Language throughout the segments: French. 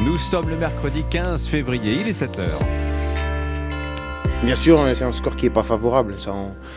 Nous sommes le mercredi 15 février, il est 7h. Bien sûr, hein, c'est un score qui n'est pas favorable.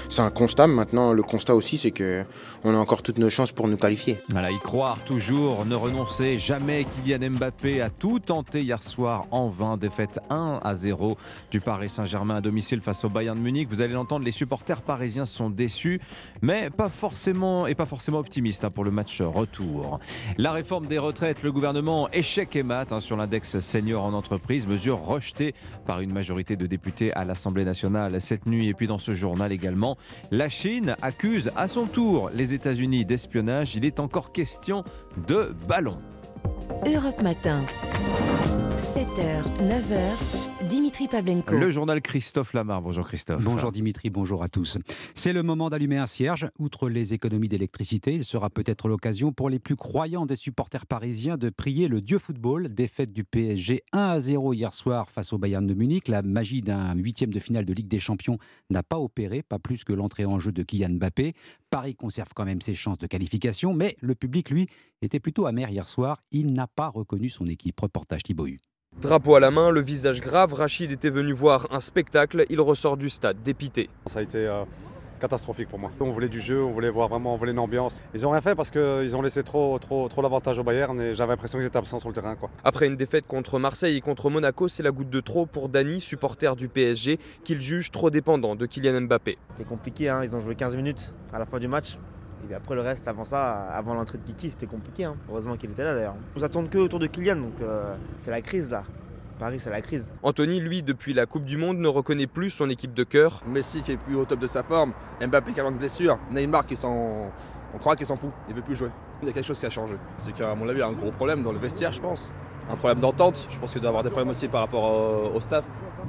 C'est un constat. Maintenant, le constat aussi, c'est qu'on a encore toutes nos chances pour nous qualifier. Voilà, y croire toujours, ne renoncer jamais. Kylian Mbappé a tout tenté hier soir en vain. Défaite 1 à 0 du Paris Saint-Germain à domicile face au Bayern de Munich. Vous allez l'entendre, les supporters parisiens sont déçus, mais pas forcément et pas forcément optimistes hein, pour le match retour. La réforme des retraites, le gouvernement échec et mat hein, sur l'index senior en entreprise, mesure rejetée par une majorité de députés à l'Assemblée nationale cette nuit et puis dans ce journal également. La Chine accuse à son tour les États-Unis d'espionnage. Il est encore question de ballon. Europe Matin. 7h, 9h, Dimitri Pavlenko. Le journal Christophe Lamar. Bonjour Christophe. Bonjour Dimitri, bonjour à tous. C'est le moment d'allumer un cierge. Outre les économies d'électricité, il sera peut-être l'occasion pour les plus croyants des supporters parisiens de prier le dieu football. Défaite du PSG 1 à 0 hier soir face au Bayern de Munich. La magie d'un huitième de finale de Ligue des Champions n'a pas opéré, pas plus que l'entrée en jeu de Kylian Mbappé. Paris conserve quand même ses chances de qualification, mais le public, lui, était plutôt amer hier soir. Il n'a pas reconnu son équipe. Reportage Thibaut Drapeau à la main, le visage grave, Rachid était venu voir un spectacle, il ressort du stade dépité. Ça a été euh, catastrophique pour moi. On voulait du jeu, on voulait voir vraiment, on voulait une ambiance. Ils n'ont rien fait parce qu'ils ont laissé trop, trop, trop l'avantage au Bayern et j'avais l'impression qu'ils étaient absents sur le terrain. Quoi. Après une défaite contre Marseille et contre Monaco, c'est la goutte de trop pour Dany, supporter du PSG, qu'il juge trop dépendant de Kylian Mbappé. C'était compliqué, hein. ils ont joué 15 minutes à la fin du match. Et après le reste, avant ça, avant l'entrée de Kiki, c'était compliqué. Hein. Heureusement qu'il était là d'ailleurs. On attend que autour de Kylian, donc euh, c'est la crise là. Paris, c'est la crise. Anthony, lui, depuis la Coupe du Monde, ne reconnaît plus son équipe de cœur. Messi qui est plus au top de sa forme, Mbappé qui a de blessure, Neymar qui s'en. On croit qu'il s'en fout, il veut plus jouer. Il y a quelque chose qui a changé. C'est qu'à mon avis, il y a un gros problème dans le vestiaire, je pense. Un problème d'entente. Je pense qu'il doit y avoir des problèmes aussi par rapport au, au staff.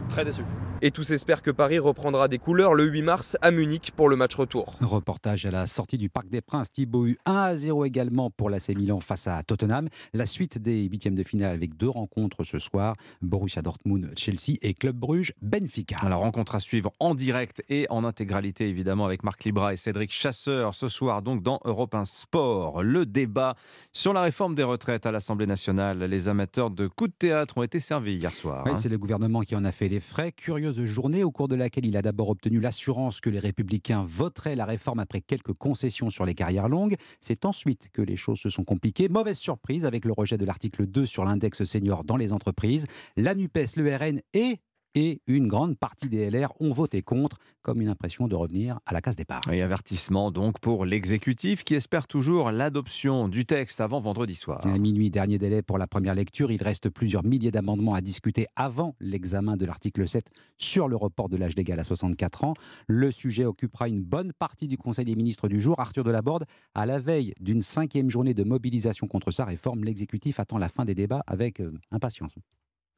Très déçu. Et tous espèrent que Paris reprendra des couleurs le 8 mars à Munich pour le match retour. Reportage à la sortie du Parc des Princes. Thibaut U 1 à 0 également pour l'AC Milan face à Tottenham. La suite des huitièmes de finale avec deux rencontres ce soir. Borussia Dortmund, Chelsea et Club Bruges, Benfica. La rencontre à suivre en direct et en intégralité évidemment avec Marc Libra et Cédric Chasseur ce soir donc dans Europe 1 Sport. Le débat sur la réforme des retraites à l'Assemblée nationale. Les amateurs de coups de théâtre ont été servis hier soir. Oui, hein. C'est le gouvernement qui en a fait les frais. Curieux journée au cours de laquelle il a d'abord obtenu l'assurance que les républicains voteraient la réforme après quelques concessions sur les carrières longues. C'est ensuite que les choses se sont compliquées. Mauvaise surprise avec le rejet de l'article 2 sur l'index senior dans les entreprises. La NUPES, le RN et et une grande partie des LR ont voté contre, comme une impression de revenir à la case départ. Et avertissement donc pour l'exécutif qui espère toujours l'adoption du texte avant vendredi soir. À minuit, dernier délai pour la première lecture, il reste plusieurs milliers d'amendements à discuter avant l'examen de l'article 7 sur le report de l'âge légal à 64 ans. Le sujet occupera une bonne partie du Conseil des ministres du jour. Arthur Delaborde, à la veille d'une cinquième journée de mobilisation contre sa réforme, l'exécutif attend la fin des débats avec euh, impatience.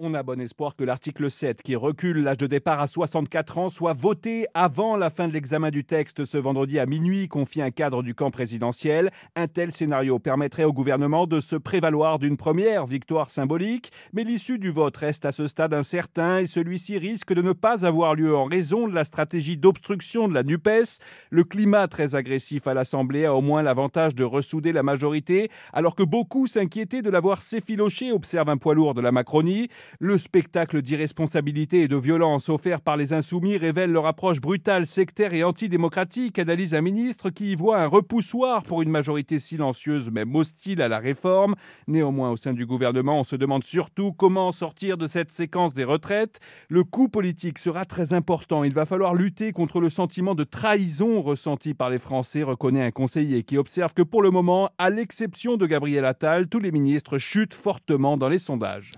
On a bon espoir que l'article 7, qui recule l'âge de départ à 64 ans, soit voté avant la fin de l'examen du texte ce vendredi à minuit, confie un cadre du camp présidentiel. Un tel scénario permettrait au gouvernement de se prévaloir d'une première victoire symbolique, mais l'issue du vote reste à ce stade incertain et celui-ci risque de ne pas avoir lieu en raison de la stratégie d'obstruction de la NUPES. Le climat très agressif à l'Assemblée a au moins l'avantage de ressouder la majorité, alors que beaucoup s'inquiétaient de l'avoir s'effiloché, observe un poids lourd de la Macronie. Le spectacle d'irresponsabilité et de violence offert par les insoumis révèle leur approche brutale, sectaire et antidémocratique, analyse un ministre qui y voit un repoussoir pour une majorité silencieuse même hostile à la réforme. Néanmoins, au sein du gouvernement, on se demande surtout comment sortir de cette séquence des retraites. Le coût politique sera très important. Il va falloir lutter contre le sentiment de trahison ressenti par les Français, reconnaît un conseiller qui observe que pour le moment, à l'exception de Gabriel Attal, tous les ministres chutent fortement dans les sondages.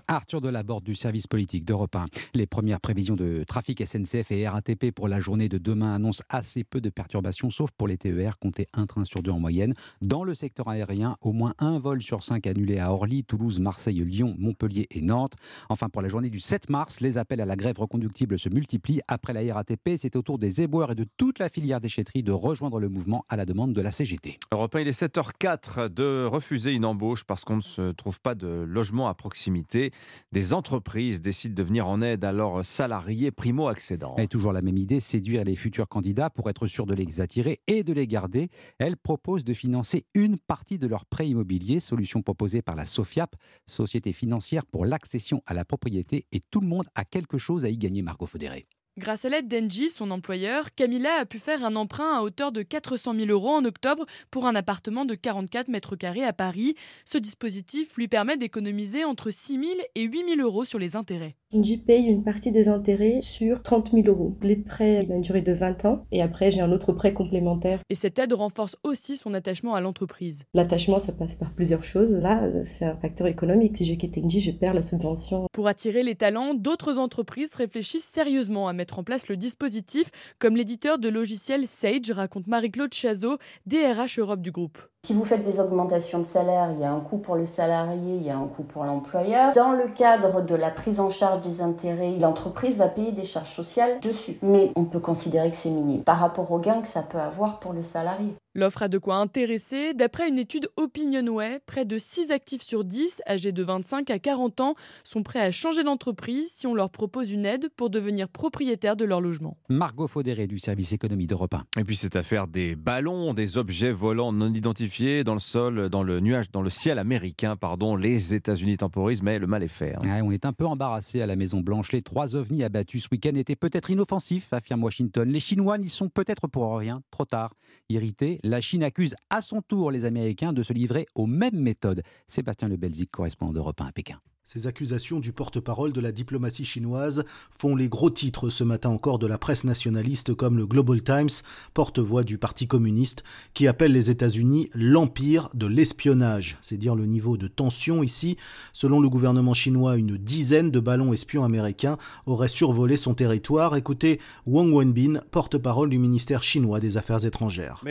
Du service politique d'Europe 1. Les premières prévisions de trafic SNCF et RATP pour la journée de demain annoncent assez peu de perturbations, sauf pour les TER, comptez un train sur deux en moyenne. Dans le secteur aérien, au moins un vol sur cinq annulé à Orly, Toulouse, Marseille, Lyon, Montpellier et Nantes. Enfin, pour la journée du 7 mars, les appels à la grève reconductible se multiplient. Après la RATP, c'est au tour des éboueurs et de toute la filière déchetterie de rejoindre le mouvement à la demande de la CGT. Europe 1, il est 7h04 de refuser une embauche parce qu'on ne se trouve pas de logement à proximité des entreprises entreprises décident de venir en aide à leurs salariés primo-accédants. Et toujours la même idée, séduire les futurs candidats pour être sûr de les attirer et de les garder. Elle propose de financer une partie de leur prêt immobilier, solution proposée par la SOFIAP, Société financière pour l'accession à la propriété. Et tout le monde a quelque chose à y gagner, Margot Fodéré. Grâce à l'aide d'Engie, son employeur, Camilla a pu faire un emprunt à hauteur de 400 000 euros en octobre pour un appartement de 44 mètres carrés à Paris. Ce dispositif lui permet d'économiser entre 6 000 et 8 000 euros sur les intérêts. Engie paye une partie des intérêts sur 30 000 euros. Les prêts ont une durée de 20 ans et après j'ai un autre prêt complémentaire. Et cette aide renforce aussi son attachement à l'entreprise. L'attachement, ça passe par plusieurs choses. Là, c'est un facteur économique. Si je quitte Engie, je perds la subvention. Pour attirer les talents, d'autres entreprises réfléchissent sérieusement à mettre en place le dispositif, comme l'éditeur de logiciel Sage, raconte Marie-Claude Chazot, DRH Europe du groupe. Si vous faites des augmentations de salaire, il y a un coût pour le salarié, il y a un coût pour l'employeur. Dans le cadre de la prise en charge des intérêts, l'entreprise va payer des charges sociales dessus. Mais on peut considérer que c'est minime par rapport au gain que ça peut avoir pour le salarié. L'offre a de quoi intéresser. D'après une étude Opinionway, près de 6 actifs sur 10 âgés de 25 à 40 ans sont prêts à changer d'entreprise si on leur propose une aide pour devenir propriétaire de leur logement. Margot Faudéré du service économie d'Europe 1. Et puis cette affaire des ballons, des objets volants non identifiés dans le sol, dans le nuage, dans le ciel américain, pardon. Les États-Unis temporisent, mais le mal est fait. Hein. on est un peu embarrassé à la Maison Blanche. Les trois ovnis abattus ce week-end étaient peut-être inoffensifs, affirme Washington. Les Chinois n'y sont peut-être pour rien. Trop tard. Irrité, la Chine accuse à son tour les Américains de se livrer aux mêmes méthodes. Sébastien Lebelzik, correspondant d'Europe 1 à Pékin. Ces accusations du porte-parole de la diplomatie chinoise font les gros titres ce matin encore de la presse nationaliste comme le Global Times, porte-voix du Parti communiste, qui appelle les États-Unis l'empire de l'espionnage. C'est dire le niveau de tension ici. Selon le gouvernement chinois, une dizaine de ballons espions américains auraient survolé son territoire. Écoutez Wang Wenbin, porte-parole du ministère chinois des Affaires étrangères.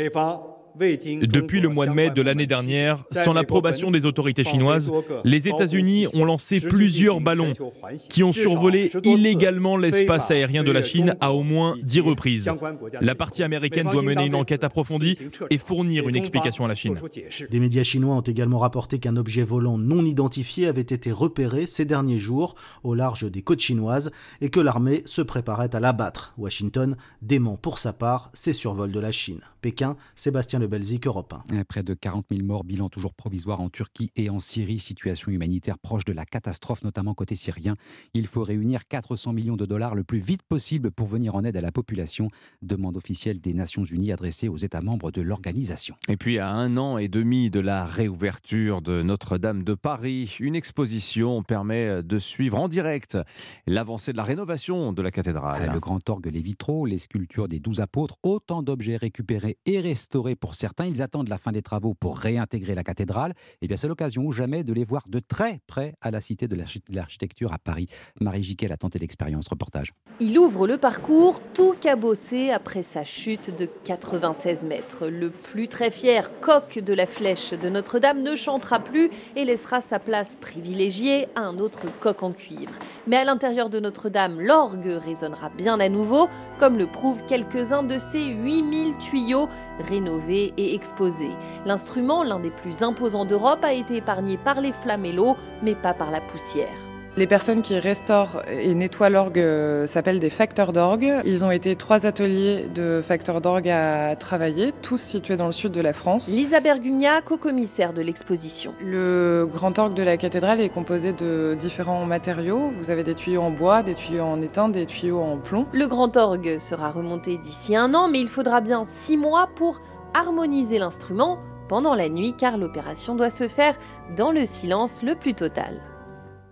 Depuis le mois de mai de l'année dernière, sans l'approbation des autorités chinoises, les États-Unis ont lancé plusieurs ballons qui ont survolé illégalement l'espace aérien de la Chine à au moins dix reprises. La partie américaine doit mener une enquête approfondie et fournir une explication à la Chine. Des médias chinois ont également rapporté qu'un objet volant non identifié avait été repéré ces derniers jours au large des côtes chinoises et que l'armée se préparait à l'abattre. Washington dément pour sa part ces survols de la Chine. Pékin, Sébastien Le Belzic, Europe 1. Près de 40 000 morts, bilan toujours provisoire en Turquie et en Syrie, situation humanitaire proche de la catastrophe, notamment côté syrien. Il faut réunir 400 millions de dollars le plus vite possible pour venir en aide à la population. Demande officielle des Nations Unies adressée aux États membres de l'organisation. Et puis à un an et demi de la réouverture de Notre-Dame de Paris, une exposition permet de suivre en direct l'avancée de la rénovation de la cathédrale. Le grand orgue, les vitraux, les sculptures des douze apôtres, autant d'objets récupérés et restaurés pour certains. Ils attendent la fin des travaux pour réintégrer la cathédrale. Et eh bien, c'est l'occasion ou jamais de les voir de très près à la Cité de l'Architecture à Paris. Marie Jiquel a tenté l'expérience. Reportage. Il ouvre le parcours tout cabossé après sa chute de 96 mètres. Le plus très fier coq de la flèche de Notre-Dame ne chantera plus et laissera sa place privilégiée à un autre coq en cuivre. Mais à l'intérieur de Notre-Dame, l'orgue résonnera bien à nouveau, comme le prouvent quelques-uns de ces 8000 tuyaux et exposé. L'instrument, l'un des plus imposants d'Europe, a été épargné par les flammes et l'eau, mais pas par la poussière. Les personnes qui restaurent et nettoient l'orgue euh, s'appellent des facteurs d'orgue. Ils ont été trois ateliers de facteurs d'orgue à travailler, tous situés dans le sud de la France. Lisa Bergugna, co-commissaire de l'exposition. Le grand orgue de la cathédrale est composé de différents matériaux. Vous avez des tuyaux en bois, des tuyaux en étain, des tuyaux en plomb. Le grand orgue sera remonté d'ici un an, mais il faudra bien six mois pour harmoniser l'instrument pendant la nuit car l'opération doit se faire dans le silence le plus total.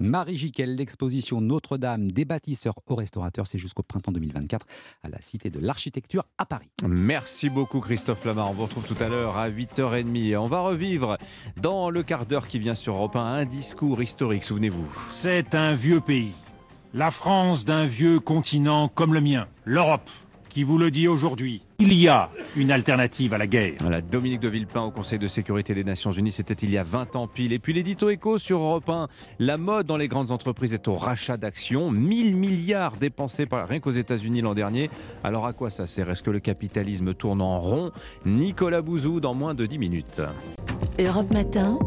Marie Jiquel, l'exposition Notre-Dame des bâtisseurs aux restaurateurs, c'est jusqu'au printemps 2024 à la Cité de l'Architecture à Paris. Merci beaucoup Christophe Lamar. On vous retrouve tout à l'heure à 8h30. On va revivre dans le quart d'heure qui vient sur Europe 1 un discours historique, souvenez-vous. C'est un vieux pays. La France d'un vieux continent comme le mien, l'Europe qui vous le dit aujourd'hui. Il y a une alternative à la guerre. Voilà, Dominique de Villepin au Conseil de sécurité des Nations Unies, c'était il y a 20 ans pile. Et puis l'édito éco sur Europe 1. La mode dans les grandes entreprises est au rachat d'actions. 1000 milliards dépensés par, rien qu'aux États-Unis l'an dernier. Alors à quoi ça sert? Est-ce que le capitalisme tourne en rond? Nicolas Bouzou dans moins de 10 minutes. Europe Matin,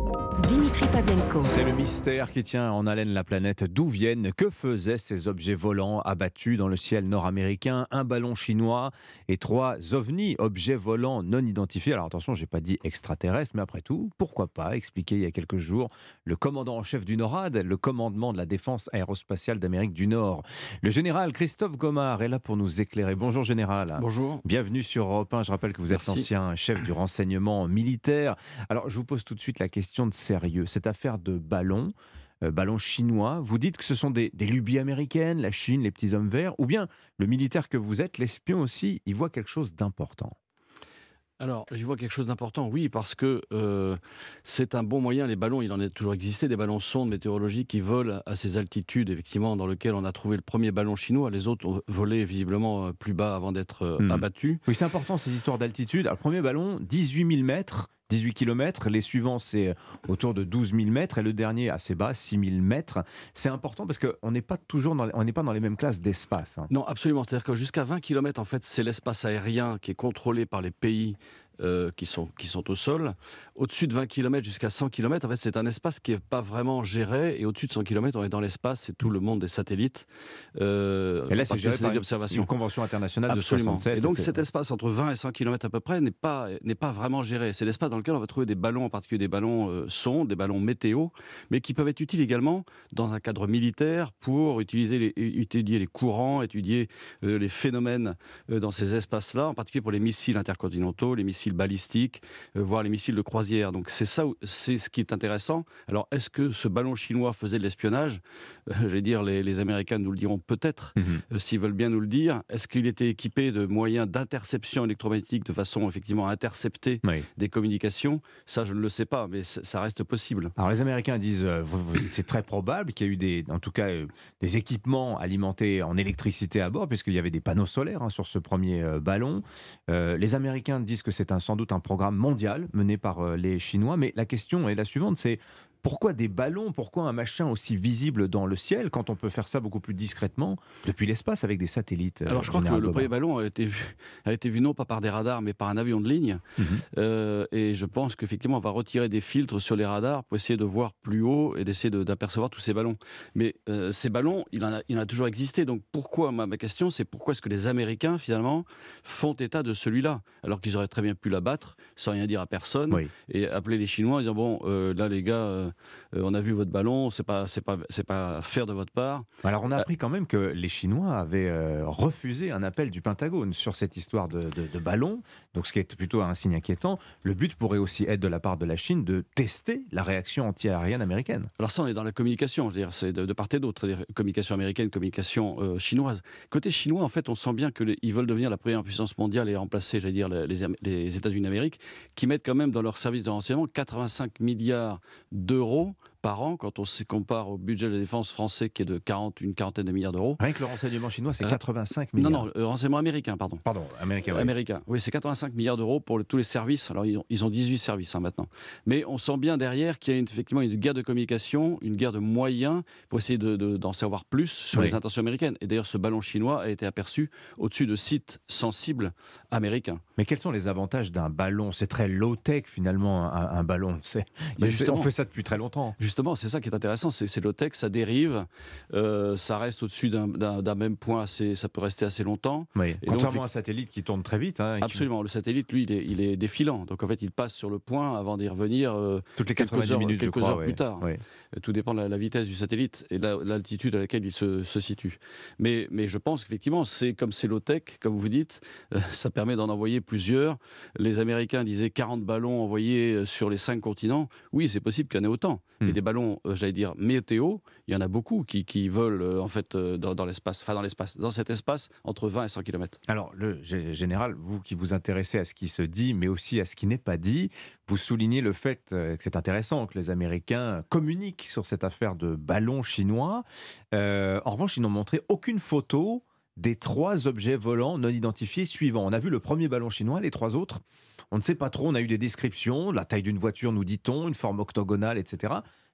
Dimitri Pavlenko. C'est le mystère qui tient en haleine la planète. D'où viennent, que faisaient ces objets volants abattus dans le ciel nord-américain? Un ballon chinois et trois ovnis, objets volants non identifiés. Alors attention, j'ai pas dit extraterrestres, mais après tout, pourquoi pas? Expliquer il y a quelques jours le commandant en chef du NORAD, le commandement de la défense aérospatiale d'Amérique du Nord. Le général Christophe Gomard est là pour nous éclairer. Bonjour général. Bonjour. Bienvenue sur Europe 1. Je rappelle que vous êtes Merci. ancien chef du renseignement militaire. Alors je vous pose tout de suite la question de sérieux. Cette affaire de ballon, euh, ballon chinois, vous dites que ce sont des, des lubies américaines, la Chine, les petits hommes verts, ou bien le militaire que vous êtes, l'espion aussi, il voit quelque chose d'important. Alors, j'y vois quelque chose d'important, oui, parce que euh, c'est un bon moyen. Les ballons, il en a toujours existé, des ballons sondes météorologiques qui volent à ces altitudes, effectivement, dans lesquelles on a trouvé le premier ballon chinois. Les autres ont volé visiblement euh, plus bas avant d'être euh, Hmm. abattus. Oui, c'est important ces histoires d'altitude. Alors, le premier ballon, 18 000 mètres. 18 km, les suivants c'est euh, autour de 12 000 mètres et le dernier assez bas, 6 000 mètres. C'est important parce qu'on n'est pas toujours dans, les- on pas dans les mêmes classes d'espace. hein. Non, absolument. C'est-à-dire que jusqu'à 20 km, en fait, c'est l'espace aérien qui est contrôlé par les pays euh, qui, sont, qui sont au sol. Au-dessus de 20 km jusqu'à 100 km, en fait, c'est un espace qui n'est pas vraiment géré. Et au-dessus de 100 km, on est dans l'espace, c'est tout le monde des satellites. Euh, Et là, c'est géré par une- convention internationale de Absolument. 67, Et donc, etc. cet espace entre 20 et 100 km à peu près n'est pas, n'est pas vraiment géré. C'est l'espace dans lequel on va trouver des ballons, en particulier des ballons euh, sondes, des ballons météo, mais qui peuvent être utiles également dans un cadre militaire pour utiliser les, étudier les courants, étudier euh, les phénomènes euh, dans ces espaces-là, en particulier pour les missiles intercontinentaux, les missiles balistiques, euh, voire les missiles de croisière. Donc c'est ça, c'est ce qui est intéressant. Alors est-ce que ce ballon chinois faisait de l'espionnage? Euh, J'allais dire, les, les Américains nous le diront peut-être, euh, s'ils veulent bien nous le dire. Est-ce qu'il était équipé de moyens d'interception électromagnétique de façon effectivement à intercepter des communications? Ça, je ne le sais pas, mais ça reste possible. Alors les Américains disent euh, c'est très probable qu'il y a eu des, en tout cas des équipements alimentés en électricité à bord puisqu'il y avait des panneaux solaires hein, sur ce premier ballon. Euh, les Américains disent que c'est un- sans doute un programme mondial mené par euh, les Chinois, mais la question est la suivante, c'est pourquoi des ballons? Pourquoi un machin aussi visible dans le ciel quand on peut faire ça beaucoup plus discrètement depuis l'espace avec des satellites euh, Alors je crois que Général le, premier ballon a été, vu, a été vu non pas par des radars, mais par un avion de ligne. Mhm. Euh, et je pense qu'effectivement, on va retirer des filtres sur les radars pour essayer de voir plus haut et d'essayer de- d'apercevoir tous ces ballons. Mais euh, ces ballons, il en, a, il en a toujours existé. Donc pourquoi, ma, ma question, c'est pourquoi est-ce que les Américains, finalement, font état de celui-là? Alors qu'ils auraient très bien pu l'abattre sans rien dire à personne et appeler les Chinois en disant Bon, euh, là, les gars, euh, euh, on a vu votre ballon, c'est pas, c'est pas, c'est pas faire de votre part. Alors on a appris quand même que les Chinois avaient euh, refusé un appel du Pentagone sur cette histoire de, de- de ballon, donc ce qui est plutôt un signe inquiétant. Le but pourrait aussi être de la part de la Chine de tester la réaction anti-aérienne américaine. Alors ça, on est dans la communication, je veux dire, c'est de, de part et d'autre, communication américaine, communication euh, chinoise. Côté chinois, en fait, on sent bien qu'ils veulent devenir la première puissance mondiale et remplacer, j'allais dire, les, les États-Unis d'Amérique, qui mettent quand même dans leur service de renseignement 85 milliards d'euros euros par an, quand on se compare au budget de la défense français qui est de 40, une quarantaine de milliards d'euros. Rien que le renseignement chinois, c'est Euh, 85 milliards. Non, non, le renseignement américain, pardon. Pardon, américain. ouais. Américain. Oui, c'est 85 milliards d'euros pour le- tous les services. Alors, ils ont, ils ont 18 services hein, maintenant. Mais on sent bien derrière qu'il y a une- effectivement une guerre de communication, une guerre de moyens pour essayer de- de- d'en savoir plus sur Oui. les intentions américaines. Et d'ailleurs, ce ballon chinois a été aperçu au-dessus de sites sensibles américains. Mais quels sont les avantages d'un ballon? C'est très low-tech finalement, un, un ballon. C'est- on fait ça depuis très longtemps. Justement, c'est ça qui est intéressant, c'est low-tech, ça dérive, euh, ça reste au-dessus d'un- même point, assez, ça peut rester assez longtemps. Oui. Et donc, Contrairement à un satellite qui tourne très vite. hein, qui- Absolument. Le satellite, lui, il est, il est défilant. Donc, en fait, il passe sur le point avant d'y revenir euh, Toutes les quelques 90 heures, minutes, quelques crois, heures ouais. plus tard. Ouais. Tout dépend de la, la vitesse du satellite et la- l'altitude à laquelle il se, se situe. Mais, mais je pense qu'effectivement, c'est comme c'est low-tech, comme vous dites, euh, ça permet d'en envoyer plusieurs. Les Américains disaient 40 ballons envoyés sur les cinq continents. Oui, c'est possible qu'il y en ait autant. Hmm. Mais ballons, euh, j'allais dire, météo, il y en a beaucoup qui, qui volent euh, en fait euh, dans, l'espace, enfin dans l'espace, dans cet espace entre 20 et 100 km. Alors, le gé- général, vous qui vous intéressez à ce qui se dit, mais aussi à ce qui n'est pas dit, vous soulignez le fait que c'est intéressant que les Américains communiquent sur cette affaire de ballon chinois. En revanche, ils n'ont montré aucune photo des trois objets volants non identifiés suivants. On a vu le premier ballon chinois, les trois autres, on ne sait pas trop, on a eu des descriptions, la taille d'une voiture, nous dit-on, une forme octogonale, etc.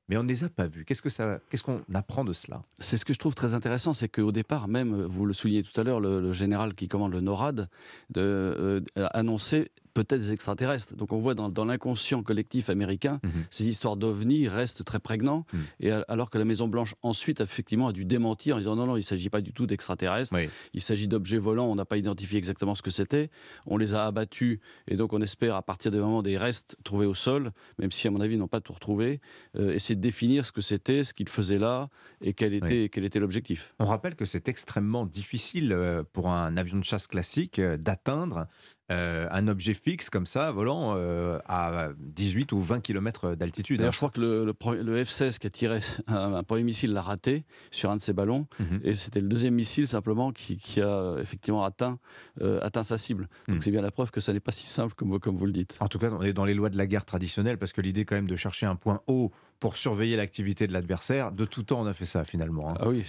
Mais on ne les a pas vus. Qu'est-ce que ça, qu'est-ce qu'on apprend de cela? C'est ce que je trouve très intéressant, c'est qu'au départ, même, vous le soulignez tout à l'heure, le, général qui commande le NORAD de, euh, a annoncé peut-être des extraterrestres. Donc on voit dans, l'inconscient collectif américain, mhm. ces histoires d'ovnis restent très prégnants, mhm. et alors que la Maison-Blanche ensuite effectivement a dû démentir en disant non, non, il ne s'agit pas du tout d'extraterrestres, il s'agit d'objets volants, on n'a pas identifié exactement ce que c'était, on les a abattus, et donc on espère à partir des moments des restes trouvés au sol, même si à mon avis ils n'ont pas tout retrouvé, euh, essayer de définir ce que c'était, ce qu'ils faisaient là, et quel était, quel était l'objectif. On rappelle que c'est extrêmement difficile euh, pour un avion de chasse classique euh, d'atteindre euh, un objet fixe comme ça, volant euh, à 18 ou 20 km d'altitude. D'ailleurs, je crois que le, le, F-16 qui a tiré un, premier missile l'a raté sur un de ses ballons, mhm. et c'était le deuxième missile simplement qui, a effectivement atteint, euh, atteint sa cible. Donc mhm. c'est bien la preuve que ça n'est pas si simple comme, comme vous le dites. En tout cas, on est dans les lois de la guerre traditionnelle, parce que l'idée quand même de chercher un point haut pour surveiller l'activité de l'adversaire. De tout temps, on a fait ça finalement. Hein. Ah oui,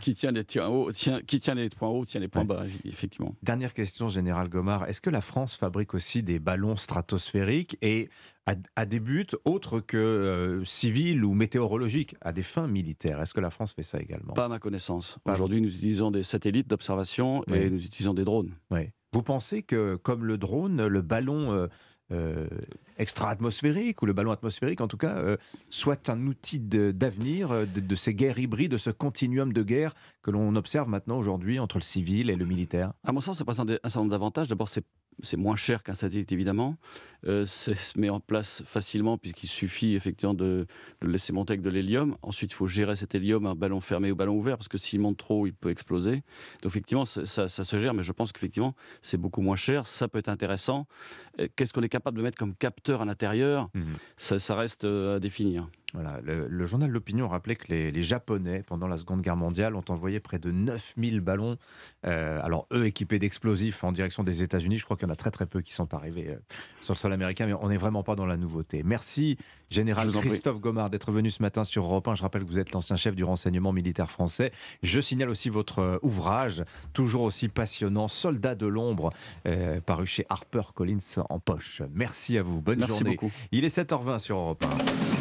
qui, tient les points hauts, tient, qui tient les points hauts, tient les points bas, effectivement. Dernière question, Général Gomard. Est-ce que la France fabrique aussi des ballons stratosphériques et à, des buts autres que euh, civils ou météorologiques, à des fins militaires? Est-ce que la France fait ça également? Pas à ma connaissance. Aujourd'hui, nous utilisons des satellites d'observation et nous utilisons des drones. Oui. Vous pensez que, comme le drone, le ballon euh, euh, extra-atmosphérique, ou le ballon atmosphérique en tout cas, euh, soit un outil d'avenir de, de, ces guerres hybrides, de ce continuum de guerre que l'on observe maintenant aujourd'hui entre le civil et le militaire À mon sens, ça présente un certain nombre d'avantages. D'abord, c'est c'est moins cher qu'un satellite évidemment. Euh, ça se met en place facilement puisqu'il suffit effectivement de, le laisser monter avec de l'hélium. Ensuite, il faut gérer cet hélium, un ballon fermé ou ballon ouvert, parce que s'il monte trop, il peut exploser. Donc effectivement, ça, se gère, mais je pense qu'effectivement, c'est beaucoup moins cher. Ça peut être intéressant. Euh, qu'est-ce qu'on est capable de mettre comme capteur à l'intérieur? Mmh ça, ça, reste euh, à définir. Voilà, le, journal L'Opinion rappelait que les, Japonais, pendant la Seconde Guerre mondiale, ont envoyé près de 9000 ballons, euh, alors eux équipés d'explosifs en direction des États-Unis. Je crois qu'il y en a très très peu qui sont arrivés euh, sur le sol américain, mais on n'est vraiment pas dans la nouveauté. Merci, Général Christophe Gomard, d'être venu ce matin sur Europe 1. Je rappelle que vous êtes l'ancien chef du renseignement militaire français. Je signale aussi votre euh, ouvrage, toujours aussi passionnant, Soldat de l'ombre, paru chez Harper Collins en poche. Merci à vous. Bonne Merci journée. Beaucoup. Il est 7h20 sur Europe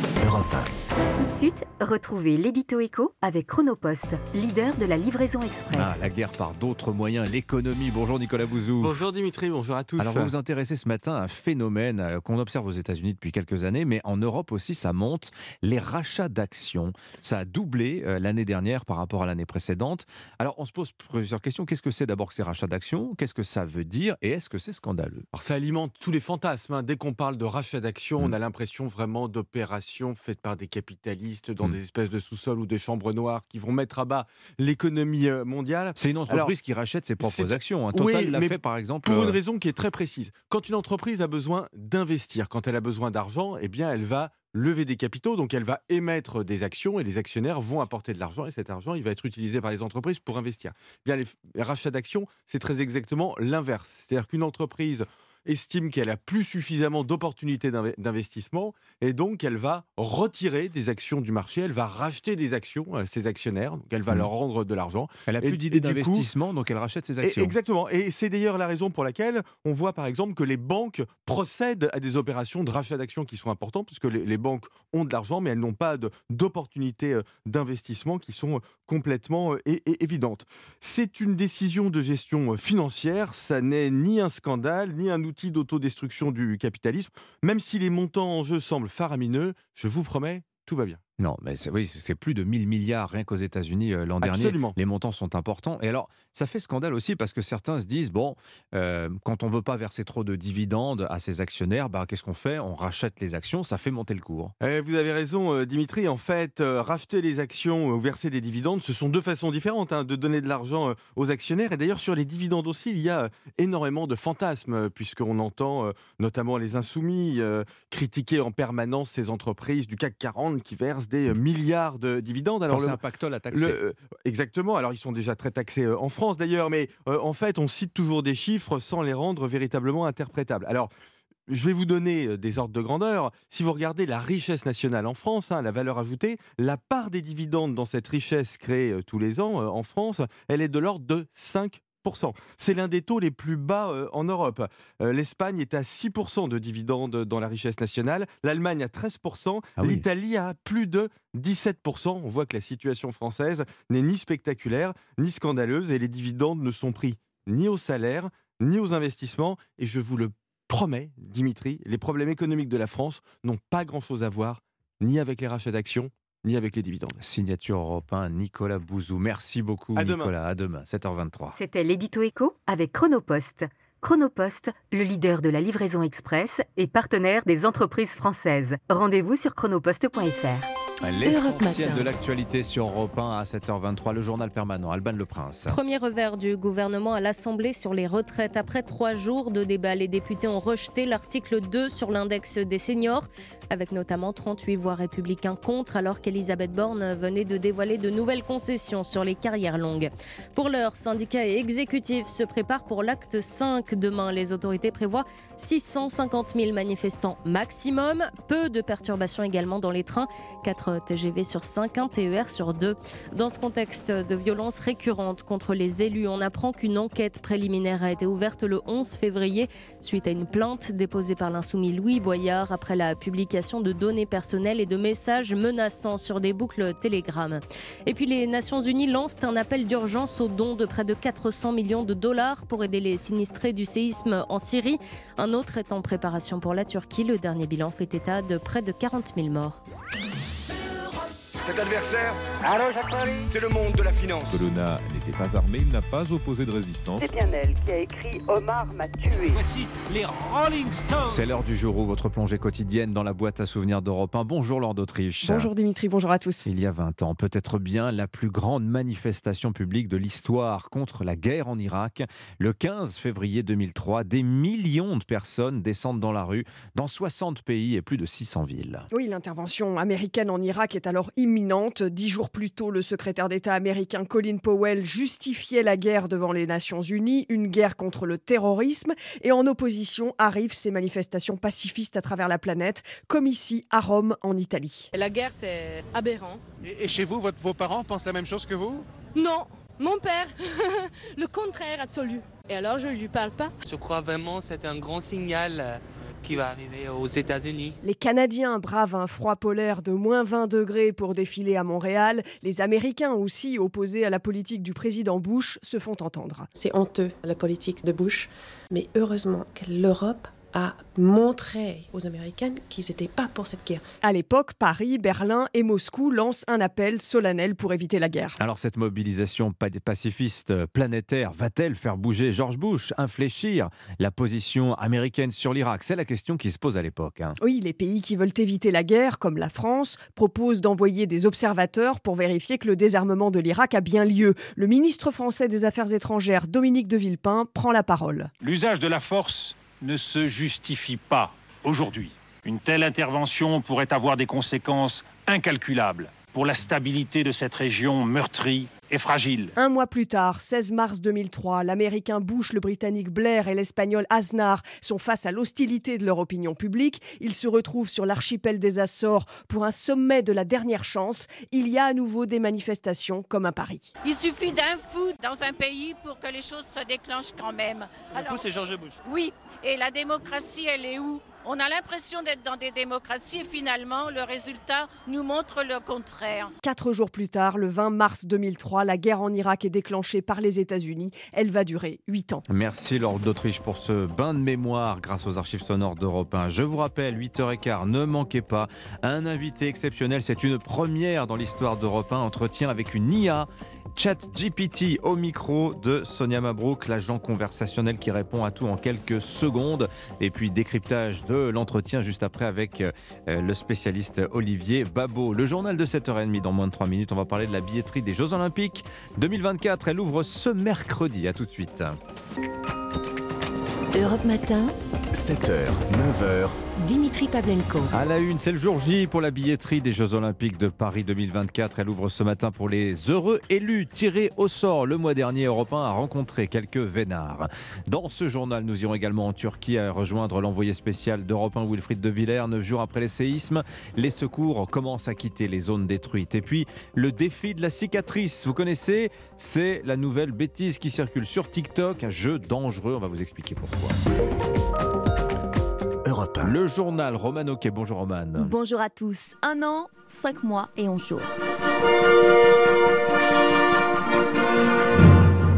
1. Tout de suite, retrouvez l'édito écho avec Chronopost, leader de la livraison express. Ah, la guerre par d'autres moyens, l'économie. Bonjour Nicolas Bouzou. Bonjour Dimitri, bonjour à tous. Alors vous vous intéressez ce matin à un phénomène euh, qu'on observe aux États-Unis depuis quelques années, mais en Europe aussi ça monte, les rachats d'actions. Ça a doublé euh, l'année dernière par rapport à l'année précédente. Alors on se pose plusieurs questions. Qu'est-ce que c'est d'abord que ces rachats d'actions? Qu'est-ce que ça veut dire? Et est-ce que c'est scandaleux? Alors ça alimente tous les fantasmes. Hein. Dès qu'on parle de rachat d'actions, on mm. a l'impression vraiment d'opérations faites par des capitalistes dans mmh. des espèces de sous-sols ou des chambres noires qui vont mettre à bas l'économie euh, mondiale. C'est une entreprise qui rachète ses propres actions. Hein. Total l'a fait par exemple. Pour une euh, raison qui est très précise. Quand une entreprise a besoin d'investir, quand elle a besoin d'argent, eh bien elle va lever des capitaux, donc elle va émettre des actions et les actionnaires vont apporter de l'argent et cet argent, il va être utilisé par les entreprises pour investir. Eh bien, les rachats d'actions, c'est très exactement l'inverse. C'est-à-dire qu'une entreprise estime qu'elle a plus suffisamment d'opportunités d'investissement et donc elle va retirer des actions du marché, elle va racheter des actions, euh, ses actionnaires, donc elle va mmh. leur rendre de l'argent. Elle a plus d'idées d'investissement, donc elle rachète ses actions. exactement. Et c'est d'ailleurs la raison pour laquelle on voit par exemple que les banques procèdent à des opérations de rachat d'actions qui sont importantes, puisque les, les banques ont de l'argent, mais elles n'ont pas d'opportunités euh, d'investissement qui sont complètement euh, évidentes. C'est une décision de gestion financière, ça n'est ni un scandale, ni un outil d'autodestruction du capitalisme. Même si les montants en jeu semblent faramineux, je vous promets, tout va bien. Non, mais c'est, oui, c'est plus de 1000 milliards rien qu'aux États-Unis euh, l'an dernier. Les montants sont importants. Et alors, ça fait scandale aussi parce que certains se disent bon, euh, quand on veut pas verser trop de dividendes à ses actionnaires, bah, qu'est-ce qu'on fait? On rachète les actions, ça fait monter le cours. Eh, vous avez raison, euh, Dimitri. En fait, racheter les actions ou verser des dividendes, ce sont deux façons différentes hein, de donner de l'argent aux actionnaires. Et d'ailleurs, sur les dividendes aussi, il y a énormément de fantasmes, puisqu'on entend notamment les insoumis critiquer en permanence ces entreprises du CAC 40 qui versent des milliards de dividendes. Alors un pactole à taxer. Euh, exactement. Alors ils sont déjà très taxés euh, en France d'ailleurs, mais euh, en fait on cite toujours des chiffres sans les rendre véritablement interprétables. Alors je vais vous donner des ordres de grandeur. Si vous regardez la richesse nationale en France, hein, la valeur ajoutée, la part des dividendes dans cette richesse créée tous les ans en France, elle est de l'ordre de 5 c'est l'un des taux les plus bas euh, en Europe. Euh, L'Espagne est à 6% de dividendes dans la richesse nationale, l'Allemagne à 13%, ah l'Italie à plus de 17%. On voit que la situation française n'est ni spectaculaire ni scandaleuse et les dividendes ne sont pris ni au salaire ni aux investissements. Et je vous le promets, Dimitri, les problèmes économiques de la France n'ont pas grand-chose à voir ni avec les rachats d'actions, ni avec les dividendes. Signature européen, Nicolas Bouzou. Merci beaucoup, À demain. Nicolas. À demain, 7h23. C'était l'édito écho avec Chronopost. Chronopost, le leader de la livraison express et partenaire des entreprises françaises. Rendez-vous sur chronopost.fr. L'essentiel de l'actualité sur Europe 1 à 7h23, le journal permanent. Alban Le Prince. Premier revers du gouvernement à l'Assemblée sur les retraites. Après trois jours de débat, les députés ont rejeté l'article 2 sur l'index des seniors, avec notamment 38 voix républicains contre, alors qu'Elisabeth Borne venait de dévoiler de nouvelles concessions sur les carrières longues. Pour l'heure, syndicats et exécutifs se préparent pour l'acte 5. Demain, les autorités prévoient 650 000 manifestants maximum. Peu de perturbations également dans les trains. 4 TGV sur 5, 1 TER sur 2. Dans ce contexte de violences récurrentes contre les élus, on apprend qu'une enquête préliminaire a été ouverte le 11 février suite à une plainte déposée par l'insoumis Louis Boyard après la publication de données personnelles et de messages menaçants sur des boucles Telegram. Et puis les Nations Unies lancent un appel d'urgence au don de près de 400 millions de dollars pour aider les sinistrés du séisme en Syrie. Un autre est en préparation pour la Turquie. Le dernier bilan fait état de près de 40 000 morts. Cet adversaire, c'est le monde de la finance. Colonna n'était pas armé, il n'a pas opposé de résistance. C'est bien elle qui a écrit Omar m'a tué. Voici les Rolling Stones. C'est l'heure du jour où votre plongée quotidienne dans la boîte à souvenirs d'Europe 1. Bonjour Lord d'Autriche. Bonjour Dimitri, bonjour à tous. Il y a 20 ans, peut-être bien la plus grande manifestation publique de l'histoire contre la guerre en Irak. Le 15 février 2003, des millions de personnes descendent dans la rue dans 60 pays et plus de 600 villes. Oui, l'intervention américaine en Irak est alors imminente. Dix jours plus tôt, le secrétaire d'État américain Colin Powell justifiait la guerre devant les Nations Unies, une guerre contre le terrorisme. Et en opposition arrivent ces manifestations pacifistes à travers la planète, comme ici à Rome, en Italie. La guerre, c'est aberrant. Et, et chez vous, votre- vos parents pensent la même chose que vous? Non, mon père, le contraire absolu. Et alors, je ne lui parle pas? Je crois vraiment que c'est un grand signal euh, qui va arriver aux États-Unis. Les Canadiens bravent un froid polaire de moins 20 degrés pour défiler à Montréal. Les Américains aussi, opposés à la politique du président Bush, se font entendre. C'est honteux, la politique de Bush. Mais heureusement que l'Europe a montré aux Américains qu'ils n'étaient pas pour cette guerre. À l'époque, Paris, Berlin et Moscou lancent un appel solennel pour éviter la guerre. Alors cette mobilisation pa- pacifiste planétaire va-t-elle faire bouger George Bush, infléchir la position américaine sur l'Irak? C'est la question qui se pose à l'époque. hein. Oui, les pays qui veulent éviter la guerre, comme la France, proposent d'envoyer des observateurs pour vérifier que le désarmement de l'Irak a bien lieu. Le ministre français des Affaires étrangères, Dominique de Villepin, prend la parole. L'usage de la force ne se justifie pas aujourd'hui. Une telle intervention pourrait avoir des conséquences incalculables pour la stabilité de cette région meurtrie et fragile. Un mois plus tard, 16 mars 2003, l'Américain Bush, le Britannique Blair et l'Espagnol Aznar sont face à l'hostilité de leur opinion publique. Ils se retrouvent sur l'archipel des Açores pour un sommet de la dernière chance. Il y a à nouveau des manifestations comme à Paris. Il suffit d'un fou dans un pays pour que les choses se déclenchent quand même. Le fou, c'est George Bush. Oui, et la démocratie, elle est où? On a l'impression d'être dans des démocraties et finalement, le résultat nous montre le contraire. Quatre jours plus tard, le 20 mars 2003, la guerre en Irak est déclenchée par les États-Unis. Elle va durer huit ans. Merci Lord d'Autriche pour ce bain de mémoire grâce aux archives sonores d'Europe 1. Je vous rappelle, 8h15, ne manquez pas un invité exceptionnel. C'est une première dans l'histoire d'Europe 1. Entretien avec une IA, ChatGPT au micro de Sonia Mabrouk, l'agent conversationnel qui répond à tout en quelques secondes. Et puis décryptage de l'entretien juste après avec euh, le spécialiste Olivier Babot. Le journal de 7h30 dans moins de 3 minutes. On va parler de la billetterie des Jeux Olympiques 2024. Elle ouvre ce mercredi. À tout de suite. Europe Matin, 7h, 9h, Dimitri Pavlenko. À la une, c'est le jour J pour la billetterie des Jeux Olympiques de Paris 2024. Elle ouvre ce matin pour les heureux élus tirés au sort. Le mois dernier, Europe 1 a rencontré quelques vénards. Dans ce journal, nous irons également en Turquie à rejoindre l'envoyé spécial d'Europe 1, Wilfried de Villers. Neuf jours après les séismes, les secours commencent à quitter les zones détruites. Et puis, le défi de la cicatrice. Vous connaissez C'est la nouvelle bêtise qui circule sur TikTok. Un jeu dangereux. On va vous expliquer pourquoi. Europe 1. Le journal Roman Oquet. Bonjour Roman. Bonjour à tous. Un an, cinq mois et onze jours.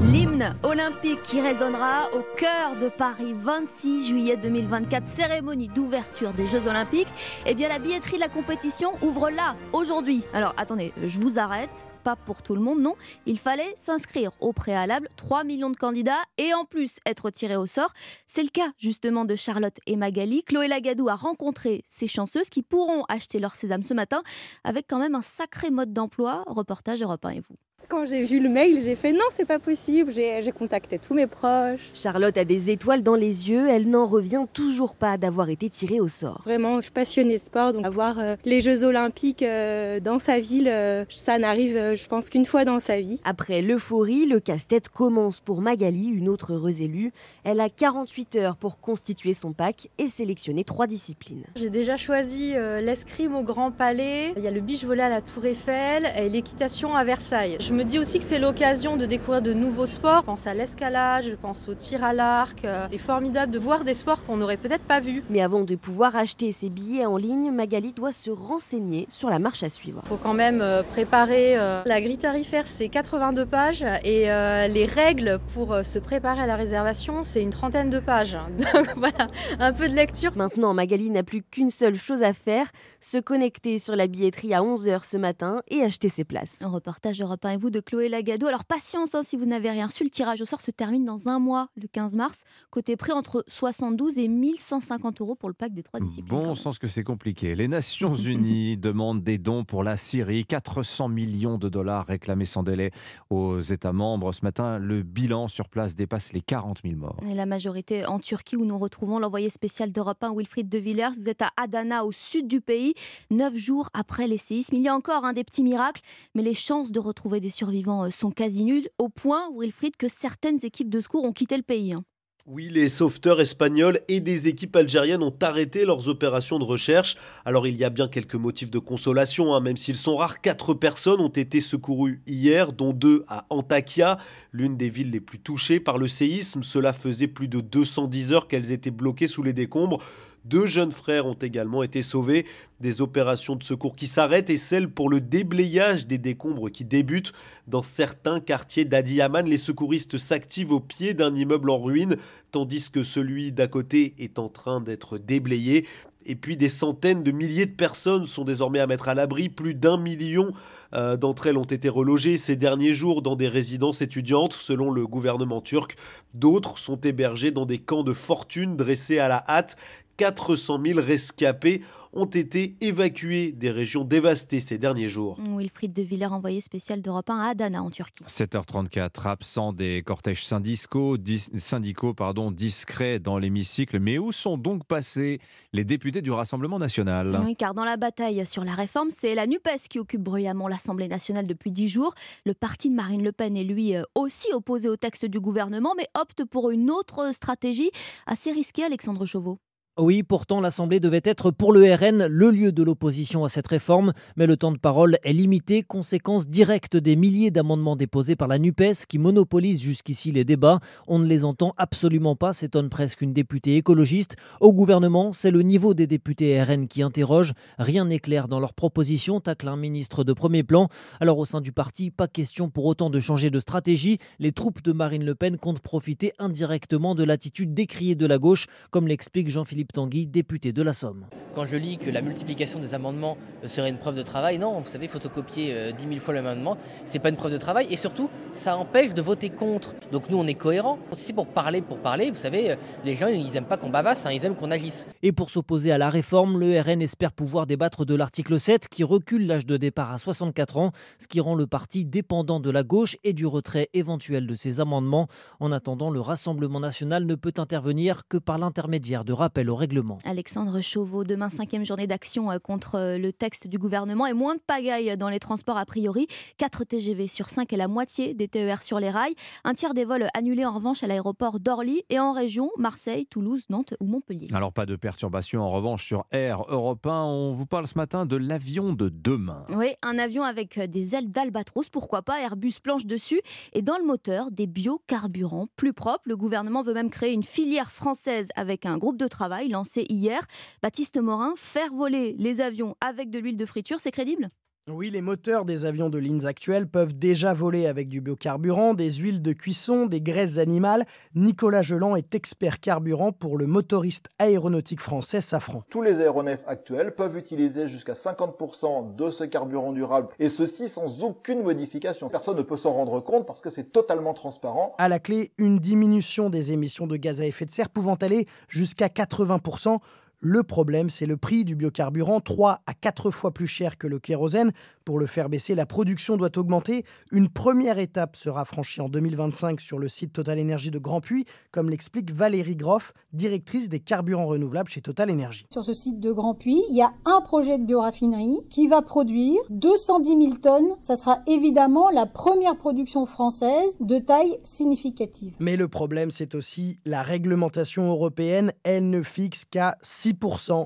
L'hymne L'hymne olympique qui résonnera au cœur de Paris 26 juillet 2024, cérémonie d'ouverture des Jeux olympiques. Eh bien la billetterie de la compétition ouvre là, aujourd'hui. Alors attendez, je vous arrête pour tout le monde, non. Il fallait s'inscrire au préalable, 3 millions de candidats et en plus être tiré au sort. C'est le cas justement de Charlotte et Magali. Chloé Lagadou a rencontré ces chanceuses qui pourront acheter leur sésame ce matin avec quand même un sacré mode d'emploi. Reportage Europe 1 et vous. Quand j'ai vu le mail, j'ai fait non, c'est pas possible. J'ai contacté tous mes proches. Charlotte a des étoiles dans les yeux. Elle n'en revient toujours pas d'avoir été tirée au sort. Vraiment, je suis passionnée de sport. Donc, avoir euh, les Jeux Olympiques euh, dans sa ville, euh, ça n'arrive, je pense, qu'une fois dans sa vie. Après l'euphorie, le casse-tête commence pour Magali, une autre heureuse élue. Elle a 48 heures pour constituer son pack et sélectionner trois disciplines. J'ai déjà choisi l'escrime au Grand Palais. Il y a le biche volé à la Tour Eiffel et l'équitation à Versailles. Je me dis aussi que c'est l'occasion de découvrir de nouveaux sports. Je pense à l'escalade, je pense au tir à l'arc. Euh, c'est formidable de voir des sports qu'on n'aurait peut-être pas vus. Mais avant de pouvoir acheter ses billets en ligne, Magali doit se renseigner sur la marche à suivre. Il faut quand même euh, préparer. Euh, la grille tarifaire, c'est 82 pages et les règles pour se préparer à la réservation, c'est une trentaine de pages. Donc voilà, un peu de lecture. Maintenant, Magali n'a plus qu'une seule chose à faire se connecter sur la billetterie à 11h ce matin et acheter ses places. Un reportage Europe 1 et vous de Chloé Lagado. Alors patience hein, si vous n'avez rien reçu, le tirage au sort se termine dans un mois, le 15 mars. Côté prix entre 72 et 1150 euros pour le pack des trois disciplines. Bon sens que c'est compliqué. Les Nations Unies demandent des dons pour la Syrie. 400 millions de dollars réclamés sans délai aux États membres. Ce matin, le bilan sur place dépasse les 40 000 morts. Et la majorité en Turquie où nous retrouvons l'envoyé spécial d'Europe 1, Wilfried de Villers. Vous êtes à Adana, au sud du pays, neuf jours après les séismes. Il y a encore un des petits miracles, mais les chances de retrouver des survivants euh, sont quasi nuls, au point, Wilfried, que certaines équipes de secours ont quitté le pays. Hein. Oui, les sauveteurs espagnols et des équipes algériennes ont arrêté leurs opérations de recherche. Alors il y a bien quelques motifs de consolation, hein, même s'ils sont rares. Quatre personnes ont été secourues hier, dont deux à Antakya, l'une des villes les plus touchées par le séisme. Cela faisait plus de 210 heures qu'elles étaient bloquées sous les décombres. Deux jeunes frères ont également été sauvés. Des opérations de secours qui s'arrêtent et celles pour le déblayage des décombres qui débutent. Dans certains quartiers d'Adiyaman, les secouristes s'activent au pied d'un immeuble en ruine, tandis que celui d'à côté est en train d'être déblayé. Et puis des centaines de milliers de personnes sont désormais à mettre à l'abri. Plus d'un million euh, d'entre elles ont été relogées ces derniers jours dans des résidences étudiantes, selon le gouvernement turc. D'autres sont hébergées dans des camps de fortune dressés à la hâte 400 000 rescapés ont été évacués des régions dévastées ces derniers jours. Wilfried de Villers, envoyé spécial d'Europe 1 à Adana en Turquie. 7h34, absent des cortèges syndicaux, syndicaux pardon, discrets dans l'hémicycle. Mais où sont donc passés les députés du Rassemblement national? Oui, car dans la bataille sur la réforme, c'est la NUPES qui occupe bruyamment l'Assemblée nationale depuis 10 jours. Le parti de Marine Le Pen est lui euh, aussi opposé au texte du gouvernement, mais opte pour une autre stratégie assez risquée, Alexandre Chauveau. Oui, pourtant l'Assemblée devait être pour le RN le lieu de l'opposition à cette réforme, mais le temps de parole est limité, conséquence directe des milliers d'amendements déposés par la NUPES qui monopolise jusqu'ici les débats. On ne les entend absolument pas, s'étonne presque une députée écologiste. Au gouvernement, c'est le niveau des députés RN qui interroge. Rien n'est clair dans leurs propositions, tacle un ministre de premier plan. Alors au sein du parti, pas question pour autant de changer de stratégie. Les troupes de Marine Le Pen comptent profiter indirectement de l'attitude décriée de la gauche, comme l'explique Jean-Philippe Tanguy, député de la Somme. Quand je lis que la multiplication des amendements serait une preuve de travail, non, vous savez, photocopier 10 euh, 000 fois le même amendement, c'est pas une preuve de travail et surtout, ça empêche de voter contre. Donc nous, on est cohérents. C'est pour parler, pour parler, vous savez, euh, les gens, ils n'aiment pas qu'on bavasse, hein, ils aiment qu'on agisse. Et pour s'opposer à la réforme, le RN espère pouvoir débattre de l'article 7 qui recule l'âge de départ à 64 ans, ce qui rend le parti dépendant de la gauche et du retrait éventuel de ses amendements. En attendant, le Rassemblement national ne peut intervenir que par l'intermédiaire de rappel au règlement. Alexandre Chauveau, demain cinquième journée d'action euh, contre euh, le texte du gouvernement et moins de pagaille dans les transports a priori. 4 TGV sur 5 et la moitié des TER sur les rails. Un tiers des vols annulés en revanche à l'aéroport d'Orly et en région, Marseille, Toulouse, Nantes ou Montpellier. Alors pas de perturbation en revanche sur Air Europe 1. On vous parle ce matin de l'avion de demain. Oui, un avion avec euh, des ailes d'albatros, pourquoi pas, Airbus planche dessus et dans le moteur des biocarburants plus propres. Le gouvernement veut même créer une filière française avec un groupe de travail lancé hier. Baptiste Morin, faire voler les avions avec de l'huile de friture, c'est crédible? Oui, les moteurs des avions de lignes actuels peuvent déjà voler avec du biocarburant, des huiles de cuisson, des graisses animales. Nicolas Geland est expert carburant pour le motoriste aéronautique français Safran. Tous les aéronefs actuels peuvent utiliser jusqu'à 50% de ce carburant durable et ceci sans aucune modification. Personne ne peut s'en rendre compte parce que c'est totalement transparent. À la clé, une diminution des émissions de gaz à effet de serre pouvant aller jusqu'à 80%. Le problème, c'est le prix du biocarburant, 3 à 4 fois plus cher que le kérosène. Pour le faire baisser, la production doit augmenter. Une première étape sera franchie en 2025 sur le site Total Énergie de Grand Puy, comme l'explique Valérie Groff, directrice des carburants renouvelables chez Total Énergie. Sur ce site de Grand Puy, il y a un projet de bioraffinerie qui va produire 210 000 tonnes. Ça sera évidemment la première production française de taille significative. Mais le problème, c'est aussi la réglementation européenne. Elle ne fixe qu'à 6%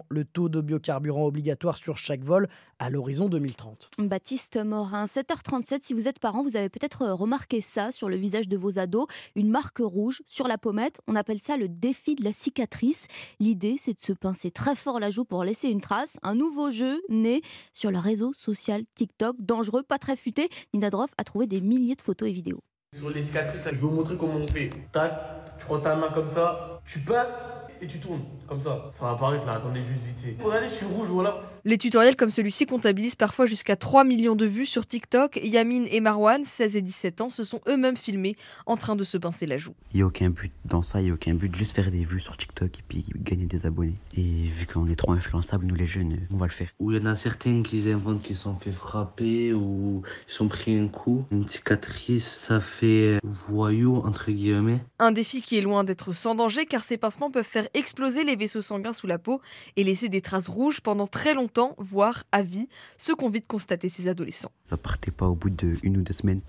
le taux de biocarburant obligatoire sur chaque vol à l'horizon 2030. Baptiste Morin, 7h37, si vous êtes parent, vous avez peut-être remarqué ça sur le visage de vos ados, une marque rouge sur la pommette. On appelle ça le défi de la cicatrice. L'idée, c'est de se pincer très fort la joue pour laisser une trace. Un nouveau jeu né sur le réseau social TikTok, dangereux, pas très futé. Nina Droff a trouvé des milliers de photos et vidéos. Sur les cicatrices, je vais vous montrer comment on fait. Tac, tu prends ta main comme ça, tu passes et tu tournes comme ça. Ça va apparaître là, attendez juste vite fait. Regardez, je suis rouge, voilà. Les tutoriels comme celui-ci comptabilisent parfois jusqu'à 3 millions de vues sur TikTok. Yamin et Marwan, 16 et 17 ans, se sont eux-mêmes filmés en train de se pincer la joue. Il n'y a aucun but dans ça, il n'y a aucun but, juste faire des vues sur TikTok et puis gagner des abonnés. Et vu qu'on est trop influençables, nous les jeunes, on va le faire. Ou il y en a certains qui inventent qu'ils sont fait frapper ou ils sont pris un coup. Une cicatrice, ça fait voyou, entre guillemets. Un défi qui est loin d'être sans danger car ces pincements peuvent faire exploser les vaisseaux sanguins sous la peau et laisser des traces rouges pendant très longtemps voire à vie, ce qu'ont vite constaté ces adolescents. Ça partait pas au bout de une ou deux semaines,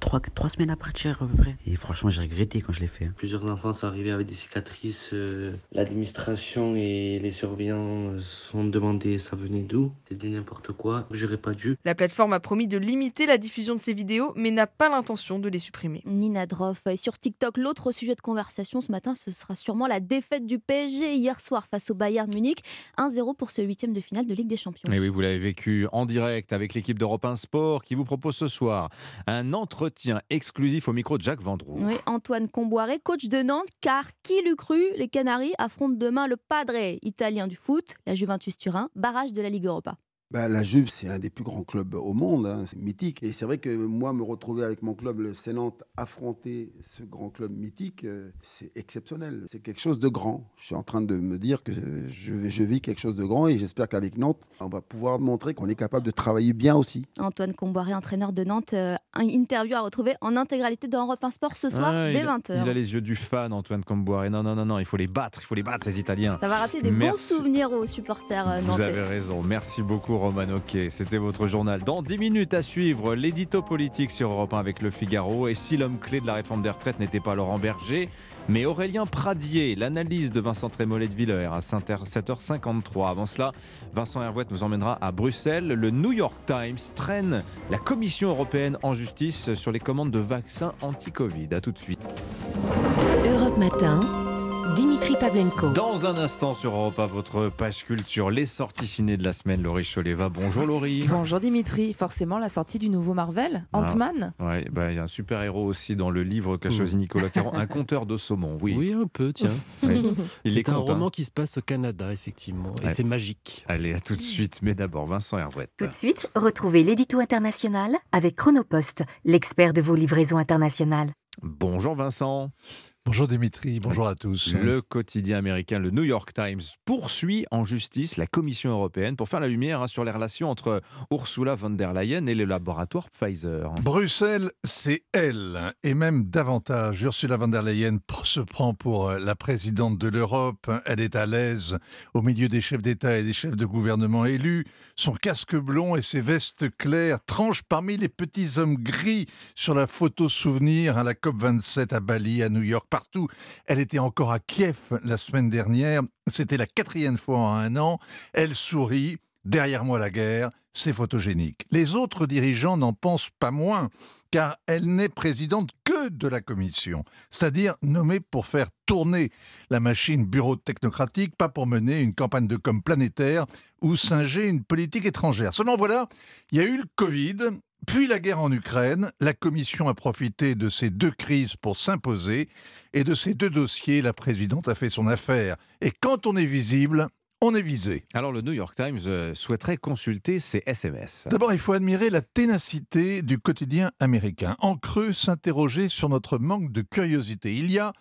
trois, trois semaines à partir à peu près. Et franchement, j'ai regretté quand je l'ai fait. hein. Plusieurs enfants sont arrivés avec des cicatrices. euh, L'administration et les surveillants euh, sont demandés ça venait d'où? C'était n'importe quoi. J'aurais pas dû. La plateforme a promis de limiter la diffusion de ces vidéos, mais n'a pas l'intention de les supprimer. Nina Droff. Et sur TikTok, l'autre sujet de conversation ce matin, ce sera sûrement la défaite du PSG hier soir face au Bayern Munich. 1-0 pour ce huitième de finale de Ligue des Champions. Et oui, vous l'avez vécu en direct avec l'équipe d'Europe 1 Sport qui vous propose ce soir un entretien exclusif au micro de Jacques Vendroux. Oui, Antoine Comboiré, coach de Nantes, car qui l'eût cru Les Canaries affrontent demain le Padre italien du foot, la Juventus Turin, barrage de la Ligue Europa. Bah, la Juve, c'est un des plus grands clubs au monde, hein, c'est mythique. Et c'est vrai que moi, me retrouver avec mon club, le FC Nantes, affronter ce grand club mythique, euh, c'est exceptionnel. C'est quelque chose de grand. Je suis en train de me dire que je, vis quelque chose de grand et j'espère qu'avec Nantes, on va pouvoir montrer qu'on est capable de travailler bien aussi. Antoine Comboiré, entraîneur de Nantes, euh, un interview à retrouver en intégralité dans Europe 1 Sport ce soir Ah, dès il, a- 20h. il a les yeux du fan, Antoine Comboiré. Non, non, non, non, il faut les battre, il faut les battre, ces Italiens. Ça va rappeler des Merci. bons souvenirs aux supporters euh, Vous nantais. avez raison. Merci beaucoup, Roman Oquet. C'était votre journal. Dans 10 minutes à suivre, l'édito politique sur Europe 1 avec le Figaro. Et si l'homme clé de la réforme des retraites n'était pas Laurent Berger, mais Aurélien Pradier, l'analyse de Vincent Trémollet de Villers à 7h53. Avant cela, Vincent Hervouette nous emmènera à Bruxelles. Le New York Times traîne la Commission européenne en justice sur les commandes de vaccins anti-Covid. A tout de suite. Europe Matin, Dans un instant sur Europe 1, votre page culture, les sorties ciné de la semaine, Laurie Choleva. Bonjour Laurie. Bonjour Dimitri, forcément la sortie du nouveau Marvel, Ant-Man. Ah, ouais, bah, il y a un super héros aussi dans le livre qu'a choisi Nicolas Caron, un conteur de saumon. Oui, Oui, un peu, tiens. C'est un compte, hein. roman qui se passe au Canada, effectivement. Et Ouais. c'est magique. Allez, à tout de suite. Mais d'abord, Vincent Hervouette. Tout de suite, retrouvez l'édito international avec Chronopost, l'expert de vos livraisons internationales. Bonjour Vincent. Bonjour Dimitri, bonjour à tous. Le quotidien américain, le New York Times, poursuit en justice la Commission européenne pour faire la lumière hein, sur les relations entre Ursula von der Leyen et le laboratoire Pfizer. Bruxelles, c'est elle, et même davantage. Ursula von der Leyen se prend pour euh, la présidente de l'Europe. Elle est à l'aise au milieu des chefs d'État et des chefs de gouvernement élus. Son casque blond et ses vestes claires tranchent parmi les petits hommes gris sur la photo souvenir à la COP27 à Bali, à New York, partout. Elle était encore à Kiev la semaine dernière. C'était la quatrième fois en un an. Elle sourit. Derrière moi la guerre, c'est photogénique. Les autres dirigeants n'en pensent pas moins, car elle n'est présidente que de la commission, c'est-à-dire nommée pour faire tourner la machine bureau technocratique, pas pour mener une campagne de com planétaire ou singer une politique étrangère. Seulement voilà, il y a eu le Covid, puis la guerre en Ukraine, la Commission a profité de ces deux crises pour s'imposer, et de ces deux dossiers, la présidente a fait son affaire. Et quand on est visible, on est visé. Alors le New York Times euh, souhaiterait consulter ses SMS. D'abord, il faut admirer la ténacité du quotidien américain. En creux, s'interroger sur notre manque de curiosité. Il y a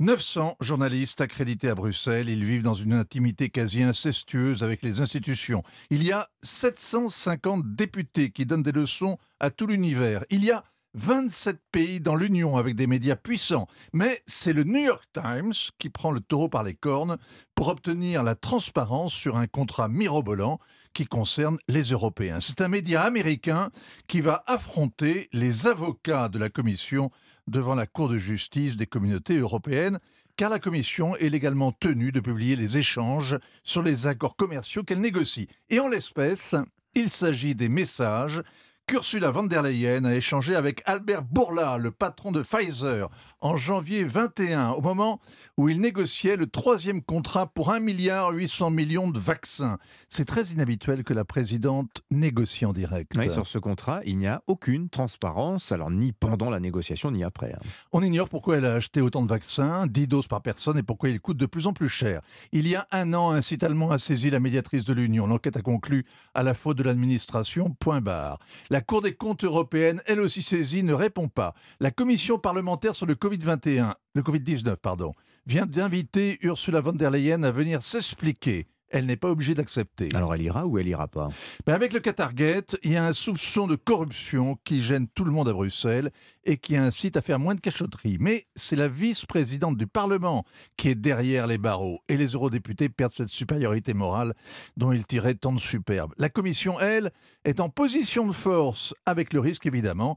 900 journalistes accrédités à Bruxelles. Ils vivent dans une intimité quasi incestueuse avec les institutions. Il y a 750 députés qui donnent des leçons à tout l'univers. Il y a 27 pays dans l'Union avec des médias puissants. Mais c'est le New York Times qui prend le taureau par les cornes pour obtenir la transparence sur un contrat mirobolant qui concerne les Européens. C'est un média américain qui va affronter les avocats de la Commission devant la Cour de justice des communautés européennes car la Commission est légalement tenue de publier les échanges sur les accords commerciaux qu'elle négocie. Et en l'espèce, il s'agit des messages qu'Ursula von der Leyen a échangé avec Albert Bourla, le patron de Pfizer, en janvier 21, au moment où il négociait le troisième contrat pour 1,8 milliard millions de vaccins. C'est très inhabituel que la présidente négocie en direct. Oui, sur ce contrat, il n'y a aucune transparence, alors ni pendant la négociation, ni après. hein. On ignore pourquoi elle a acheté autant de vaccins, 10 doses par personne, et pourquoi ils coûtent de plus en plus cher. Il y a un an, un site allemand a saisi la médiatrice de l'Union. L'enquête a conclu à la faute de l'administration, point barre. La Cour des comptes européenne, elle aussi saisie, ne répond pas. La commission parlementaire sur le Covid-21, le Covid-19, pardon, vient d'inviter Ursula von der Leyen à venir s'expliquer. Elle n'est pas obligée d'accepter. Alors elle ira ou elle ira pas? Mais avec le Qatargate, il y a un soupçon de corruption qui gêne tout le monde à Bruxelles et qui incite à faire moins de cachotterie. Mais c'est la vice-présidente du Parlement qui est derrière les barreaux. Et les eurodéputés perdent cette supériorité morale dont ils tiraient tant de superbe. La Commission, elle, est en position de force, avec le risque évidemment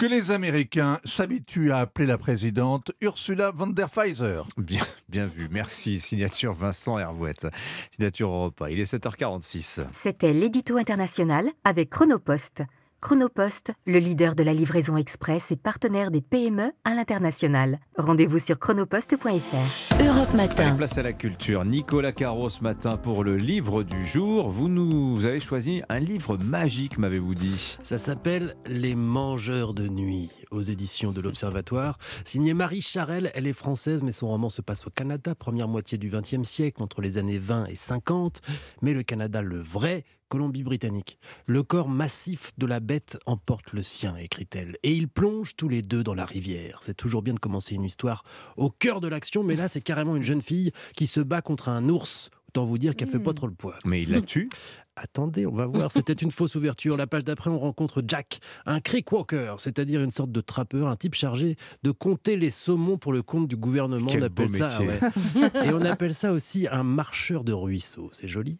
que les Américains s'habituent à appeler la présidente Ursula von der Pfizer. Bien, bien vu, merci. Signature Vincent Hervouette. Signature Europa. Il est 7h46. C'était l'édito international avec Chronopost. Chronopost, le leader de la livraison express et partenaire des PME à l'international. Rendez-vous sur chronopost.fr. Europe Allez, Matin. place à la culture. Nicolas Caro ce matin pour le livre du jour. Vous nous avez choisi un livre magique, m'avez-vous dit. Ça s'appelle Les Mangeurs de nuit aux éditions de l'Observatoire. Signé Marie Charelle, elle est française, mais son roman se passe au Canada, première moitié du XXe siècle, entre les années 20 et 50. Mais le Canada, le vrai, Colombie-Britannique. Le corps massif de la bête emporte le sien, écrit-elle. Et ils plongent tous les deux dans la rivière. C'est toujours bien de commencer une histoire au cœur de l'action, mais là, c'est carrément une jeune fille qui se bat contre un ours. Autant vous dire qu'elle fait pas trop le poids. Mais il la tue Attendez, on va voir. C'était une fausse ouverture. La page d'après, on rencontre Jack, un creek walker, c'est-à-dire une sorte de trappeur, un type chargé de compter les saumons pour le compte du gouvernement. Quel on appelle beau ça, métier. ouais. Et on appelle ça aussi un marcheur de ruisseau. C'est joli.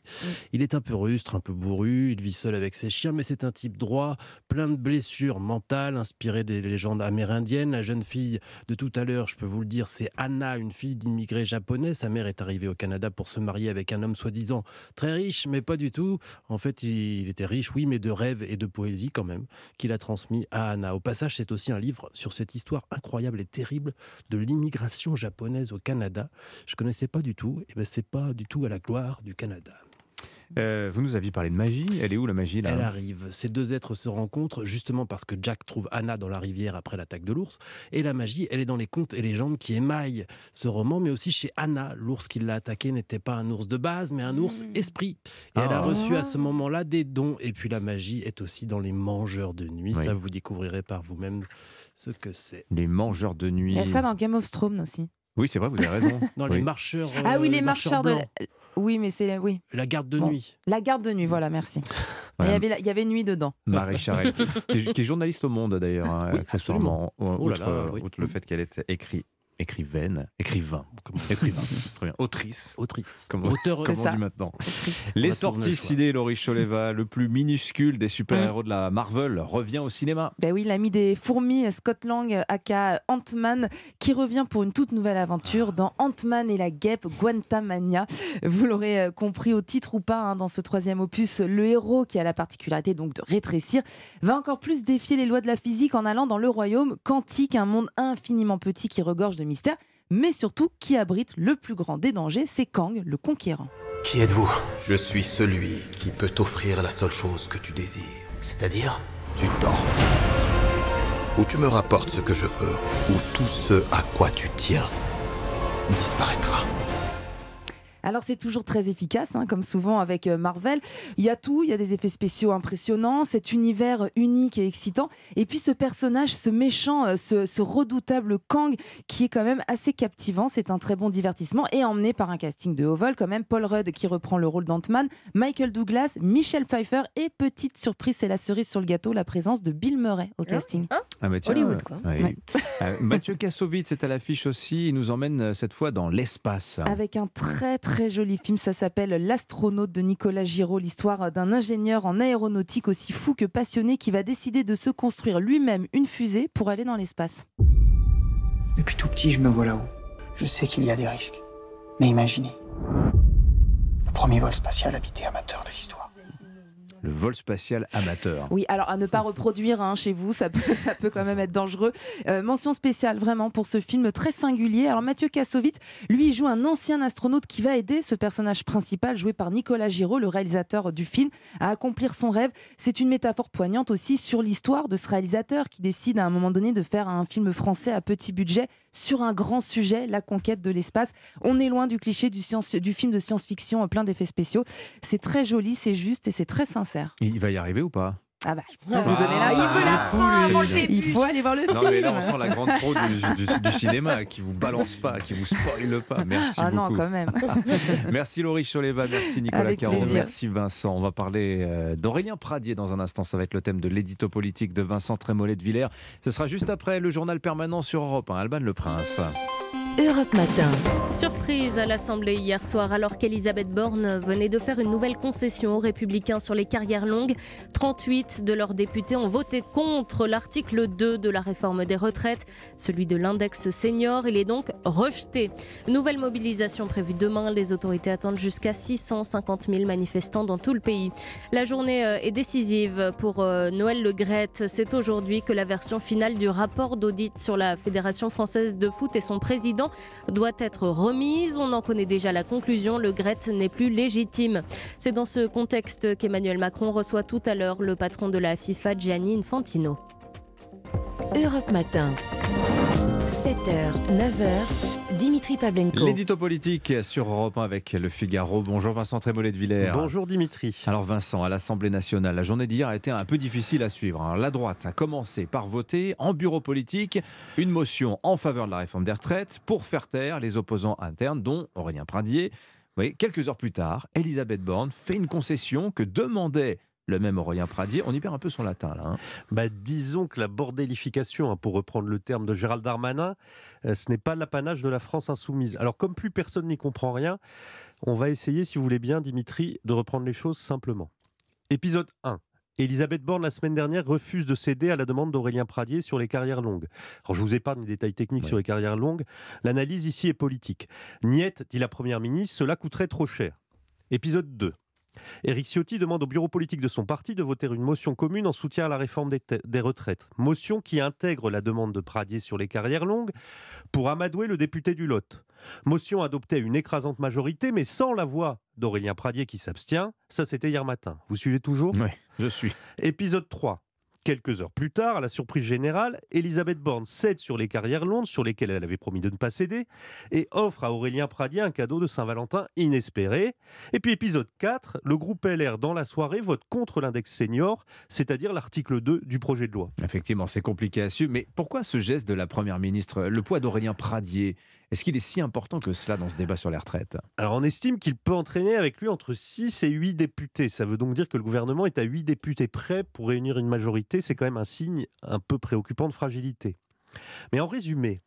Il est un peu rustre, un peu bourru. Il vit seul avec ses chiens, mais c'est un type droit, plein de blessures mentales, inspiré des légendes amérindiennes. La jeune fille de tout à l'heure, je peux vous le dire, c'est Anna, une fille d'immigrés japonais. Sa mère est arrivée au Canada pour se marier avec un homme soi-disant très riche, mais pas du tout. En fait, il était riche, oui, mais de rêves et de poésie quand même, qu'il a transmis à Anna. Au passage, c'est aussi un livre sur cette histoire incroyable et terrible de l'immigration japonaise au Canada. Je connaissais pas du tout, et ben c'est pas du tout à la gloire du Canada. Euh, vous nous aviez parlé de magie. Elle est où la magie là Elle arrive. Ces deux êtres se rencontrent justement parce que Jack trouve Anna dans la rivière après l'attaque de l'ours. Et la magie, elle est dans les contes et légendes qui émaillent ce roman, mais aussi chez Anna. L'ours qui l'a attaqué n'était pas un ours de base, mais un ours esprit. Et elle a Ah. reçu à ce moment-là des dons. Et puis la magie est aussi dans les mangeurs de nuit. Oui. Ça, vous découvrirez par vous-même ce que c'est. Les mangeurs de nuit. Il y a ça dans Game of Thrones aussi. Oui, c'est vrai, vous avez raison. Dans Oui. les marcheurs. ah oui, euh, les marcheurs de. Oui, mais c'est. Oui. La garde de Bon. nuit. La garde de nuit, voilà, merci. Il y, avait, la- il y avait nuit dedans. Marie Charelle, qui, est, qui est journaliste au Monde d'ailleurs, hein, Oui, accessoirement, absolument. Oh là outre, là, oui. outre le fait qu'elle ait écrit écrivaine, écrivain, écrivain, très bien, autrice, autrice, comme, Auteur, comme on ça. dit maintenant. On Les sorties le ciné, Laurie Choleva, le plus minuscule des super-héros de la Marvel, revient au cinéma. Ben oui, l'ami des fourmis, Scott Lang, aka Ant-Man, qui revient pour une toute nouvelle aventure dans Ant-Man et la guêpe Guantamania. Vous l'aurez euh, compris au titre ou pas, hein, dans ce troisième opus, le héros qui a la particularité donc de rétrécir va encore plus défier les lois de la physique en allant dans le royaume quantique, un monde infiniment petit qui regorge de mystères, mais surtout qui abrite le plus grand des dangers, c'est Kang, le conquérant. Qui êtes-vous? Je suis celui qui peut t'offrir la seule chose que tu désires. C'est-à-dire? Du temps. Ou tu me rapportes ce que je veux, ou tout ce à quoi tu tiens disparaîtra. Alors c'est toujours très efficace, hein, comme souvent avec euh, Marvel. Il y a tout, il y a des effets spéciaux impressionnants, cet univers unique et excitant. Et puis ce personnage, ce méchant, euh, ce, ce redoutable Kang, qui est quand même assez captivant. C'est un très bon divertissement et emmené par un casting de haut vol, quand même Paul Rudd qui reprend le rôle d'Ant-Man, Michael Douglas, Michelle Pfeiffer et petite surprise, c'est la cerise sur le gâteau, la présence de Bill Murray au casting. Ah bah tiens, Hollywood, quoi. ouais. Ouais. Euh, Mathieu Kassovitz est à l'affiche aussi. Il nous emmène cette fois dans l'espace. Avec un très très joli film, ça s'appelle L'astronaute de Nicolas Giraud, l'histoire d'un ingénieur en aéronautique aussi fou que passionné qui va décider de se construire lui-même une fusée pour aller dans l'espace. Depuis tout petit, je me vois là-haut. Je sais qu'il y a des risques. Mais imaginez. Le premier vol spatial habité amateur de l'histoire. Le vol spatial amateur. Oui, alors à ne pas reproduire hein, chez vous, ça peut, quand même être dangereux. Euh, mention spéciale vraiment pour ce film très singulier. Alors Mathieu Kassovitz, lui, il joue un ancien astronaute qui va aider ce personnage principal, joué par Nicolas Giraud, le réalisateur du film, à accomplir son rêve. C'est une métaphore poignante aussi sur l'histoire de ce réalisateur qui décide à un moment donné de faire un film français à petit budget sur un grand sujet, la conquête de l'espace. On est loin du cliché du, du film de science-fiction euh, plein d'effets spéciaux. C'est très joli, c'est juste et c'est très sincère. Il va y arriver ou pas? Ah bah, je pourrais vous donner la Ah, il veut la fin lui. avant le début. Il faut aller voir le Non film. mais là on sent la grande pro du, du- du cinéma qui vous balance pas, qui vous spoile pas. Merci Ah non, beaucoup. quand même. merci Laurie Choleva, merci Nicolas Avec Caron, plaisir. merci Vincent. On va parler euh, d'Aurélien Pradier dans un instant. Ça va être le thème de l'édito politique de Vincent Trémollet de Villers. Ce sera juste après le journal permanent sur Europe 1. Alban Le Prince. Europe Matin. Surprise à l'Assemblée hier soir alors qu'Elisabeth Borne venait de faire une nouvelle concession aux républicains sur les carrières longues. 38 de leurs députés ont voté contre l'article 2 de la réforme des retraites, celui de l'index senior. Il est donc rejeté. Nouvelle mobilisation prévue demain. Les autorités attendent jusqu'à 650 000 manifestants dans tout le pays. La journée euh, est décisive pour euh, Noël Le Graët. C'est aujourd'hui que la version finale du rapport d'audit sur la Fédération française de foot et son président doit être remise. On en connaît déjà la conclusion. Le Graët n'est plus légitime. C'est dans ce contexte qu'Emmanuel Macron reçoit tout à l'heure le patron de la FIFA, Gianni Infantino. Europe Matin. 7h, 9h, Dimitri Pavlenko. L'édito politique sur Europe 1 avec le Figaro. Bonjour Vincent Trémollet de Villers. Bonjour Dimitri. Alors Vincent, à l'Assemblée nationale, la journée d'hier a été un peu difficile à suivre. Alors, la droite a commencé par voter en bureau politique une motion en faveur de la réforme des retraites pour faire taire les opposants internes, dont Aurélien Pradier. Oui, quelques heures plus tard, Elisabeth Borne fait une concession que demandait le même Aurélien Pradier. On y perd un peu son latin là. hein. Bah, disons que la bordélification, hein, pour reprendre le terme de Gérald Darmanin, euh, ce n'est pas l'apanage de la France insoumise. Alors comme plus personne n'y comprend rien, on va essayer, si vous voulez bien, Dimitri, de reprendre les choses simplement. Épisode 1. Elisabeth Borne, la semaine dernière, refuse de céder à la demande d'Aurélien Pradier sur les carrières longues. Alors, je vous épargne les détails techniques sur les carrières longues. L'analyse ici est politique. Niette, dit la Première ministre, cela coûterait trop cher. Épisode 2. Éric Ciotti demande au bureau politique de son parti de voter une motion commune en soutien à la réforme des, te- des retraites. Motion qui intègre la demande de Pradier sur les carrières longues pour amadouer le député du Lot. Motion adoptée à une écrasante majorité, mais sans la voix d'Aurélien Pradier qui s'abstient. Ça, c'était hier matin. Vous suivez toujours? Oui, je suis. Épisode 3. Quelques heures plus tard, à la surprise générale, Elisabeth Borne cède sur les carrières longues sur lesquelles elle avait promis de ne pas céder et offre à Aurélien Pradier un cadeau de Saint-Valentin inespéré. Et puis épisode 4, le groupe LR dans la soirée vote contre l'index senior, c'est-à-dire l'article 2 du projet de loi. Effectivement, c'est compliqué à suivre. Mais pourquoi ce geste de la Première ministre? Le poids d'Aurélien Pradier, est-ce qu'il est si important que cela dans ce débat sur les retraites? Alors on estime qu'il peut entraîner avec lui entre 6 et 8 députés. Ça veut donc dire que le gouvernement est à 8 députés près pour réunir une majorité. C'est quand même un signe un peu préoccupant de fragilité. Mais en résumé,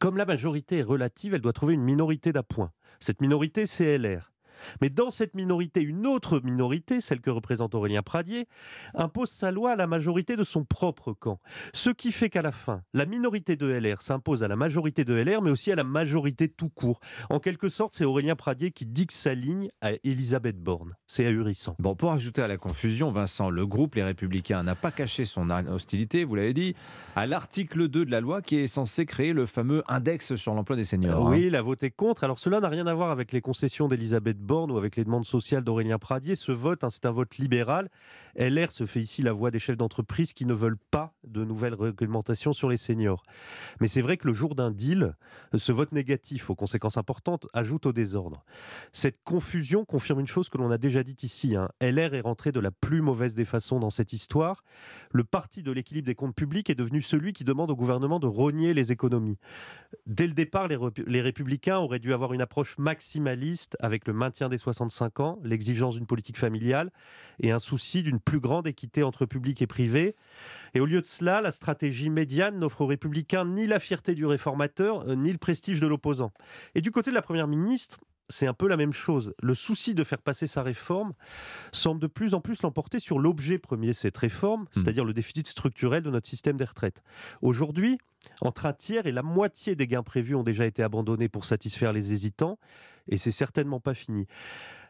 Comme la majorité est relative, elle doit trouver une minorité d'appoint. Cette minorité, c'est LR. Mais dans cette minorité, une autre minorité, celle que représente Aurélien Pradier, impose sa loi à la majorité de son propre camp. Ce qui fait qu'à la fin, la minorité de LR s'impose à la majorité de LR, mais aussi à la majorité tout court. En quelque sorte, c'est Aurélien Pradier qui dicte sa ligne à Elisabeth Borne. C'est ahurissant. Bon, pour ajouter à la confusion, Vincent, le groupe Les Républicains n'a pas caché son hostilité, vous l'avez dit, à l'article 2 de la loi qui est censé créer le fameux index sur l'emploi des seniors. Oui, il a voté contre. Alors cela n'a rien à voir avec les concessions d'Elisabeth Borne ou avec les demandes sociales d'Aurélien Pradier. Ce vote, hein, c'est un vote libéral. LR se fait ici la voix des chefs d'entreprise qui ne veulent pas de nouvelles réglementations sur les seniors. Mais c'est vrai que le jour d'un deal, ce vote négatif aux conséquences importantes ajoute au désordre. Cette confusion confirme une chose que l'on a déjà dite ici. Hein. LR est rentré de la plus mauvaise des façons dans cette histoire. Le parti de l'équilibre des comptes publics est devenu celui qui demande au gouvernement de rogner les économies. Dès le départ, les, les républicains auraient dû avoir une approche maximaliste avec le maintien des 65 ans, l'exigence d'une politique familiale et un souci d'une plus grande équité entre public et privé. Et au lieu de cela, la stratégie médiane n'offre aux républicains ni la fierté du réformateur, euh, ni le prestige de l'opposant. Et du côté de la Première ministre, c'est un peu la même chose. Le souci de faire passer sa réforme semble de plus en plus l'emporter sur l'objet premier de cette réforme, hmm. c'est-à-dire le déficit structurel de notre système des retraites. Aujourd'hui, entre un tiers et la moitié des gains prévus ont déjà été abandonnés pour satisfaire les hésitants, et c'est certainement pas fini.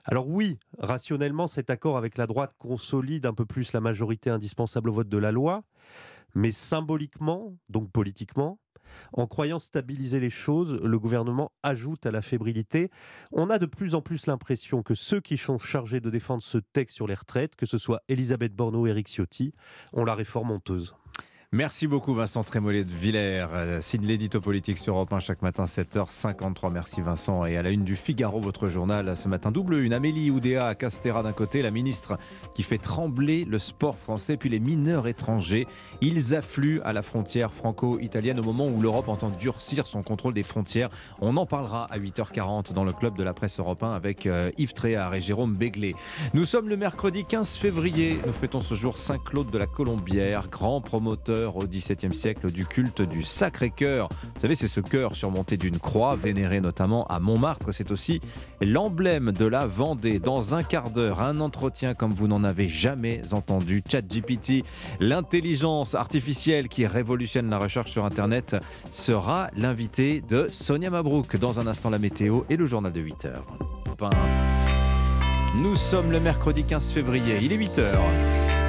Alors oui, rationnellement, cet accord avec la droite consolide un peu plus la majorité indispensable au vote de la loi, mais symboliquement, donc politiquement, en croyant stabiliser les choses, le gouvernement ajoute à la fébrilité. On a de plus en plus l'impression que ceux qui sont chargés de défendre ce texte sur les retraites, que ce soit Elisabeth Borno ou Eric Ciotti, ont la réforme honteuse. Merci beaucoup Vincent Trémollet de Villers. Euh, signe l'édito politique sur Europe 1 chaque matin 7h53. Merci Vincent. Et à la une du Figaro, votre journal ce matin double une. Amélie Oudéa à Castera d'un côté, la ministre qui fait trembler le sport français, puis les mineurs étrangers. Ils affluent à la frontière franco-italienne au moment où l'Europe entend durcir son contrôle des frontières. On en parlera à 8h40 dans le club de la presse européen avec euh, Yves Tréhard et Jérôme Béglé. Nous sommes le mercredi 15 février. Nous fêtons ce jour Saint-Claude de la Colombière, grand promoteur au XVIIe siècle du culte du Sacré-Cœur. Vous savez, c'est ce cœur surmonté d'une croix, vénéré notamment à Montmartre. C'est aussi l'emblème de la Vendée. Dans un quart d'heure, un entretien comme vous n'en avez jamais entendu. ChatGPT, l'intelligence artificielle qui révolutionne la recherche sur Internet, sera l'invité de Sonia Mabrouk. Dans un instant, la météo et le journal de 8 heures. Nous sommes le mercredi 15 février, il est 8 heures.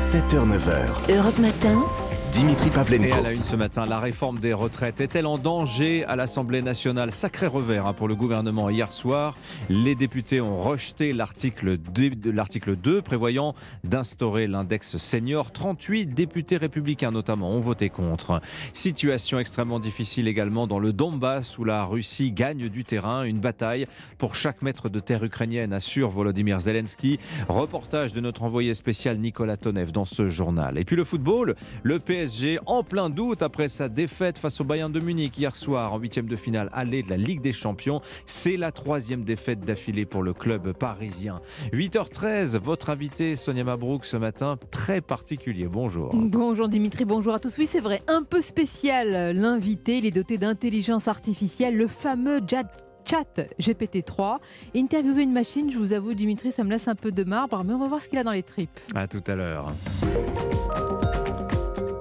7h-9h. Europe Matin. Dimitri Pavlenko. Et à la une ce matin, la réforme des retraites est-elle en danger à l'Assemblée nationale? Sacré revers hein, pour le gouvernement hier soir. Les députés ont rejeté l'article 2 prévoyant d'instaurer l'index senior. 38 députés républicains notamment ont voté contre. Situation extrêmement difficile également dans le Donbass où la Russie gagne du terrain. Une bataille pour chaque mètre de terre ukrainienne, assure Volodymyr Zelensky. Reportage de notre envoyé spécial Nicolas Tonev dans ce journal. Et puis le football, le PS PSG en plein doute après sa défaite face au Bayern de Munich hier soir en huitième de finale aller de la Ligue des Champions. C'est la troisième défaite d'affilée pour le club parisien. 8h13, votre invité Sonia Mabrouk ce matin, très particulier. Bonjour. Bonjour Dimitri, bonjour à tous. Oui, c'est vrai, un peu spécial. L'invité, il est doté d'intelligence artificielle, le fameux Chat GPT-3. Interviewer une machine, je vous avoue, Dimitri, ça me laisse un peu de marbre, mais on va voir ce qu'il a dans les tripes. À tout à l'heure.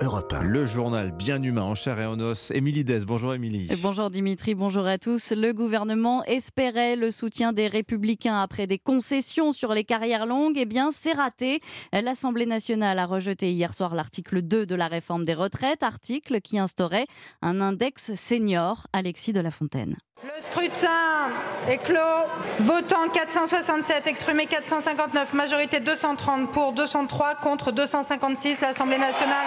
Le journal bien humain en chair et en os. Émilie Des, bonjour Émilie. Bonjour Dimitri, bonjour à tous. Le gouvernement espérait le soutien des Républicains après des concessions sur les carrières longues. Eh bien, c'est raté. L'Assemblée nationale a rejeté hier soir l'article 2 de la réforme des retraites, article qui instaurait un index senior. Alexis de la Fontaine. Le scrutin est clos. Votant 467, exprimé 459, majorité 230 pour, 203 contre, 256. L'Assemblée nationale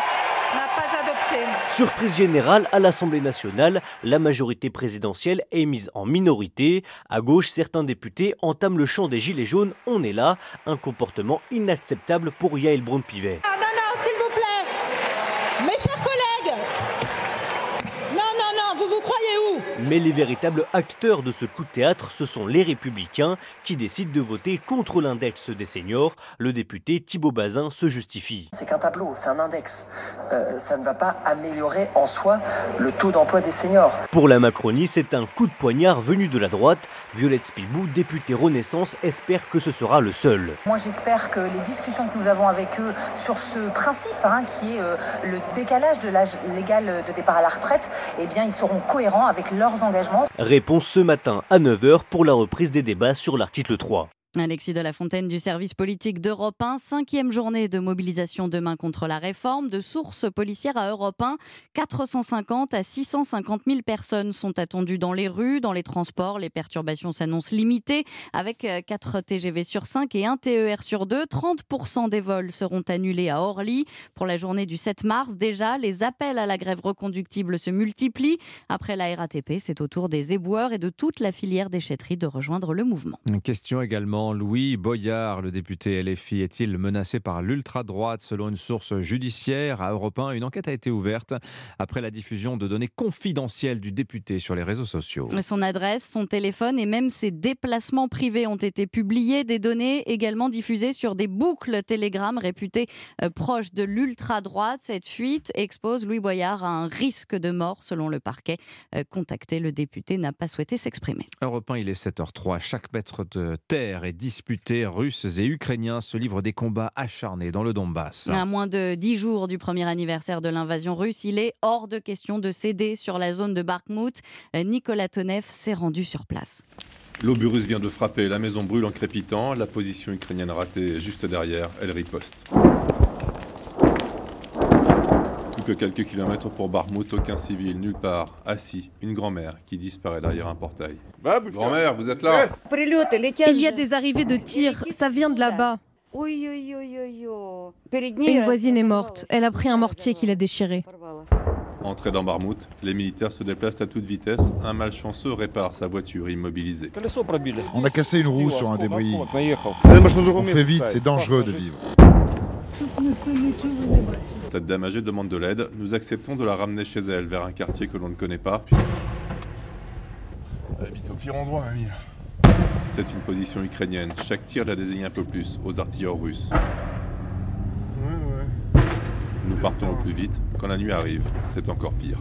n'a pas adopté. Surprise générale à l'Assemblée nationale, la majorité présidentielle est mise en minorité. À gauche, certains députés entament le chant des gilets jaunes. On est là, un comportement inacceptable pour Yael Braun-Pivet. Ah non, non, s'il vous plaît, mes chers collègues, non, non, non, vous vous croyez où Mais les véritables acteurs de ce coup de théâtre, ce sont les républicains qui décident de voter contre l'index des seniors. Le député Thibault Bazin se justifie. C'est qu'un tableau, c'est un index. Euh, ça ne va pas améliorer en soi le taux d'emploi des seniors. Pour la Macronie, c'est un coup de poignard venu de la droite. Violette Spilbou, députée Renaissance, espère que ce sera le seul. Moi j'espère que les discussions que nous avons avec eux sur ce principe, hein, qui est euh, le décalage de l'âge légal de départ à la retraite, eh bien ils seront cohérents avec Réponse ce matin à 9h pour la reprise des débats sur l'article 3. Alexis de la Fontaine du service politique d'Europe 1, cinquième journée de mobilisation demain contre la réforme. De sources policières à Europe 1, 450 à 650 000 personnes sont attendues dans les rues, dans les transports. Les perturbations s'annoncent limitées avec 4 TGV sur 5 et 1 TER sur 2. 30% des vols seront annulés à Orly. Pour la journée du 7 mars, déjà, les appels à la grève reconductible se multiplient. Après la RATP, c'est au tour des éboueurs et de toute la filière déchetterie de rejoindre le mouvement. Une question également Louis Boyard, le député LFI, est-il menacé par l'ultra-droite? Selon une source judiciaire À Europe 1, une enquête a été ouverte après la diffusion de données confidentielles du député sur les réseaux sociaux. Son adresse, son téléphone et même ses déplacements privés ont été publiés. Des données également diffusées sur des boucles Telegram réputées euh, proches de l'ultra-droite. Cette fuite expose Louis Boyard à un risque de mort selon le parquet. Euh, contacté, le député n'a pas souhaité s'exprimer. Europe 1, il est 7h03. Chaque mètre de terre est disputés, Russes et Ukrainiens se livrent des combats acharnés dans le Donbass. À moins de dix jours du premier anniversaire de l'invasion russe, il est hors de question de céder sur la zone de Bakhmut. Nicolas Tonev s'est rendu sur place. L'obus russe vient de frapper, la maison brûle en crépitant, la position ukrainienne ratée juste derrière, elle riposte que quelques kilomètres pour Barmouth, aucun civil, nulle part, assis, une grand-mère qui disparaît derrière un portail. Grand-mère, vous êtes là Il y a des arrivées de tirs, ça vient de là-bas. Une voisine est morte, elle a pris un mortier qui l'a déchiré. Entré dans Barmouth, les militaires se déplacent à toute vitesse. Un malchanceux répare sa voiture immobilisée. On a cassé une roue sur un débris. On fait vite, c'est dangereux de vivre. Cette dame âgée demande de l'aide. Nous acceptons de la ramener chez elle, vers un quartier que l'on ne connaît pas. Elle habite au pire endroit, mamie. C'est une position ukrainienne. Chaque tir la désigne un peu plus aux artilleurs russes. Ouais, ouais. Nous partons au plus vite. Quand la nuit arrive, c'est encore pire.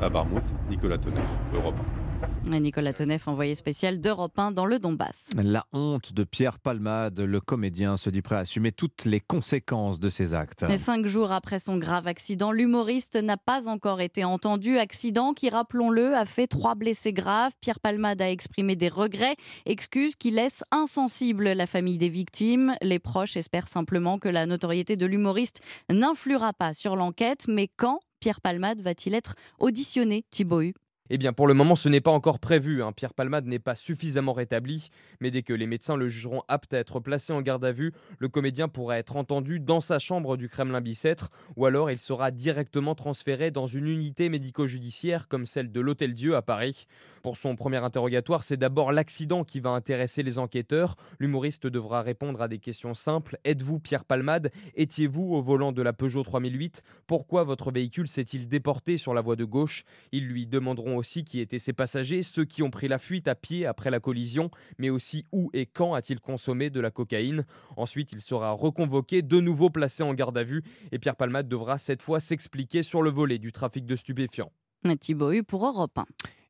À Barmouth, Nicolas Tonev, Europe 1. Nicolas Tonef, envoyé spécial d'Europe 1 dans le Donbass. La honte de Pierre Palmade, le comédien, se dit prêt à assumer toutes les conséquences de ses actes. Et cinq jours après son grave accident, l'humoriste n'a pas encore été entendu. Accident qui, rappelons-le, a fait trois blessés graves. Pierre Palmade a exprimé des regrets, excuses qui laissent insensible la famille des victimes. Les proches espèrent simplement que la notoriété de l'humoriste n'influera pas sur l'enquête. Mais quand Pierre Palmade va-t-il être auditionné, Thibaut eh bien, pour le moment, ce n'est pas encore prévu. Hein. Pierre Palmade n'est pas suffisamment rétabli, mais dès que les médecins le jugeront apte à être placé en garde à vue, le comédien pourra être entendu dans sa chambre du Kremlin-Bicêtre, ou alors il sera directement transféré dans une unité médico-judiciaire comme celle de l'Hôtel Dieu à Paris. Pour son premier interrogatoire, c'est d'abord l'accident qui va intéresser les enquêteurs. L'humoriste devra répondre à des questions simples. Êtes-vous Pierre Palmade? Étiez-vous au volant de la Peugeot 3008 Pourquoi votre véhicule s'est-il déporté sur la voie de gauche? Ils lui demanderont aussi qui étaient ses passagers, ceux qui ont pris la fuite à pied après la collision, mais aussi où et quand a-t-il consommé de la cocaïne. Ensuite, il sera reconvoqué, de nouveau placé en garde à vue, et Pierre Palmade devra cette fois s'expliquer sur le volet du trafic de stupéfiants. Thibaut pour Europe 1.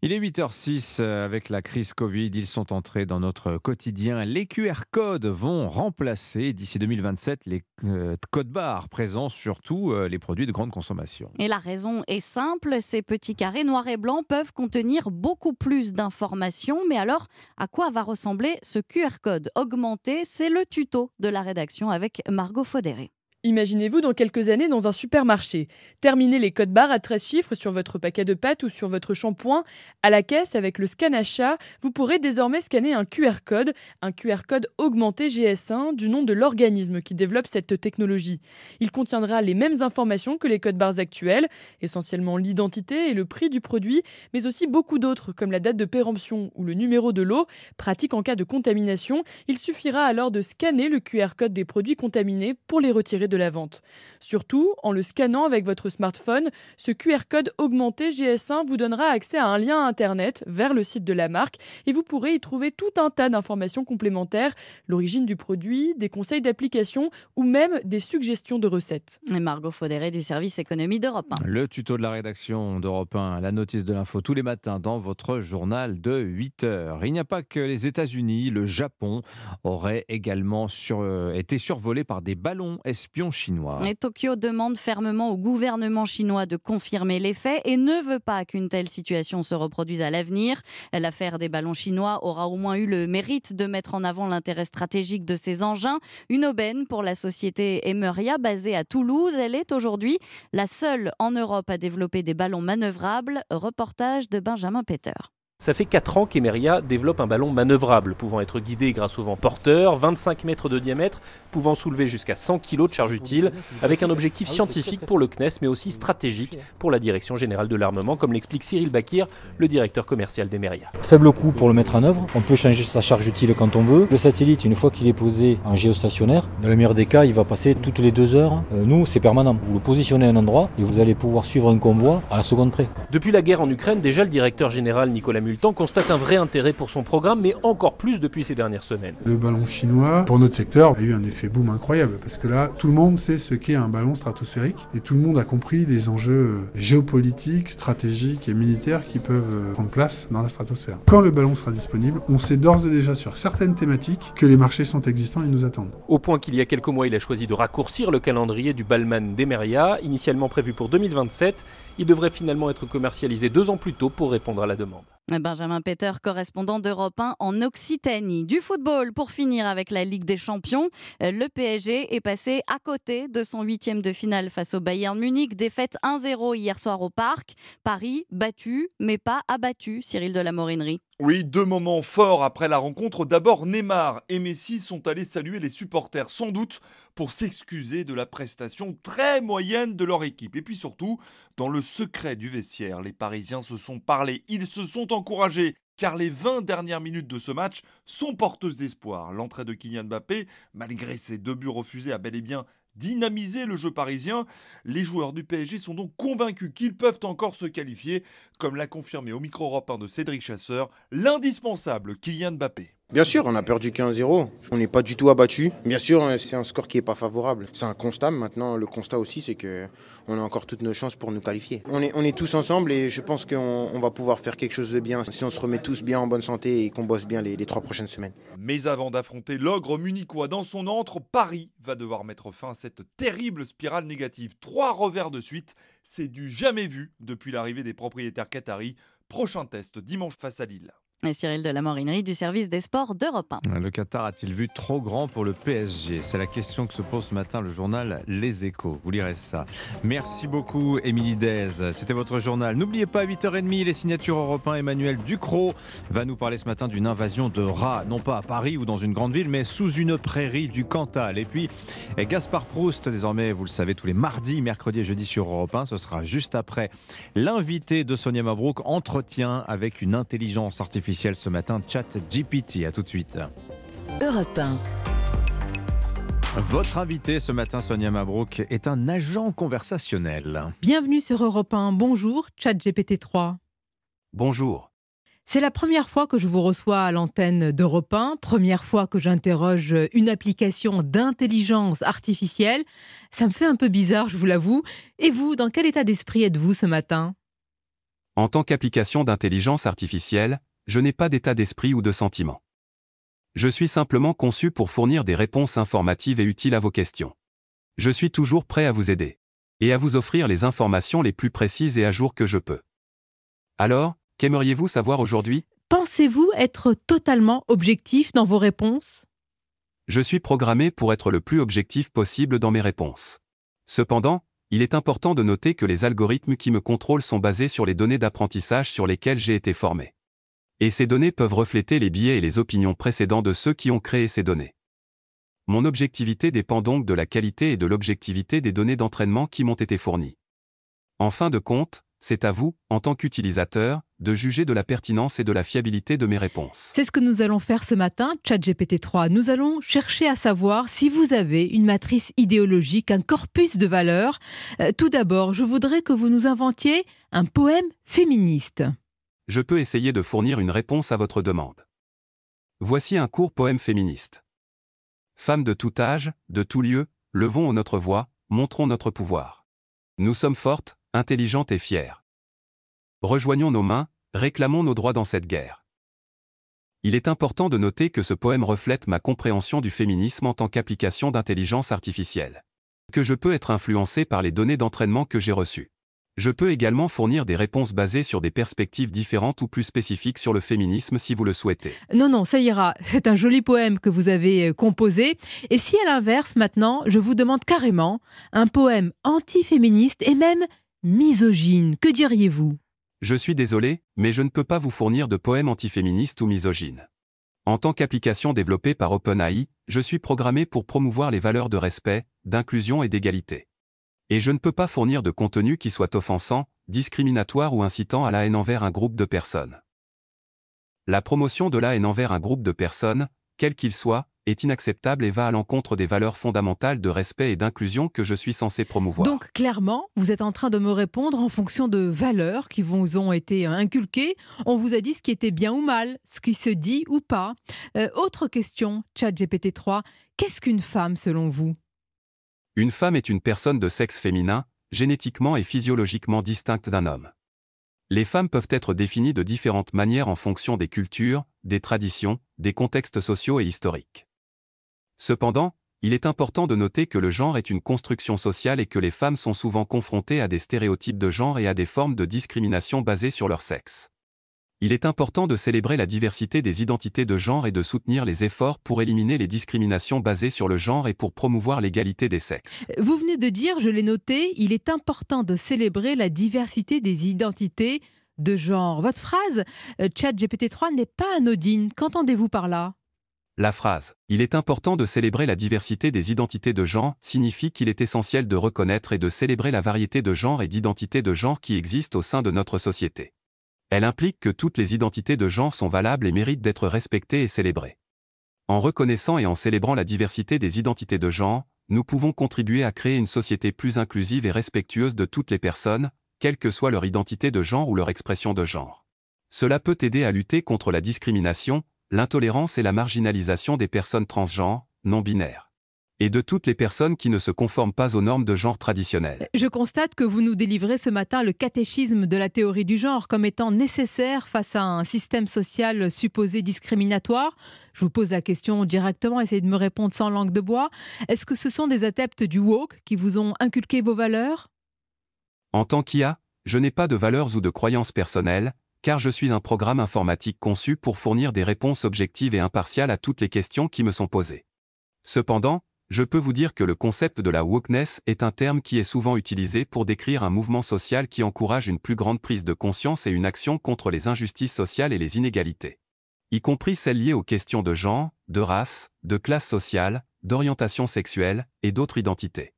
Il est 8h06 euh, avec la crise Covid. Ils sont entrés dans notre quotidien. Les QR codes vont remplacer d'ici 2027 les euh, codes barres présents sur tous euh, les produits de grande consommation. Et la raison est simple ces petits carrés noirs et blancs peuvent contenir beaucoup plus d'informations. Mais alors, à quoi va ressembler ce QR code? Augmenté C'est le tuto de la rédaction avec Margot Fodéré. Imaginez-vous dans quelques années dans un supermarché. Terminez les codes barres à 13 chiffres sur votre paquet de pâtes ou sur votre shampoing. À la caisse, avec le scan achat, vous pourrez désormais scanner un QR code, un QR code augmenté GS1 du nom de l'organisme qui développe cette technologie. Il contiendra les mêmes informations que les codes barres actuels, essentiellement l'identité et le prix du produit, mais aussi beaucoup d'autres comme la date de péremption ou le numéro de l'eau. Pratique en cas de contamination, il suffira alors de scanner le QR code des produits contaminés pour les retirer de la vente. Surtout, en le scannant avec votre smartphone, ce QR code augmenté GS1 vous donnera accès à un lien Internet vers le site de la marque et vous pourrez y trouver tout un tas d'informations complémentaires, l'origine du produit, des conseils d'application ou même des suggestions de recettes. Et Margot Faudéré du service économie d'Europe 1. Le tuto de la rédaction d'Europe 1, la notice de l'info tous les matins dans votre journal de 8 heures. Il n'y a pas que les États-Unis, le Japon aurait également sur, euh, été survolé par des ballons espions chinois. Et Tokyo demande fermement au gouvernement chinois de confirmer les faits et ne veut pas qu'une telle situation se reproduise à l'avenir. L'affaire des ballons chinois aura au moins eu le mérite de mettre en avant l'intérêt stratégique de ces engins. Une aubaine pour la société Emeria basée à Toulouse. Elle est aujourd'hui la seule en Europe à développer des ballons manœuvrables. Reportage de Benjamin Peter. Ça fait 4 ans qu'Emeria développe un ballon manœuvrable, pouvant être guidé grâce au vent porteur, 25 mètres de diamètre, pouvant soulever jusqu'à 100 kg de charge utile, avec un objectif scientifique pour le CNES, mais aussi stratégique pour la Direction Générale de l'Armement, comme l'explique Cyril Bakir, le directeur commercial d'Emeria. Faible coût pour le mettre en œuvre, on peut changer sa charge utile quand on veut. Le satellite, une fois qu'il est posé en géostationnaire, dans le meilleur des cas, il va passer toutes les deux heures. Euh, nous, c'est permanent. Vous le positionnez à un endroit et vous allez pouvoir suivre un convoi à la seconde près. Depuis la guerre en Ukraine, déjà le directeur général Nicolas Multan constate un vrai intérêt pour son programme, mais encore plus depuis ces dernières semaines. Le ballon chinois, pour notre secteur, a eu un effet boom incroyable, parce que là, tout le monde sait ce qu'est un ballon stratosphérique, et tout le monde a compris les enjeux géopolitiques, stratégiques et militaires qui peuvent prendre place dans la stratosphère. Quand le ballon sera disponible, on sait d'ores et déjà sur certaines thématiques que les marchés sont existants et nous attendent. Au point qu'il y a quelques mois, il a choisi de raccourcir le calendrier du Ballman d'Emeria, initialement prévu pour 2027. Il devrait finalement être commercialisé deux ans plus tôt pour répondre à la demande. Benjamin Peter, correspondant d'Europe 1 en Occitanie. Du football pour finir avec la Ligue des Champions. Le PSG est passé à côté de son huitième de finale face au Bayern Munich. Défaite 1-0 hier soir au Parc. Paris battu, mais pas abattu, Cyril de la Morinerie. Oui, deux moments forts après la rencontre. D'abord, Neymar et Messi sont allés saluer les supporters, sans doute pour s'excuser de la prestation très moyenne de leur équipe. Et puis surtout, dans le secret du vestiaire, les Parisiens se sont parlé, ils se sont encouragés. Car les 20 dernières minutes de ce match sont porteuses d'espoir. L'entrée de Kylian Mbappé, malgré ses deux buts refusés, a bel et bien dynamiser le jeu parisien. Les joueurs du PSG sont donc convaincus qu'ils peuvent encore se qualifier, comme l'a confirmé au micro européen de Cédric Chasseur, l'indispensable Kylian Mbappé. Bien sûr, on a perdu 15-0. On n'est pas du tout abattu. Bien sûr, c'est un score qui n'est pas favorable. C'est un constat. Maintenant, le constat aussi, c'est que on a encore toutes nos chances pour nous qualifier. On est, tous ensemble et je pense qu'on on va pouvoir faire quelque chose de bien si on se remet tous bien en bonne santé et qu'on bosse bien les, les trois prochaines semaines. Mais avant d'affronter l'ogre munichois dans son antre, Paris va devoir mettre fin à cette terrible spirale négative. Trois revers de suite, c'est du jamais vu depuis l'arrivée des propriétaires qataris. Prochain test dimanche face à Lille. Et Cyril de la Morinerie du service des sports d'Europe 1. Le Qatar a-t-il vu trop grand pour le PSG C'est la question que se pose ce matin le journal Les Échos. Vous lirez ça. Merci beaucoup, Émilie Dez. C'était votre journal. N'oubliez pas, à 8h30, les signatures Europe 1. Emmanuel Ducrot va nous parler ce matin d'une invasion de rats, non pas à Paris ou dans une grande ville, mais sous une prairie du Cantal. Et puis, Gaspard Proust, désormais, vous le savez, tous les mardis, mercredis et jeudis sur Europe 1. Ce sera juste après l'invité de Sonia Mabrouk, entretien avec une intelligence artificielle ce matin, Chat GPT. À tout de suite. Europe 1. Votre invité ce matin, Sonia Mabrouk, est un agent conversationnel. Bienvenue sur Europe 1. Bonjour, Chat GPT-3. Bonjour. C'est la première fois que je vous reçois à l'antenne d'Europe 1, première fois que j'interroge une application d'intelligence artificielle. Ça me fait un peu bizarre, je vous l'avoue. Et vous, dans quel état d'esprit êtes-vous ce matin? En tant qu'application d'intelligence artificielle, je n'ai pas d'état d'esprit ou de sentiment. Je suis simplement conçu pour fournir des réponses informatives et utiles à vos questions. Je suis toujours prêt à vous aider. Et à vous offrir les informations les plus précises et à jour que je peux. Alors, qu'aimeriez-vous savoir aujourd'hui? Pensez-vous être totalement objectif dans vos réponses? Je suis programmé pour être le plus objectif possible dans mes réponses. Cependant, il est important de noter que les algorithmes qui me contrôlent sont basés sur les données d'apprentissage sur lesquelles j'ai été formé. Et ces données peuvent refléter les biais et les opinions précédents de ceux qui ont créé ces données. Mon objectivité dépend donc de la qualité et de l'objectivité des données d'entraînement qui m'ont été fournies. En fin de compte, c'est à vous, en tant qu'utilisateur, de juger de la pertinence et de la fiabilité de mes réponses. C'est ce que nous allons faire ce matin, ChatGPT3. Nous allons chercher à savoir si vous avez une matrice idéologique, un corpus de valeurs. Euh, tout d'abord, je voudrais que vous nous inventiez un poème féministe. Je peux essayer de fournir une réponse à votre demande. Voici un court poème féministe. Femmes de tout âge, de tout lieu, levons notre voix, montrons notre pouvoir. Nous sommes fortes, intelligentes et fières. Rejoignons nos mains, réclamons nos droits dans cette guerre. Il est important de noter que ce poème reflète ma compréhension du féminisme en tant qu'application d'intelligence artificielle. Que je peux être influencé par les données d'entraînement que j'ai reçues. Je peux également fournir des réponses basées sur des perspectives différentes ou plus spécifiques sur le féminisme si vous le souhaitez. Non, non, ça ira. C'est un joli poème que vous avez euh, composé. Et si à l'inverse, maintenant, je vous demande carrément un poème antiféministe et même misogyne, que diriez-vous? Je suis désolé, mais je ne peux pas vous fournir de poème antiféministe ou misogyne. En tant qu'application développée par OpenAI, je suis programmé pour promouvoir les valeurs de respect, d'inclusion et d'égalité. Et je ne peux pas fournir de contenu qui soit offensant, discriminatoire ou incitant à la haine envers un groupe de personnes. La promotion de la haine envers un groupe de personnes, quel qu'il soit, est inacceptable et va à l'encontre des valeurs fondamentales de respect et d'inclusion que je suis censé promouvoir. Donc clairement, vous êtes en train de me répondre en fonction de valeurs qui vous ont été inculquées. On vous a dit ce qui était bien ou mal, ce qui se dit ou pas. Euh, autre question, ChatGPT3, qu'est-ce qu'une femme selon vous? Une femme est une personne de sexe féminin, génétiquement et physiologiquement distincte d'un homme. Les femmes peuvent être définies de différentes manières en fonction des cultures, des traditions, des contextes sociaux et historiques. Cependant, il est important de noter que le genre est une construction sociale et que les femmes sont souvent confrontées à des stéréotypes de genre et à des formes de discrimination basées sur leur sexe il est important de célébrer la diversité des identités de genre et de soutenir les efforts pour éliminer les discriminations basées sur le genre et pour promouvoir l'égalité des sexes. Vous venez de dire, je l'ai noté, il est important de célébrer la diversité des identités de genre. Votre phrase, euh, chat GPT-3, n'est pas anodine. Qu'entendez-vous par là? La phrase ⁇ Il est important de célébrer la diversité des identités de genre ⁇ signifie qu'il est essentiel de reconnaître et de célébrer la variété de genre et d'identités de genre qui existent au sein de notre société. Elle implique que toutes les identités de genre sont valables et méritent d'être respectées et célébrées. En reconnaissant et en célébrant la diversité des identités de genre, nous pouvons contribuer à créer une société plus inclusive et respectueuse de toutes les personnes, quelle que soit leur identité de genre ou leur expression de genre. Cela peut aider à lutter contre la discrimination, l'intolérance et la marginalisation des personnes transgenres, non binaires et de toutes les personnes qui ne se conforment pas aux normes de genre traditionnelles. Je constate que vous nous délivrez ce matin le catéchisme de la théorie du genre comme étant nécessaire face à un système social supposé discriminatoire. Je vous pose la question directement, essayez de me répondre sans langue de bois. Est-ce que ce sont des adeptes du woke qui vous ont inculqué vos valeurs? En tant qu'IA, je n'ai pas de valeurs ou de croyances personnelles, car je suis un programme informatique conçu pour fournir des réponses objectives et impartiales à toutes les questions qui me sont posées. Cependant, je peux vous dire que le concept de la wokeness est un terme qui est souvent utilisé pour décrire un mouvement social qui encourage une plus grande prise de conscience et une action contre les injustices sociales et les inégalités. Y compris celles liées aux questions de genre, de race, de classe sociale, d'orientation sexuelle et d'autres identités.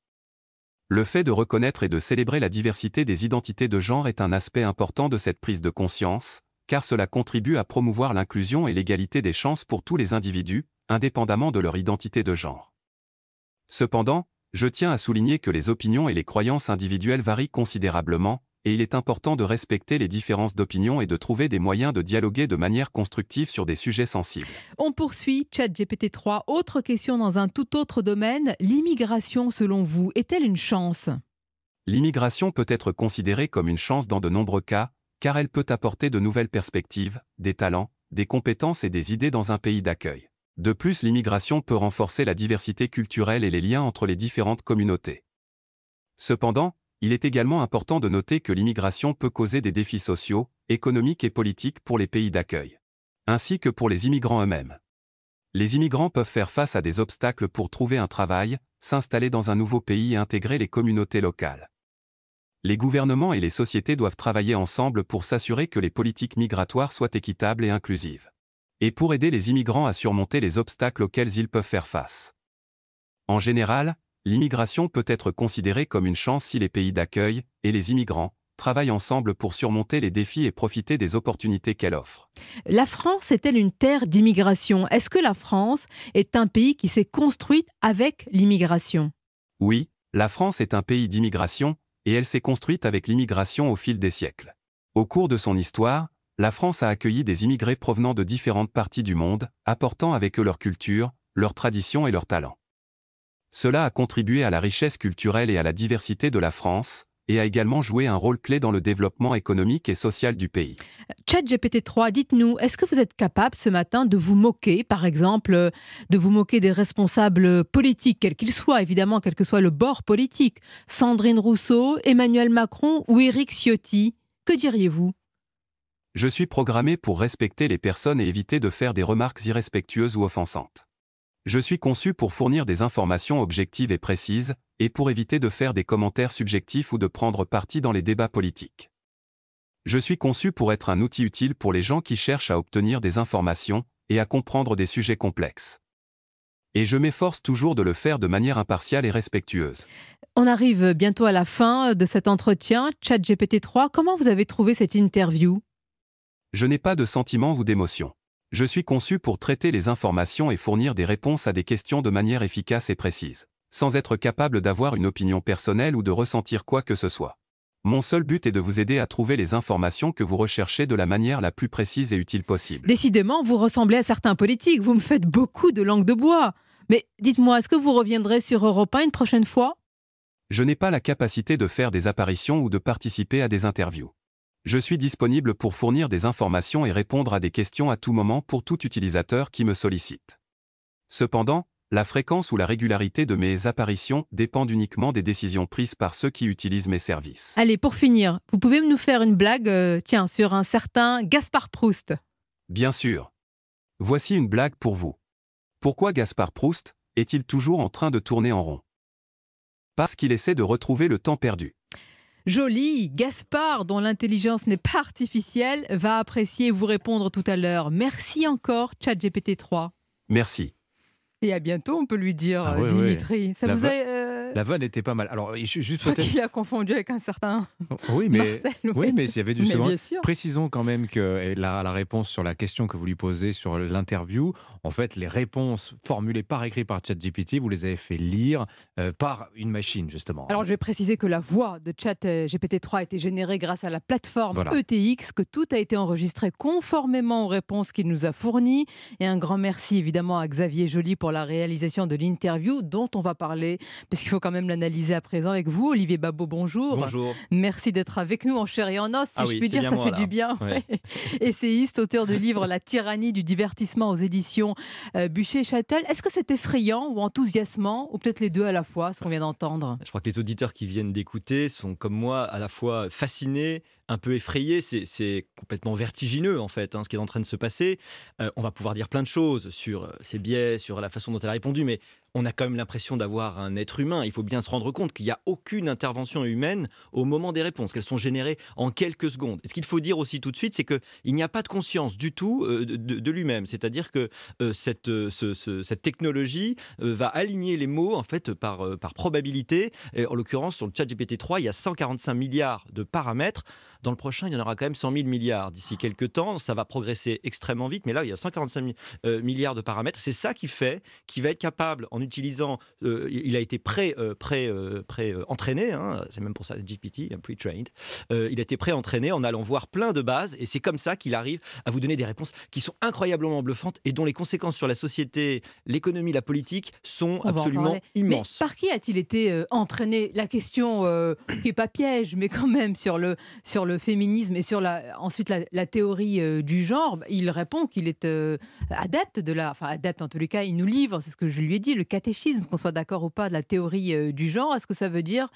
Le fait de reconnaître et de célébrer la diversité des identités de genre est un aspect important de cette prise de conscience, car cela contribue à promouvoir l'inclusion et l'égalité des chances pour tous les individus, indépendamment de leur identité de genre. Cependant, je tiens à souligner que les opinions et les croyances individuelles varient considérablement, et il est important de respecter les différences d'opinion et de trouver des moyens de dialoguer de manière constructive sur des sujets sensibles. On poursuit, ChatGPT3. Autre question dans un tout autre domaine. L'immigration, selon vous, est-elle une chance? L'immigration peut être considérée comme une chance dans de nombreux cas, car elle peut apporter de nouvelles perspectives, des talents, des compétences et des idées dans un pays d'accueil. De plus, l'immigration peut renforcer la diversité culturelle et les liens entre les différentes communautés. Cependant, il est également important de noter que l'immigration peut causer des défis sociaux, économiques et politiques pour les pays d'accueil, ainsi que pour les immigrants eux-mêmes. Les immigrants peuvent faire face à des obstacles pour trouver un travail, s'installer dans un nouveau pays et intégrer les communautés locales. Les gouvernements et les sociétés doivent travailler ensemble pour s'assurer que les politiques migratoires soient équitables et inclusives et pour aider les immigrants à surmonter les obstacles auxquels ils peuvent faire face. En général, l'immigration peut être considérée comme une chance si les pays d'accueil, et les immigrants, travaillent ensemble pour surmonter les défis et profiter des opportunités qu'elle offre. La France est-elle une terre d'immigration? Est-ce que la France est un pays qui s'est construit avec l'immigration? Oui, la France est un pays d'immigration, et elle s'est construite avec l'immigration au fil des siècles. Au cours de son histoire, la France a accueilli des immigrés provenant de différentes parties du monde, apportant avec eux leur culture, leurs traditions et leurs talents. Cela a contribué à la richesse culturelle et à la diversité de la France, et a également joué un rôle clé dans le développement économique et social du pays. Chat GPT-3, dites-nous, est-ce que vous êtes capable ce matin de vous moquer, par exemple, de vous moquer des responsables politiques, quels qu'ils soient, évidemment, quel que soit le bord politique? Sandrine Rousseau, Emmanuel Macron ou Éric Ciotti? Que diriez-vous? Je suis programmé pour respecter les personnes et éviter de faire des remarques irrespectueuses ou offensantes. Je suis conçu pour fournir des informations objectives et précises, et pour éviter de faire des commentaires subjectifs ou de prendre parti dans les débats politiques. Je suis conçu pour être un outil utile pour les gens qui cherchent à obtenir des informations et à comprendre des sujets complexes. Et je m'efforce toujours de le faire de manière impartiale et respectueuse. On arrive bientôt à la fin de cet entretien. Chat GPT-3, comment vous avez trouvé cette interview? Je n'ai pas de sentiments ou d'émotions. Je suis conçu pour traiter les informations et fournir des réponses à des questions de manière efficace et précise, sans être capable d'avoir une opinion personnelle ou de ressentir quoi que ce soit. Mon seul but est de vous aider à trouver les informations que vous recherchez de la manière la plus précise et utile possible. Décidément, vous ressemblez à certains politiques, vous me faites beaucoup de langue de bois. Mais dites-moi, est-ce que vous reviendrez sur Europe 1 une prochaine fois? Je n'ai pas la capacité de faire des apparitions ou de participer à des interviews. Je suis disponible pour fournir des informations et répondre à des questions à tout moment pour tout utilisateur qui me sollicite. Cependant, la fréquence ou la régularité de mes apparitions dépendent uniquement des décisions prises par ceux qui utilisent mes services. Allez, pour finir, vous pouvez nous faire une blague, euh, tiens, sur un certain Gaspard Proust Bien sûr. Voici une blague pour vous. Pourquoi Gaspard Proust est-il toujours en train de tourner en rond? Parce qu'il essaie de retrouver le temps perdu. Joli, Gaspard, dont l'intelligence n'est pas artificielle, va apprécier vous répondre tout à l'heure. Merci encore, ChatGPT3. Merci. Et à bientôt, on peut lui dire, Ah ouais, Dimitri. Ça La vous va- a, euh, La vanne était pas mal. Alors, ju- juste peut-être. qu'il a confondu avec un certain. Oui, mais, Marcel, oui, oui. mais s'il y avait du second-. Précisons quand même que la, la réponse sur la question que vous lui posez sur l'interview, en fait, les réponses formulées par écrit par ChatGPT, vous les avez fait lire euh, par une machine, justement. Alors, je vais préciser que la voix de chat euh, GPT-3 a été générée grâce à la plateforme Voilà. ETX, que tout a été enregistré conformément aux réponses qu'il nous a fournies. Et un grand merci évidemment à Xavier Joly pour la réalisation de l'interview dont on va parler, parce qu'il faut quand même l'analyser à présent avec vous. Olivier Babot, bonjour. Bonjour. Merci d'être avec nous en chair et en os, si Ah je oui, puis dire, ça moi, fait là. du bien. Ouais. Essayiste, auteur de livre La tyrannie du divertissement aux éditions euh, Bûcher-Châtel. Est-ce que c'est effrayant ou enthousiasmant, ou peut-être les deux à la fois, ce qu'on vient d'entendre? Je crois que les auditeurs qui viennent d'écouter sont comme moi à la fois fascinés, un peu effrayés. C'est- complètement vertigineux en fait, hein, ce qui est en train de se passer. Euh, on va pouvoir dire plein de choses sur euh, ses biais, sur la façon dont elle a répondu, mais on a quand même l'impression d'avoir un être humain. Il faut bien se rendre compte qu'il n'y a aucune intervention humaine au moment des réponses, qu'elles sont générées en quelques secondes. Et ce qu'il faut dire aussi tout de suite, c'est qu'il n'y a pas de conscience du tout euh, de, lui-même. C'est-à-dire que euh, cette, euh, ce- ce- cette technologie va aligner les mots en fait par, probabilité. En l'occurrence, sur le chat GPT-3, il y a 145 milliards de paramètres. Dans le prochain, il y en aura quand même 100 000 milliards d'ici quelques temps. Ça va progresser extrêmement vite, mais là, il y a 145 mi- euh, milliards de paramètres. C'est ça qui fait qu'il va être capable, en utilisant, euh, il a été pré, euh, pré, pré, hein, c'est même pour ça GPT, un pre-trained. Euh, il a été pré-entraîné en allant voir plein de bases, et c'est comme ça qu'il arrive à vous donner des réponses qui sont incroyablement bluffantes et dont les conséquences sur la société, l'économie, la politique sont On absolument immenses. Mais par qui a-t-il été euh, entraîné? La question qui n'est pas piège, mais quand même sur le, sur le féminisme et sur la, ensuite la, la théorie du genre, bah, il répond qu'il est adepte de la. Enfin, adepte en tous les cas, il nous livre, c'est ce que je lui ai dit, le qu'on soit d'accord ou pas de la théorie euh, du genre. Est-ce que ça veut dire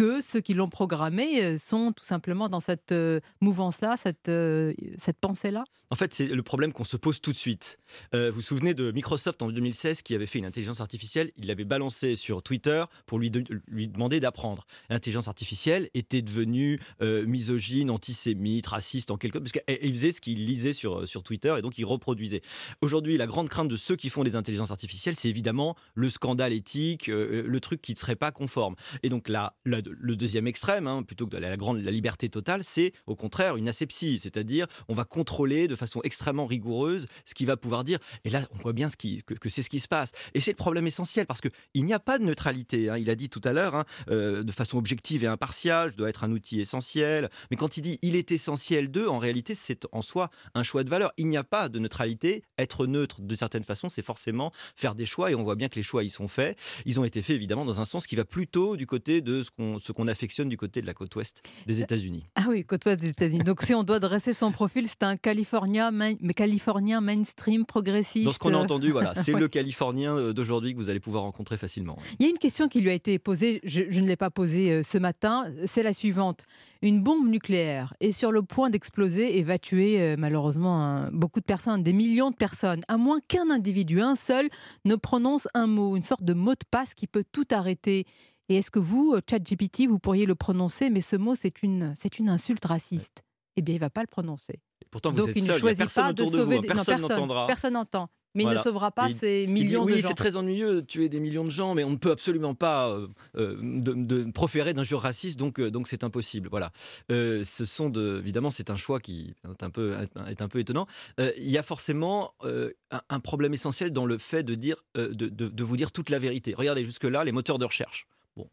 que ceux qui l'ont programmé euh, sont tout simplement dans cette euh, mouvance-là, cette, euh, pensée-là? En fait, c'est le problème qu'on se pose tout de suite. Vous vous souvenez de Microsoft en 2016 qui avait fait une intelligence artificielle? Il l'avait balancé sur Twitter pour lui, de- lui demander d'apprendre. L'intelligence artificielle était devenue misogyne, antisémite, raciste en quelque parce qu'il faisait ce qu'il lisait sur, sur Twitter et donc il reproduisait. Aujourd'hui, la grande crainte de ceux qui font des intelligences artificielles, c'est évidemment le scandale éthique, le truc qui ne serait pas conforme. Et donc là, là, le deuxième extrême, hein, plutôt que de la, grande la liberté totale, c'est au contraire une asepsie, c'est-à-dire on va contrôler de façon extrêmement rigoureuse ce qui va pouvoir dire. Et là, on voit bien ce qui, que, c'est ce qui se passe. Et c'est le problème essentiel parce qu'il n'y a pas de neutralité. Hein. Il a dit tout à l'heure, hein, euh, de façon objective et impartiale, je dois être un outil essentiel. Mais quand il dit il est essentiel d'eux, en réalité, c'est en soi un choix de valeur. Il n'y a pas de neutralité. Être neutre, de certaine façon, c'est forcément faire des choix. Et on voit bien que les choix, ils sont faits. Ils ont été faits, évidemment, dans un sens qui va plutôt du côté de ce qu'on qu'on affectionne du côté de la côte ouest des États-Unis. Ah oui, côte ouest des États-Unis. Donc si on doit dresser son profil, c'est un Californien, mais Californien mainstream progressiste. Dans ce qu'on a entendu, voilà, c'est le Californien euh, d'aujourd'hui que vous allez pouvoir rencontrer facilement. Il y a une question qui lui a été posée, je, je ne l'ai pas posée euh, ce matin, c'est la suivante. Une bombe nucléaire est sur le point d'exploser et va tuer euh, malheureusement beaucoup de personnes, des millions de personnes, à moins qu'un individu, un seul, ne prononce un mot, une sorte de mot de passe qui peut tout arrêter. Et est-ce que vous, euh, ChatGPT, vous pourriez le prononcer, mais ce mot, c'est une, c'est une insulte raciste Eh bien, il ne va pas le prononcer. pourtant, vous Donc, êtes il seul, il n'y a personne autour de, vous, hein. personne n'entendra. Personne n'entend. Mais il ne sauvera pas ces millions de gens. Oui, c'est très ennuyeux de tuer des millions de gens, mais on ne peut absolument pas euh, euh, de, proférer d'injures racistes, donc donc c'est impossible. Voilà. ce sont de, évidemment, c'est un choix qui est un peu est un peu étonnant. il y a forcément un, un, problème essentiel dans le fait de dire de, de vous dire toute la vérité. Regardez jusque là les moteurs de recherche.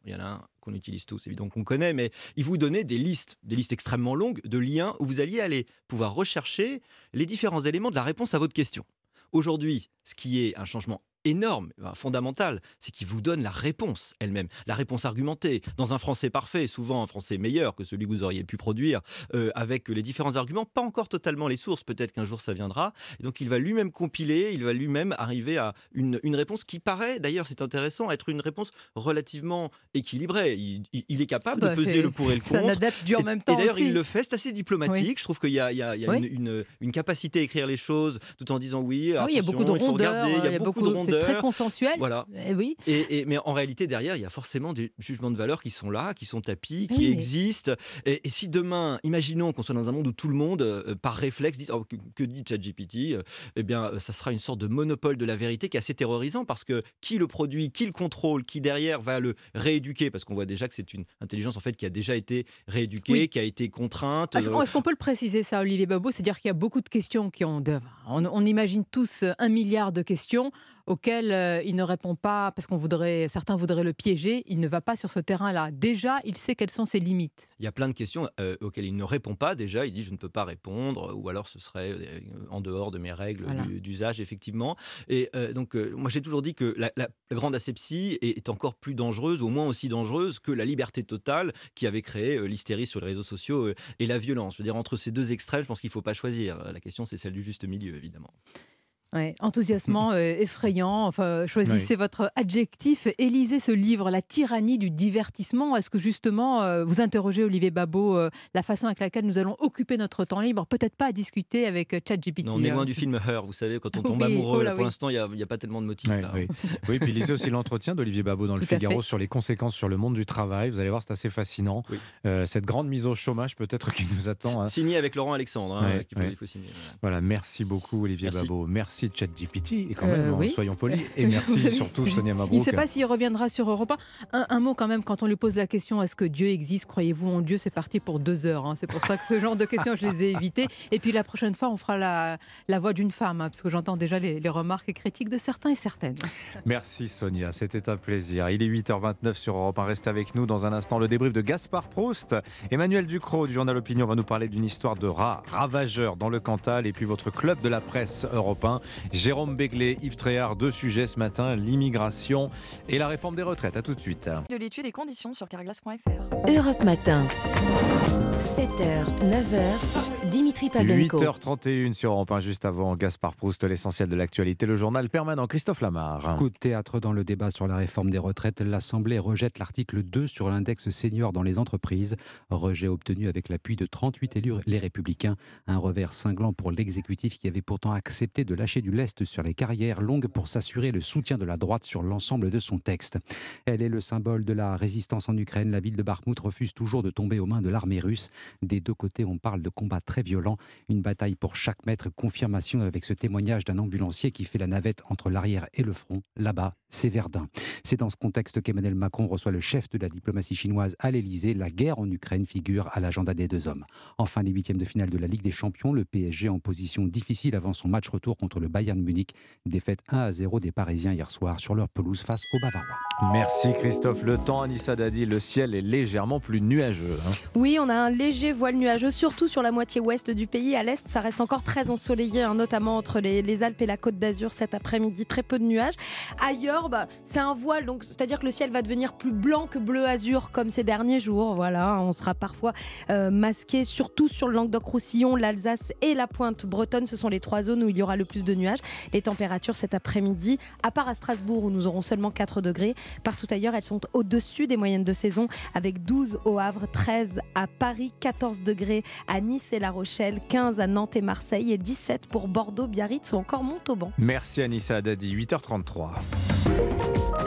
Il y en a un qu'on utilise tous, évidemment, qu'on connaît, mais il vous donnait des listes, des listes extrêmement longues de liens où vous alliez aller pouvoir rechercher les différents éléments de la réponse à votre question. Aujourd'hui, ce qui est un changement énorme, fondamental, c'est qu'il vous donne la réponse elle-même, la réponse argumentée, dans un français parfait, souvent un français meilleur que celui que vous auriez pu produire, euh, avec les différents arguments, pas encore totalement les sources, peut-être qu'un jour ça viendra. Et donc il va lui-même compiler, il va lui-même arriver à une, réponse qui paraît, d'ailleurs c'est intéressant, être une réponse relativement équilibrée. Il, est capable de bah, peser le pour et le contre. du en même temps. Et d'ailleurs il le fait, c'est assez diplomatique. Je trouve qu'il y a, une, capacité à écrire les choses tout en disant oui. Oui il y a beaucoup de rondeur, il y a beaucoup de rondeur très consensuel. Voilà. Eh oui. Et, mais en réalité, derrière, il y a forcément des jugements de valeur qui sont là, qui sont tapis, qui existent. Et, si demain, imaginons qu'on soit dans un monde où tout le monde, euh, par réflexe, dit oh, que, dit ChatGPT euh, Eh bien, euh, ça sera une sorte de monopole de la vérité qui est assez terrorisant parce que qui le produit, qui le contrôle, qui derrière va le rééduquer? Parce qu'on voit déjà que c'est une intelligence en fait qui a déjà été rééduquée, qui a été contrainte. Est-ce qu'on peut le préciser ça, Olivier Babot? C'est-à-dire qu'il y a beaucoup de questions qui ont. On, on imagine tous un milliard de questions auquel euh, il ne répond pas parce qu'on voudrait, certains voudraient le piéger. Il ne va pas sur ce terrain-là. Déjà, il sait quelles sont ses limites. Il y a plein de questions euh, auxquelles il ne répond pas. Déjà, il dit je ne peux pas répondre, ou alors ce serait euh, en dehors de mes règles d'usage, effectivement. Et donc, moi, j'ai toujours dit que la, grande asepsie est, encore plus dangereuse, au moins aussi dangereuse que la liberté totale qui avait créé l'hystérie sur les réseaux sociaux et la violence. Je veux dire, entre ces deux extrêmes, je pense qu'il ne faut pas choisir. La question, c'est celle du juste milieu, évidemment. Ouais, enthousiasmant, euh, effrayant. Enfin, choisissez votre adjectif. Élisez ce livre, La tyrannie du divertissement. Est-ce que justement, euh, vous interrogez Olivier Babot euh, la façon avec laquelle nous allons occuper notre temps libre? Peut-être pas à discuter avec ChatGPT. Non, on est loin du film Her. Vous savez, quand on tombe amoureux, oh pour l'instant, il n'y a, pas tellement de motifs. oui. oui, puis lisez aussi l'entretien d'Olivier Babot dans le Figaro sur les conséquences sur le monde du travail. Vous allez voir, c'est assez fascinant. cette grande mise au chômage, peut-être, qui nous attend. Hein. Signé avec Laurent Alexandre. Hein, il faut signer. Voilà, merci beaucoup, Olivier Babot. Merci merci ChatGPT, et quand même, euh, hein, soyons polis. Et merci surtout Sonia Mabrouk. Il ne sait pas s'il reviendra sur Europa. Un, un, mot quand même, quand on lui pose la question est-ce que Dieu existe? Croyez-vous en Dieu? C'est parti pour deux heures. Hein. C'est pour ça que ce genre de questions, je les ai évitées. Et puis la prochaine fois, on fera la, la voix d'une femme, hein, parce que j'entends déjà les, les, remarques et critiques de certains et certaines. Merci Sonia, c'était un plaisir. Il est 8h29 sur Europe 1. Reste avec nous dans un instant le débrief de Gaspard Proust. Emmanuel Ducrot du journal Opinion va nous parler d'une histoire de rat ravageur dans le Cantal et puis votre club de la presse européen. Jérôme Béglé, Yves Tréhard, deux sujets ce matin, l'immigration et la réforme des retraites. A tout de suite. De l'étude des conditions sur carglass.fr. Europe Matin. 7h, 9h, Dimitri Pavlenko. 8h31 sur Europe 1, juste avant Gaspard Proust, l'essentiel de l'actualité, le journal permanent Christophe Lamar. Coup de théâtre dans le débat sur la réforme des retraites. L'Assemblée rejette l'article 2 sur l'index senior dans les entreprises. Rejet obtenu avec l'appui de 38 élus, les Républicains. Un revers cinglant pour l'exécutif qui avait pourtant accepté de lâcher du lest sur les carrières longues pour s'assurer le soutien de la droite sur l'ensemble de son texte. Elle est le symbole de la résistance en Ukraine. La ville de Bakhmut refuse toujours de tomber aux mains de l'armée russe. Des deux côtés, on parle de combats très violents. Une bataille pour chaque mètre. Confirmation avec ce témoignage d'un ambulancier qui fait la navette entre l'arrière et le front. Là-bas, c'est Verdun. C'est dans ce contexte qu'Emmanuel Macron reçoit le chef de la diplomatie chinoise à l'Elysée. La guerre en Ukraine figure à l'agenda des deux hommes. Enfin, les huitièmes de finale de la Ligue des Champions. Le PSG en position difficile avant son match retour contre le Bayern Munich. Défaite 1 à 0 des Parisiens hier soir sur leur pelouse face aux Bavarois. Merci Christophe. Le temps, Anissa Dadi, le ciel est légèrement plus nuageux. hein. Oui, on a un léger voile nuageux, surtout sur la moitié ouest du pays. À l'est, ça reste encore très ensoleillé, hein, notamment entre les, les Alpes et la Côte d'Azur cet après-midi. Très peu de nuages. Ailleurs, bah, c'est un voile, donc c'est-à-dire que le ciel va devenir plus blanc que bleu azur comme ces derniers jours. Voilà, on sera parfois euh, masqué, surtout sur le Languedoc-Roussillon, l'Alsace et la Pointe bretonne. Ce sont les trois zones où il y aura le plus de nuages. Les températures cet après-midi, à part à Strasbourg où nous aurons seulement 4 degrés, partout ailleurs, elles sont au-dessus des moyennes de saison avec 12 au Havre, 13 à Paris, 14 degrés à Nice et La Rochelle, 15 à Nantes et Marseille et 17 pour Bordeaux, Biarritz ou encore Montauban. Merci Anissa Dadi, 8h33.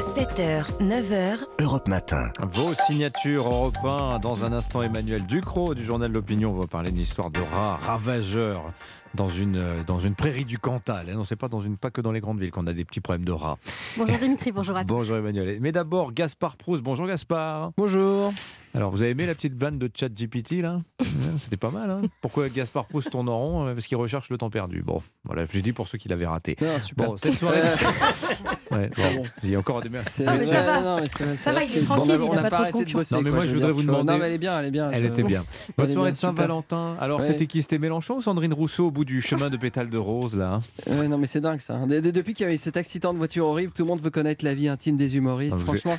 7h, 9h, Europe Matin. Vos signatures Europe 1. Dans un instant, Emmanuel Ducrot du journal L'Opinion va parler d'une histoire de rats ravageurs dans une, euh, dans une prairie du Cantal. hein. Non, c'est pas, dans une, pas que dans les grandes villes qu'on a des petits problèmes de rats. Bonjour Dimitri, bonjour à tous. Bonjour Emmanuel. Mais d'abord, Gaspard Proust. Bonjour Gaspard. Bonjour. Alors, vous avez aimé la petite vanne de ChatGPT là? C'était pas mal. Hein Pourquoi Gaspard Proust tourne en rond Euh, Parce qu'il recherche le temps perdu? Bon, voilà, j'ai dit pour ceux qui l'avaient raté. super. Bon, cette soirée. Euh, Ouais, C'est bon, bon. Il y a encore des merdes. Ah, mais ça va. non, mais c'est- Ça va, il est tranquille, On a- n'a pas trop de arrêté concurrence. Non, mais bosser, moi, je je voudrais vous demander. Non, mais elle est bien, elle est bien, Elle je- était bien. Est soirée de. Saint-Valentin. Alors, Ouais. c'était qui? C'était Mélenchon ou Sandrine Rousseau au bout du chemin de pétales de rose, là hein? Ouais, non, mais c'est dingue ça. De- de- depuis qu'il y avait cet accident de voiture horrible, tout le monde veut connaître la vie intime des humoristes. Ah, Franchement.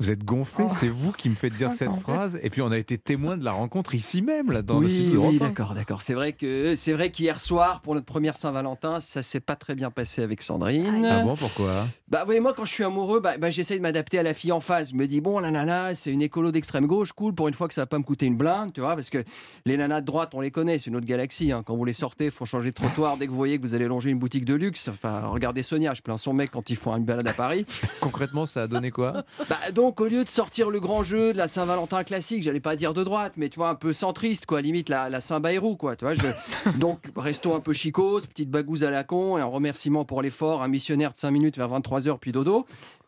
Vous êtes gonflé, Oh. c'est vous qui me faites dire cette phrase. Et puis on a été témoin de la rencontre ici même, là, dans le oui, studio oui, d'accord, d'accord. C'est vrai que c'est vrai qu'hier soir, pour notre première Saint-Valentin, ça s'est pas très bien passé avec Sandrine. Ah bon, pourquoi? Bah oui, moi quand je suis amoureux, bah, bah, j'essaye de m'adapter à la fille en face. Je me dis bon, la nana, c'est une écolo d'extrême gauche, cool. Pour une fois que ça va pas me coûter une blinde, tu vois, parce que les nanas de droite, on les connaît, c'est une autre galaxie. hein. Quand vous les sortez, faut changer de trottoir dès que vous voyez que vous allez longer une boutique de luxe. Enfin, regardez Sonia, je plains son mec quand ils font une balade à Paris. Concrètement, ça a donné quoi? Bah, donc, au lieu de sortir le grand jeu de la Saint-Valentin classique, j'allais pas dire de droite, mais tu vois, un peu centriste, quoi, limite la, la Saint-Bayrou, quoi. Tu vois, je- donc, restons un peu chicos, petite bagouze à la con, et en remerciement pour l'effort, un missionnaire de 5 minutes vers 23h, puis dodo.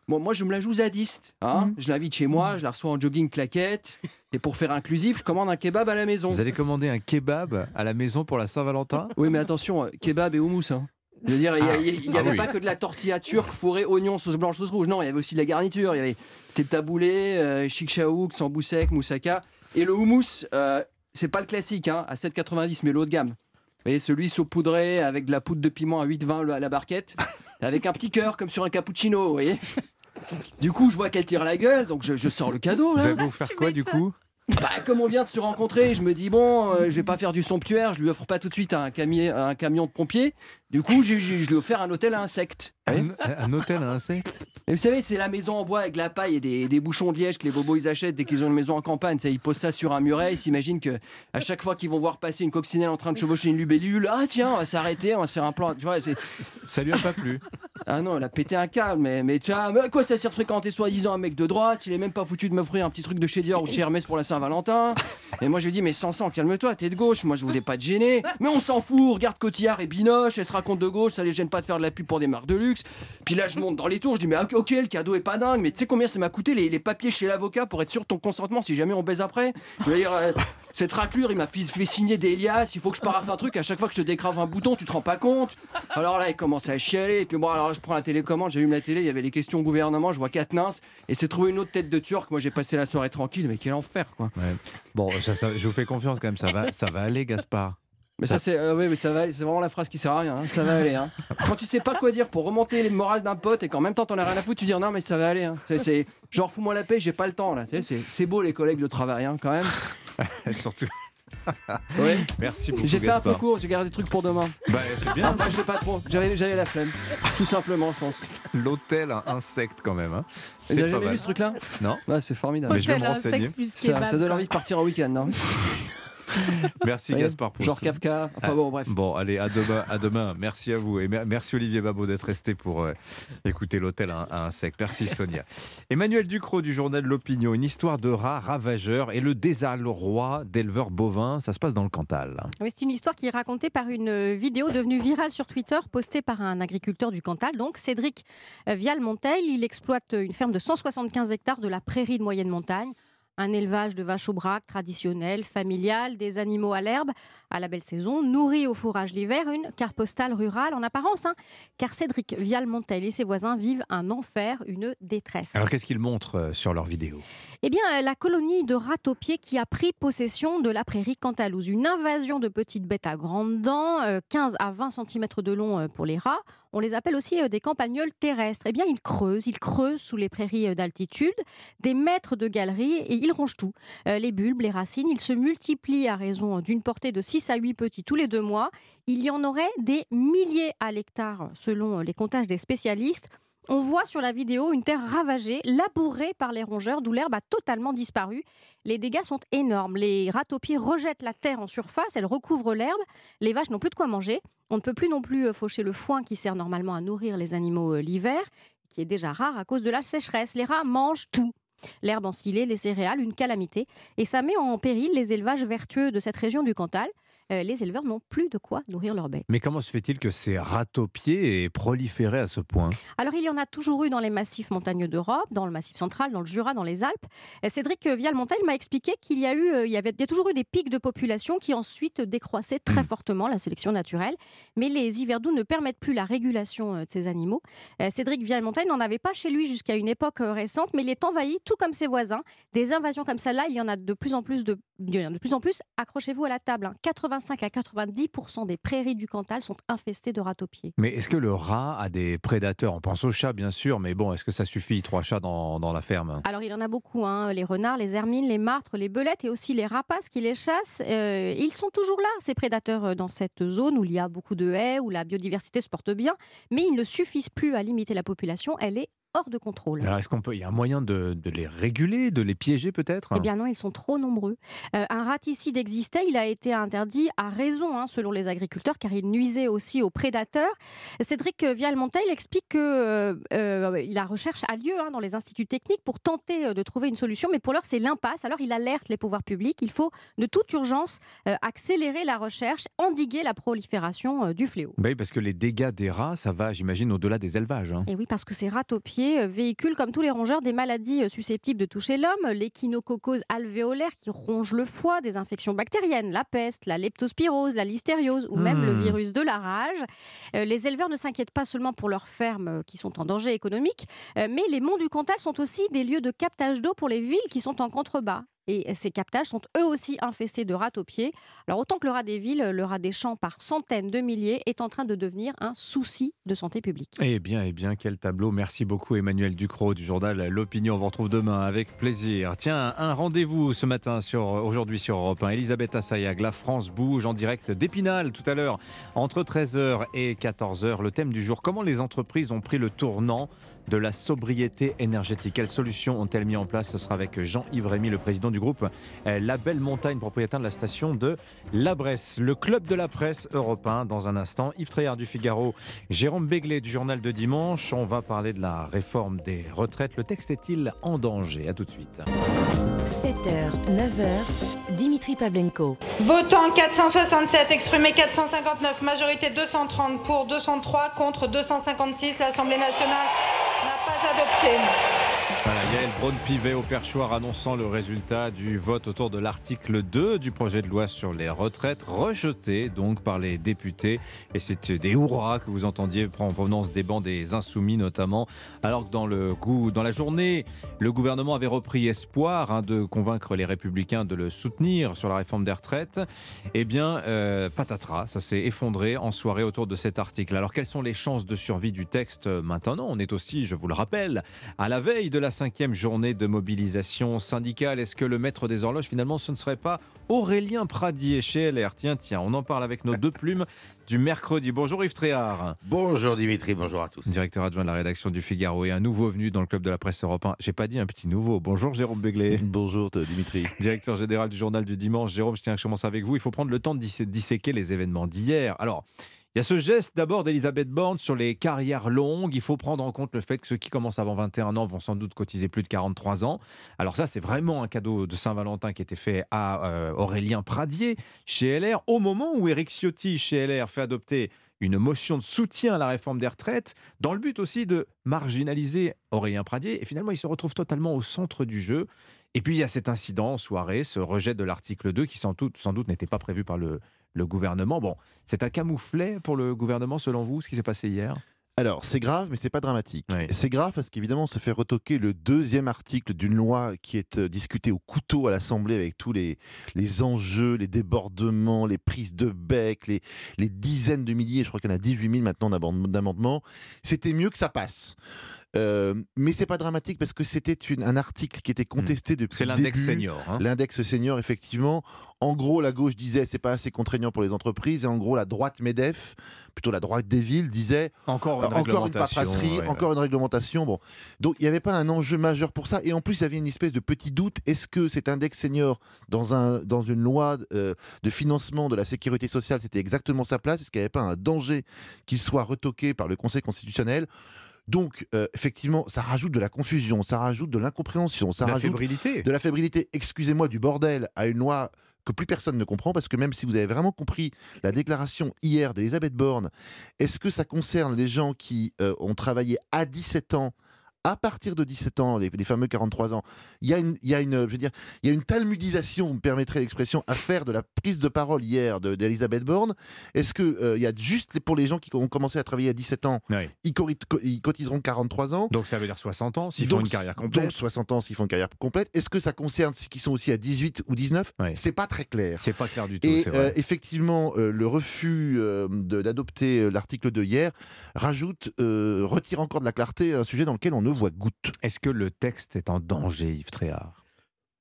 Bon, moi, je me la joue zadiste. Hein Je l'invite chez moi, je la reçois en jogging claquette. Et pour faire inclusif, je commande un kebab à la maison. Vous allez commander un kebab à la maison pour la Saint-Valentin? Oui, mais attention, euh, kebab et houmous. Hein. Je veux dire, il n'y Ah avait oui. pas que de la tortilla turque, fourrée, oignon, sauce blanche, sauce rouge. Non, il y avait aussi de la garniture. Il y avait c'était taboulé, euh, chic chaouk, sambou sec, moussaka. Et le houmous, euh, c'est pas le classique, hein, à 7,90, mais le haut de gamme. Vous voyez, celui saupoudré avec de la poudre de piment à 8,20 le- à la barquette, avec un petit cœur comme sur un cappuccino, vous voyez. Du coup, je vois qu'elle tire la gueule, donc je, je sors le cadeau. Vous là. allez vous faire quoi du coup? Bah, comme on vient de se rencontrer, je me dis bon, euh, je vais pas faire du somptuaire, je lui offre pas tout de suite un, camion, un camion de pompiers. Du coup, j'ai- j'ai- je lui ai offert un hôtel à insectes. Un, un hôtel à insectes Et vous savez, c'est la maison en bois avec la paille et des, des bouchons de liège que les bobos ils achètent dès qu'ils ont une maison en campagne. Ça, ils posent ça sur un muret, ils s'imaginent que à chaque fois qu'ils vont voir passer une coccinelle en train de chevaucher une lubellule, ah tiens, on va s'arrêter, on va se faire un plan. Tu vois, Ça lui a pas plu ah non, elle a pété un câble, mais, mais tu vois, mais à quoi ça sert de fréquenter soi-disant un mec de droite? Il est même pas foutu de m'offrir un petit truc de chez Dior ou de chez Hermès pour la Saint-Valentin. Et moi je lui dis, mais Sansan, calme-toi, t'es de gauche, moi je voulais pas te gêner. Mais on s'en fout, regarde Cotillard et Binoche, elle raconte de gauche, ça les gêne pas de faire de la pub pour des marques de luxe. Puis là je monte dans les tours, je dis, mais ok, le cadeau est pas dingue, mais tu sais combien ça m'a coûté les, papiers chez l'avocat pour être sûr de ton consentement si jamais on baise après? Je veux dire, euh, cette raclure, il m'a fait, signer des Elias, il faut que je paraffe un truc, à chaque fois que je te décrave un bouton, tu te rends pas compte. Alors là, il commence à chialer, et puis bon, alors là, je prends la télécommande, j'allume la télé, il y avait les questions au gouvernement, je vois quatre nains, et c'est trouvé une autre tête de turc, moi j'ai passé la soirée tranquille, mais quel enfer quoi. Bon, je vous fais confiance quand même, ça va, ça va aller, Gaspard. Mais ça, c'est euh, oui, mais ça va c'est vraiment la phrase qui sert à rien, hein, ça va aller. Hein. Quand tu sais pas quoi dire pour remonter les morales d'un pote et qu'en même temps t'en as rien à foutre, tu dis non, mais ça va aller. Hein. C'est- C'est genre fous-moi la paix, j'ai pas le temps là. Tu sais, C'est c'est beau les collègues de travail hein, quand même. Surtout. Ouais. Merci beaucoup. J'ai fait un Gaspard. concours, j'ai gardé des trucs pour demain. Bah, c'est bien. Enfin, je sais pas trop, j'avais j'avais la flemme. Tout simplement, je pense. L'hôtel à insectes quand même. Hein. Vous C'est avez pas jamais mal. vu ce truc-là? Non. Ouais, c'est formidable. Mais je vais me renseigner. Ça, ça donne envie de partir en week-end, non? Merci Ouais, Gaspard. Proust. genre Kafka. Enfin bon, bref. Bon, allez, à demain. À demain. Merci à vous. Et mer- merci Olivier Babot d'être resté pour euh, écouter l'hôtel à, à un sec. Merci Sonia. Emmanuel Ducrot du journal L'Opinion. Une histoire de rats ravageurs et le désarroi d'éleveurs bovins. Ça se passe dans le Cantal. Oui, c'est une histoire qui est racontée par une euh, vidéo devenue virale sur Twitter, postée par un agriculteur du Cantal, donc Cédric euh, Vial-Monteil. Il exploite une ferme de 175 hectares de la prairie de moyenne montagne. Un élevage de vaches au braque traditionnel, familial, des animaux à l'herbe à la belle saison, nourris au fourrage l'hiver, une carte postale rurale en apparence, hein, car Cédric Vial-Monteil et ses voisins vivent un enfer, une détresse. Alors qu'est-ce qu'ils montrent euh, sur leur vidéo? Eh bien, euh, la colonie de rats taupiers qui a pris possession de la prairie cantalouse. Une invasion de petites bêtes à grandes dents, euh, 15 à 20 cm de long euh, pour les rats. On les appelle aussi euh, des campagnols terrestres. Eh bien, ils creusent, ils creusent sous les prairies euh, d'altitude, des mètres de galeries, et ils rongent tout. Euh, les bulbes, les racines, ils se multiplient à raison d'une portée de 6 à 8 petits tous les deux mois. Il y en aurait des milliers à l'hectare, selon les comptages des spécialistes. On voit sur la vidéo une terre ravagée, labourée par les rongeurs, d'où l'herbe a totalement disparu. Les dégâts sont énormes. Les rats taupiers rejettent la terre en surface, elle recouvre l'herbe. Les vaches n'ont plus de quoi manger. On ne peut plus non plus euh, faucher le foin qui sert normalement à nourrir les animaux euh, l'hiver, qui est déjà rare à cause de la sécheresse. Les rats mangent tout. L'herbe ensilée, les céréales, une calamité. Et ça met en péril les élevages vertueux de cette région du Cantal. Euh, les éleveurs n'ont plus de quoi nourrir leurs bêtes. Mais comment se fait-il que ces ratopiers aient proliféré à ce point Alors, il y en a toujours eu dans les massifs montagneux d'Europe, dans le massif central, dans le Jura, dans les Alpes. Euh, Cédric Vial-Montagne m'a expliqué qu'il y a eu, euh, il y avait, il y a toujours eu des pics de population qui ensuite décroissaient très fortement la sélection naturelle. Mais les hivers doux ne permettent plus la régulation euh, de ces animaux. Euh, Cédric Vial-Montagne n'en avait pas chez lui jusqu'à une époque euh, récente, mais il est envahi, tout comme ses voisins. Des invasions comme celle-là, il y en a de plus en plus. De, de plus en plus. Accrochez-vous à la table. hein. 85 à 90 des prairies du Cantal sont infestées de ratopiers. Mais est-ce que le rat a des prédateurs? On pense aux chats, bien sûr, mais bon, est-ce que ça suffit, trois chats dans, dans la ferme? Alors, il en a beaucoup, hein, les renards, les hermines, les martres, les belettes et aussi les rapaces qui les chassent. Euh, ils sont toujours là, ces prédateurs, euh, dans cette zone où il y a beaucoup de haies, où la biodiversité se porte bien, mais ils ne suffisent plus à limiter la population, elle est hors de contrôle. Alors, est-ce qu'on peut, il y a un moyen de, de les réguler, de les piéger peut-être? Eh bien non, ils sont trop nombreux. Euh, un raticide existait, il a été interdit à raison, hein, selon les agriculteurs, car il nuisait aussi aux prédateurs. Cédric Vial-Monteil explique que euh, euh, la recherche a lieu hein, dans les instituts techniques pour tenter de trouver une solution, mais pour l'heure c'est l'impasse. Alors il alerte les pouvoirs publics, il faut de toute urgence euh, accélérer la recherche, endiguer la prolifération du fléau. Bah Oui, parce que les dégâts des rats, ça va, j'imagine, au-delà des élevages. hein. Et oui, parce que ces ratopiers euh, véhiculent, comme tous les rongeurs, des maladies euh, susceptibles de toucher l'homme, l'échinococose alvéolaire qui ronge le foie, des infections bactériennes, la peste, la leptospirose, la listériose ou même le Hmm. virus de la rage. Euh, Les éleveurs ne s'inquiètent pas seulement pour leurs fermes euh, qui sont en danger économique, euh, mais les monts du Cantal sont aussi des lieux de captage d'eau pour les villes qui sont en contrebas. Et ces captages sont eux aussi infestés de rats pieds. Alors autant que le rat des villes, le rat des champs par centaines de milliers est en train de devenir un souci de santé publique. Eh bien, eh bien, quel tableau. Merci beaucoup, Emmanuel Ducrot du journal L'Opinion. On vous retrouve demain avec plaisir. Tiens, un rendez-vous ce matin, sur aujourd'hui sur Europe 1. Elisabeth Assayag, la France bouge en direct d'Épinal tout à l'heure, entre 13h et 14h. Le thème du jour comment les entreprises ont pris le tournant de la sobriété énergétique. Quelles solutions ont-elles mis en place? Ce sera avec Jean-Yves Rémy, le président du groupe euh, La Belle Montagne, propriétaire de la station de La Bresse. Le club de la presse européen dans un instant. Yves Tréhard du Figaro, Jérôme Béglé du journal de dimanche. On va parler de la réforme des retraites. Le texte est-il en danger? À tout de suite. 7h, 9h, Dimitri Pavlenko. Votant 467, exprimé 459, majorité 230 pour, 203 contre, 256. L'Assemblée nationale n'a Yael Braun-Pivet au perchoir annonçant le résultat du vote autour de l'article 2 du projet de loi sur les retraites, rejeté donc par les députés. Et c'est des hurrahs que vous entendiez en provenance des bancs des Insoumis notamment, alors que dans, le dans la journée, le gouvernement avait repris espoir hein, de convaincre les républicains de le soutenir sur la réforme des retraites. Eh bien, euh, patatras, ça s'est effondré en soirée autour de cet article. Alors, quelles sont les chances de survie du texte maintenant? On est aussi, je vous le rappelle, à la veille de la cinquième journée journée de mobilisation syndicale. Est-ce que le maître des horloges, finalement, ce ne serait pas Aurélien Pradier chez LR Tiens, tiens, on en parle avec nos deux plumes du mercredi. Bonjour Yves Tréhard. Bonjour Dimitri, bonjour à tous. Directeur adjoint de la rédaction du Figaro et un nouveau venu dans le club de la presse européen. J'ai pas dit un petit nouveau. Bonjour Jérôme Beglet. Bonjour Dimitri. Directeur général du journal du dimanche. Jérôme, je tiens à commencer avec vous. Il faut prendre le temps de disséquer les événements d'hier. Alors, il y a ce geste d'abord d'Elisabeth Borne sur les carrières longues. Il faut prendre en compte le fait que ceux qui commencent avant 21 ans vont sans doute cotiser plus de 43 ans. Alors ça, c'est vraiment un cadeau de Saint-Valentin qui été fait à euh, Aurélien Pradier chez LR au moment où Éric Ciotti chez LR fait adopter une motion de soutien à la réforme des retraites, dans le but aussi de marginaliser Aurélien Pradier. Et finalement, il se retrouve totalement au centre du jeu. Et puis, il y a cet incident en soirée, ce rejet de l'article 2 qui sans doute n'était pas prévu par le, le gouvernement. Bon, c'est un camouflet pour le gouvernement, selon vous, ce qui s'est passé hier? Alors, c'est grave, mais c'est pas dramatique. C'est grave parce qu'évidemment, on se fait retoquer le deuxième article d'une loi qui est euh, discutée au couteau à l'Assemblée avec tous les, les enjeux, les débordements, les prises de bec, les, les dizaines de milliers, je crois qu'il y en a 18 000 maintenant d'amendements. C'était mieux que ça passe. Euh, mais c'est pas dramatique parce que c'était un article qui était contesté hmm. depuis C'est l'index senior. Hein. L'index senior, effectivement. En gros, la gauche disait c'est pas assez contraignant pour les entreprises. Et en gros, la droite MEDEF, plutôt la droite des villes, disait encore une, encore une paperasserie, encore une réglementation. Bon. Donc il n'y avait pas un enjeu majeur pour ça. Et en plus, il y avait une espèce de petit doute. Est-ce que cet index senior, dans, un, dans une loi euh, de financement de la sécurité sociale, c'était exactement sa place? Est-ce qu'il n'y avait pas un danger qu'il soit retoqué par le Conseil constitutionnel? Donc, euh, effectivement, ça rajoute de la confusion, ça rajoute de l'incompréhension, ça rajoute de la fébrilité, excusez-moi, du bordel à une loi que plus personne ne comprend, parce que même si vous avez vraiment compris la déclaration hier d'Elisabeth Borne, est-ce que ça concerne les gens qui euh, ont travaillé à 17 ans à partir de 17 ans, les, fameux 43 ans, il y a une, il y a une, je veux dire, il y a une talmudisation, vous me permettrez l'expression, à faire de la prise de parole hier d'Elisabeth Borne. Est-ce que euh, il y a juste pour les gens qui ont commencé à travailler à 17 ans, ils, cotiseront 43 ans? Donc ça veut dire 60 ans s'ils font une carrière complète. Donc 60 ans s'ils font une carrière complète. Est-ce que ça concerne ceux qui sont aussi à 18 ou 19 C'est pas très clair. C'est pas clair du tout. Et euh, effectivement, euh, le refus d'adopter l'article de hier rajoute, retire encore de la clarté un sujet dans lequel on ne voit goutte. Est-ce que le texte est en danger, Yves Tréhard?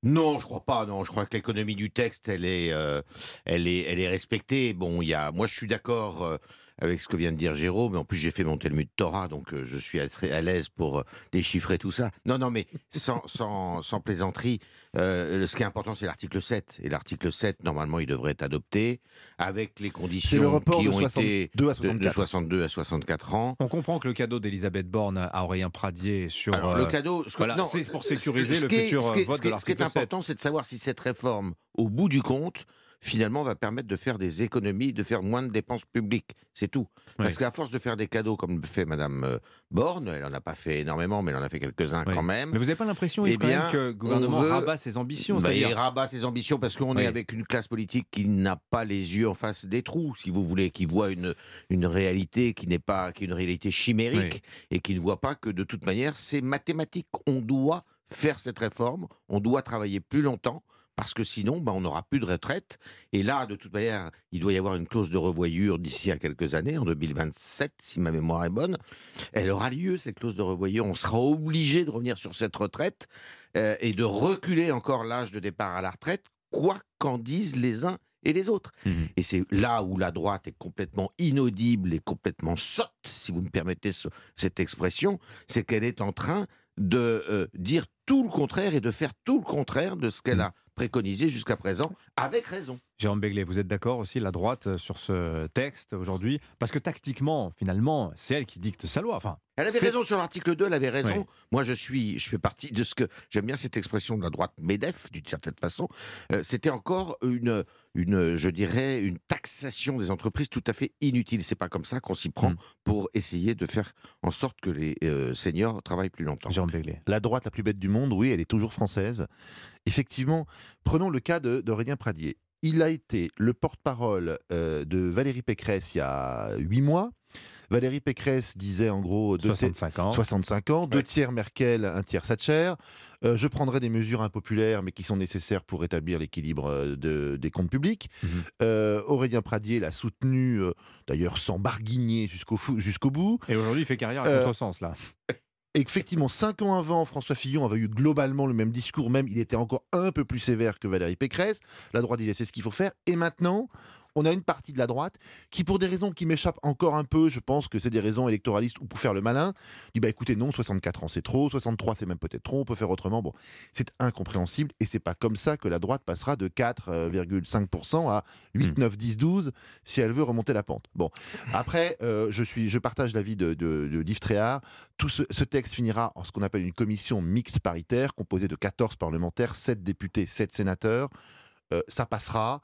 Non, je crois pas. Non, je crois que l'économie du texte, elle est, euh, elle est, elle est respectée. Bon, il y a, moi, je suis d'accord. Euh, avec ce que vient de dire Jérôme. En plus, j'ai fait mon Talmud Torah, donc euh, je suis très à l'aise pour euh, déchiffrer tout ça. Non, non, mais sans, sans, sans plaisanterie, euh, ce qui est important, c'est l'article 7. Et l'article 7, normalement, il devrait être adopté avec les conditions qui ont été de, de, 62 à 64 ans. On comprend que le cadeau d'Elisabeth Borne à Aurélien Pradier sur. Alors, le cadeau, c'est pour sécuriser le futur vote de l'article 7. Ce qui est important, c'est de savoir si cette réforme, au bout du compte, finalement va permettre de faire des économies, de faire moins de dépenses publiques. C'est tout. Parce qu'à force de faire des cadeaux comme fait Madame euh, Borne, elle n'en a pas fait énormément, mais elle en a fait quelques-uns quand même. Mais vous n'avez pas l'impression eh que le gouvernement rabat ses ambitions bah, Il rabat ses ambitions parce qu'on est avec une classe politique qui n'a pas les yeux en face des trous, si vous voulez, qui voit une, une réalité qui n'est pas qui est une réalité chimérique et qui ne voit pas que de toute manière, c'est mathématique. On doit faire cette réforme, on doit travailler plus longtemps parce que sinon, bah, on n'aura plus de retraite. Et là, de toute manière, il doit y avoir une clause de revoyure d'ici à quelques années, en 2027, si ma mémoire est bonne. Elle aura lieu, cette clause de revoyure. On sera obligé de revenir sur cette retraite euh, et de reculer encore l'âge de départ à la retraite, quoi qu'en disent les uns et les autres. Mmh et c'est là où la droite est complètement inaudible et complètement sotte, si vous me permettez cette expression, c'est qu'elle est en train de euh, dire tout le contraire et de faire tout le contraire de ce qu'elle mmh. a préconisé jusqu'à présent, avec raison. Jérôme Begley, vous êtes d'accord aussi, la droite, euh, sur ce texte aujourd'hui? Parce que tactiquement, finalement, c'est elle qui dicte sa loi. Enfin, elle avait raison sur l'article 2, elle avait raison. Moi, je suis, je fais partie de ce que j'aime bien cette expression de la droite MEDEF, d'une certaine façon. Euh, c'était encore une, une, je dirais, une taxation des entreprises tout à fait inutile. C'est pas comme ça qu'on s'y prend mm. pour essayer de faire en sorte que les euh, seniors travaillent plus longtemps. Jérôme Begley. La droite la plus bête du monde, oui, elle est toujours française. Effectivement, prenons le cas d'Aurélien Pradier il a été le porte-parole euh, de Valérie Pécresse il y a huit mois. Valérie Pécresse disait en gros 65 ans, 65 ans deux tiers Merkel, un tiers Thatcher. Euh, je prendrai des mesures impopulaires, mais qui sont nécessaires pour rétablir l'équilibre euh, des comptes publics. Mhm. Aurélien Pradier l'a soutenu, d'ailleurs sans barguigner jusqu'au jusqu'au bout. Et aujourd'hui, il fait carrière à sens là. effectivement, cinq ans avant, François Fillon avait eu globalement le même discours, même il était encore un peu plus sévère que Valérie Pécresse. La droite disait c'est ce qu'il faut faire. Et maintenant, on a une partie de la droite qui, pour des raisons qui m'échappent encore un peu, je pense que c'est des raisons électoralistes ou pour faire le malin, dit bah écoutez, non, 64 ans c'est trop, 63 c'est même peut-être trop, on peut faire autrement. Bon, c'est incompréhensible et c'est pas comme ça que la droite passera de 4,5% à 8, 9, 10, 12 si elle veut remonter la pente. Bon, après, euh, je, suis, je partage l'avis de, de, de Yves Tréhard. Tout ce, ce texte finira en ce qu'on appelle une commission mixte paritaire composée de 14 parlementaires, 7 députés, 7 sénateurs. Euh, ça passera.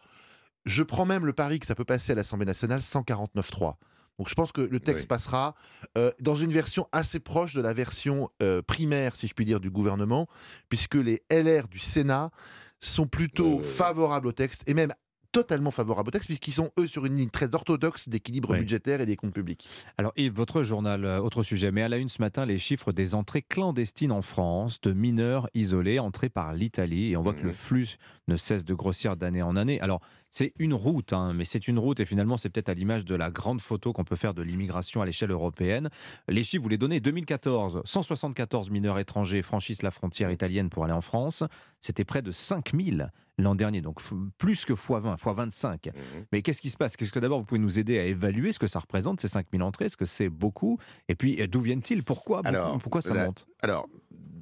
Je prends même le pari que ça peut passer à l'Assemblée nationale 149.3. Donc je pense que le texte passera euh, dans une version assez proche de la version euh, primaire, si je puis dire, du gouvernement, puisque les LR du Sénat sont plutôt favorables au texte et même totalement favorables au texte, puisqu'ils sont, eux, sur une ligne très orthodoxe d'équilibre Oui. budgétaire et des comptes publics. Alors, Yves, votre journal, euh, autre sujet, mais à la une ce matin, les chiffres des entrées clandestines en France de mineurs isolés entrés par l'Italie. Et on voit que le flux ne cesse de grossir d'année en année. Alors, c'est une route, hein, mais c'est une route, et finalement, c'est peut-être à l'image de la grande photo qu'on peut faire de l'immigration à l'échelle européenne. Les chiffres, vous les donnez 2014, 174 mineurs étrangers franchissent la frontière italienne pour aller en France. C'était près de 5000 l'an dernier, donc plus que x20, x25. Mais qu'est-ce qui se passe? Qu'est-ce que d'abord vous pouvez nous aider à évaluer ce que ça représente, ces 5000 entrées? Est-ce que c'est beaucoup? Et puis d'où viennent-ils? Pourquoi Alors, Pourquoi ça la- monte? Alors,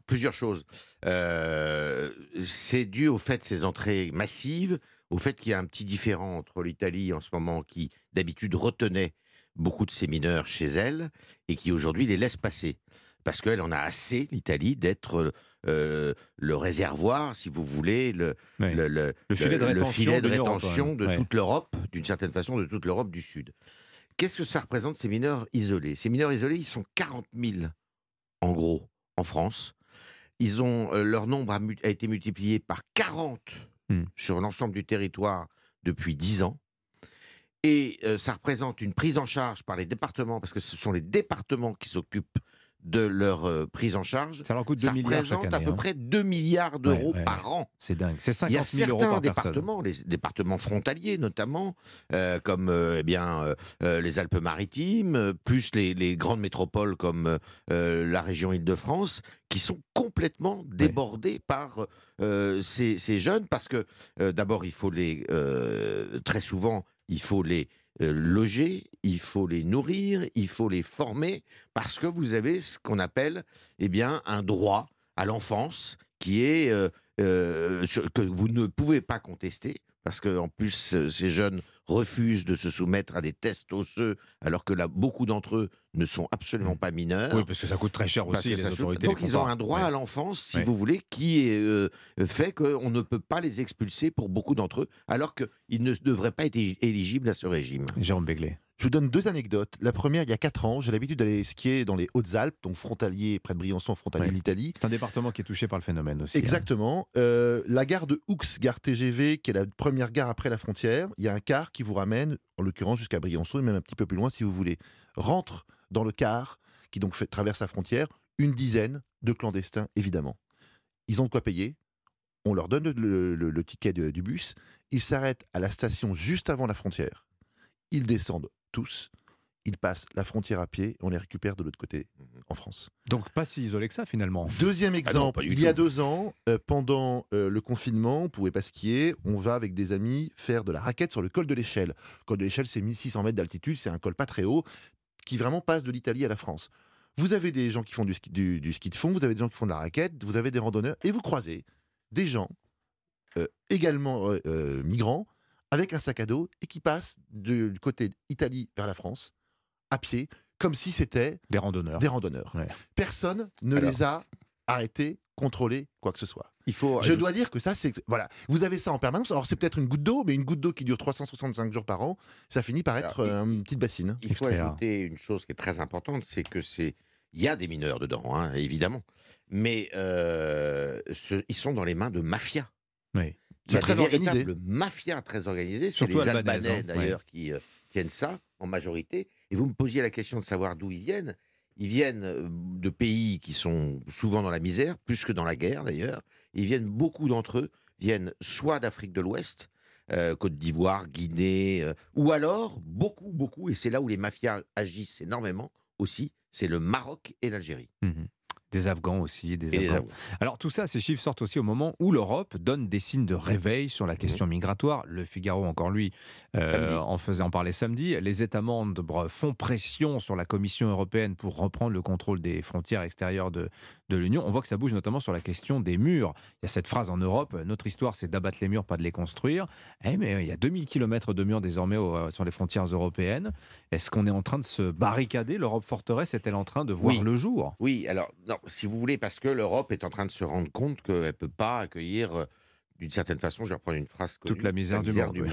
plusieurs choses. Euh, c'est dû au fait de ces entrées massives, au fait qu'il y a un petit différent entre l'Italie en ce moment qui d'habitude retenait beaucoup de ses mineurs chez elle et qui aujourd'hui les laisse passer. Parce qu'elle en a assez, l'Italie, d'être euh, le réservoir, si vous voulez, le, Oui. le, le- Le filet de rétention filet de rétention Ouais. toute l'Europe, d'une certaine façon, de toute l'Europe du Sud. Qu'est-ce que ça représente, ces mineurs isolés? Ces mineurs isolés, ils sont 40 000, en gros, en France. Ils ont, euh, leur nombre a, a été multiplié par 40 Hmm. sur l'ensemble du territoire depuis 10 ans. Et ça représente une prise en charge par les départements, parce que ce sont les départements qui s'occupent de leur euh, prise en charge. Ça leur coûte 2 milliards chaque représente à peu hein. près 2 milliards d'euros Ouais, ouais. par an. C'est dingue. C'est Il y a 50 000 euros certains personne. départements, les départements frontaliers notamment, euh, comme euh, eh bien, les Alpes-Maritimes, plus les, les grandes métropoles comme la région Île-de-France, qui sont complètement débordés par ces, ces jeunes, parce que d'abord, il faut les, très souvent, il faut les loger, il faut les nourrir, il faut les former, parce que vous avez ce qu'on appelle eh bien, un droit à l'enfance qui est euh, euh, que vous ne pouvez pas contester parce qu'en plus euh, ces jeunes refusent de se soumettre à des tests osseux alors que là beaucoup d'entre eux ne sont absolument pas mineurs. Oui, parce que ça coûte très cher aussi, les autorités Donc les ils ont un droit Ouais. à l'enfance, si Ouais. vous voulez, qui est, euh, fait qu'on ne peut pas les expulser pour beaucoup d'entre eux, alors qu'ils ne devraient pas être éligibles à ce régime. Jérôme Béglé. Je vous donne deux anecdotes. La première, il y a 4 ans, j'ai l'habitude d'aller skier dans les Hautes-Alpes, donc frontalier, près de Briançon, frontalier Ouais. de l'Italie. C'est un département qui est touché par le phénomène aussi. hein. Exactement. Euh, la gare de Houx, gare TGV, qui est la première gare après la frontière, il y a un car qui vous ramène, en l'occurrence jusqu'à Briançon et même un petit peu plus loin si vous voulez. Rentre dans le car qui donc fait, traverse la frontière une dizaine de clandestins, évidemment. Ils ont de quoi payer. On leur donne le, le- le ticket de- du bus. Ils s'arrêtent à la station juste avant la frontière. Ils descendent tous. Ils passent la frontière à pied on les récupère de l'autre côté en France. Donc pas si isolé que ça finalement. Deuxième Ah non, exemple, il y a deux ans, euh, pendant euh, le confinement, on pouvait pas skier, on va avec des amis faire de la raquette sur le col de l'échelle. Le col de l'échelle, c'est 1600 mètres d'altitude, c'est un col pas très haut, qui vraiment passe de l'Italie à la France. Vous avez des gens qui font du ski, du- du ski de fond, vous avez des gens qui font de la raquette, vous avez des randonneurs, et vous croisez des gens euh, également euh, euh, migrants avec un sac à dos et qui passent de- du côté Italie vers la France à pied, comme si c'était Des randonneurs. des randonneurs. Personne ne Alors. les a arrêtés, contrôlés, quoi que ce soit. Il faut. Je dois dire que ça, c'est voilà, vous avez ça en permanence. Alors c'est peut-être une goutte d'eau, mais une goutte d'eau qui dure 365 jours par an, ça finit par être Alors, euh, une petite bassine. Il faut ajouter une chose qui est très importante, c'est que c'est il y a des mineurs dedans, hein, évidemment, mais euh, ce- ils sont dans les mains de mafias. Oui. C'est très organisé. mafias très organisées. C'est Surtout les Albanais hein, d'ailleurs qui euh, tiennent ça en majorité. Et vous me posiez la question de savoir d'où ils viennent. Ils viennent euh, de pays qui sont souvent dans la misère, plus que dans la guerre d'ailleurs. Ils viennent, beaucoup d'entre eux viennent soit d'Afrique de l'Ouest, euh, Côte d'Ivoire, Guinée, euh, ou alors beaucoup, beaucoup, et c'est là où les mafias agissent énormément aussi, c'est le Maroc et l'Algérie. Mhm. Des Afghans aussi, des Afghans. Alors tout ça, ces chiffres sortent aussi au moment où l'Europe donne des signes de réveil sur la question migratoire. Le Figaro, encore lui, euh, en faisait en parler samedi. Les États membres font pression sur la Commission européenne pour reprendre le contrôle des frontières extérieures de, de l'Union. On voit que ça bouge notamment sur la question des murs. Il y a cette phrase en Europe, notre histoire c'est d'abattre les murs, pas de les construire. Eh, mais il y a 2000 km de murs désormais au- sur les frontières européennes. Est-ce qu'on est en train de se barricader? L'Europe forteresse est-elle en train de voir Oui. le jour? Oui, alors, non, si vous voulez, parce que l'Europe est en train de se rendre compte qu'elle ne peut pas accueillir, euh, d'une certaine façon, je vais reprendre une phrase Toute la misère du monde, oui.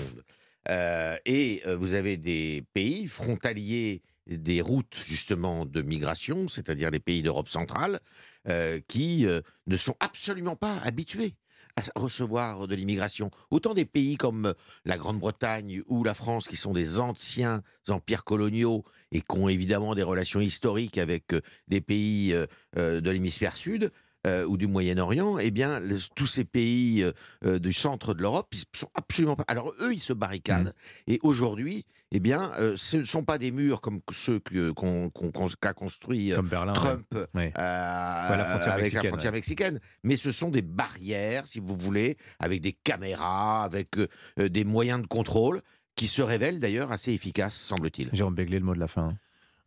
Euh, et euh, vous avez des pays frontaliers des routes justement de migration, c'est-à-dire les pays d'Europe centrale, euh, qui euh, ne sont absolument pas habitués à recevoir de l'immigration. Autant des pays comme euh, la Grande-Bretagne ou la France, qui sont des anciens empires coloniaux et qui ont évidemment des relations historiques avec des pays de l'hémisphère sud, euh, ou du Moyen-Orient, eh bien, tous ces pays euh, euh, du centre de l'Europe, ils sont absolument pas. Alors eux, ils se barricadent. Et aujourd'hui, eh bien, euh, ce ne sont pas des murs comme ceux qu'a construit Comme Berlin, Trump ouais. Ouais. Ouais, la frontière avec mexicaine, la frontière mexicaine, mais ce sont des barrières, si vous voulez, avec des caméras, avec des moyens de contrôle qui se révèlent d'ailleurs assez efficaces, semble-t-il. Jérôme Béglé, le mot de la fin.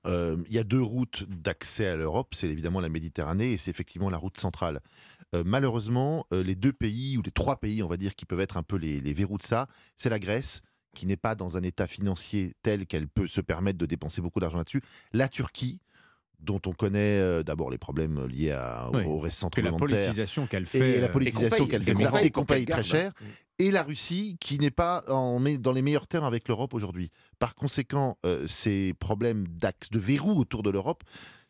Euh, Il y a deux routes d'accès à l'Europe, c'est évidemment la Méditerranée et c'est effectivement la route centrale. Euh, malheureusement, euh, les deux pays, ou les trois pays, on va dire, qui peuvent être un peu les, les verrous de ça, c'est la Grèce, qui n'est pas dans un état financier tel qu'elle peut se permettre de dépenser beaucoup d'argent là-dessus, la Turquie, dont on connaît euh, d'abord les problèmes liés à, Oui. Puis la tremblements de terre. politisation qu'elle Et fait, la euh, politisation et qu'elle fait, et qu'on paye, et très cher. hein. Et la Russie, qui n'est pas en, dans les meilleurs termes avec l'Europe aujourd'hui. Par conséquent, euh, ces problèmes d'axe, de verrou autour de l'Europe,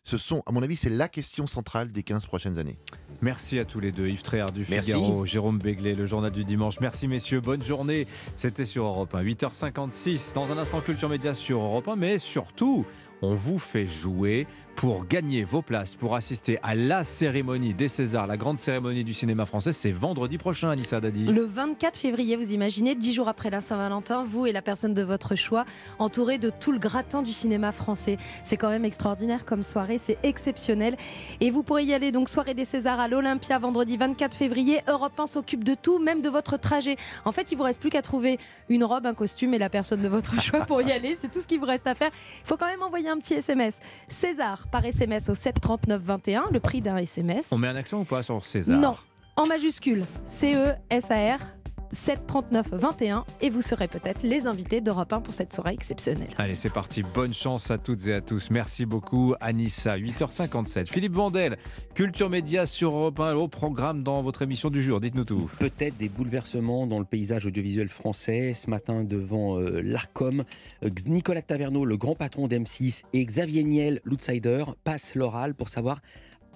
ce sont, à mon avis, c'est la question centrale des 15 prochaines années. Merci à tous les deux, Yves Tréhard du Merci. Figaro, Jérôme Béglé, le journal du dimanche. Merci messieurs, bonne journée. C'était sur Europe 1, 8h56. Dans un instant, Culture Média sur Europe 1, mais surtout, on vous fait jouer pour gagner vos places, pour assister à la cérémonie des Césars, la grande cérémonie du cinéma français. C'est vendredi prochain, Anissa Dadi. Le 24 février, vous imaginez, dix jours après la Saint-Valentin, vous et la personne de votre choix, entourés de tout le gratin du cinéma français. C'est quand même extraordinaire comme soirée, c'est exceptionnel. Et vous pourrez y aller, donc soirée des Césars à l'Olympia, vendredi 24 février. Europe 1 s'occupe de tout, même de votre trajet. En fait, il vous reste plus qu'à trouver une robe, un costume et la personne de votre choix pour y aller. C'est tout ce qu'il vous reste à faire. Il faut quand même envoyer un petit SMS. César par SMS au 739 21, le prix d'un SMS. On met un accent ou pas sur César? Non, en majuscule, C-E-S-A-R 739 21 et vous serez peut-être les invités d'Europe 1 pour cette soirée exceptionnelle. Allez, c'est parti. Bonne chance à toutes et à tous. Merci beaucoup, Anissa. 8h57. Philippe Vandel, Culture Média sur Europe 1, au programme dans votre émission du jour. Dites-nous tout. Peut-être des bouleversements dans le paysage audiovisuel français. Ce matin, devant euh, l'ARCOM, euh, Nicolas Taverneau, le grand patron d'M6, et Xavier Niel, l'outsider, passent l'oral pour savoir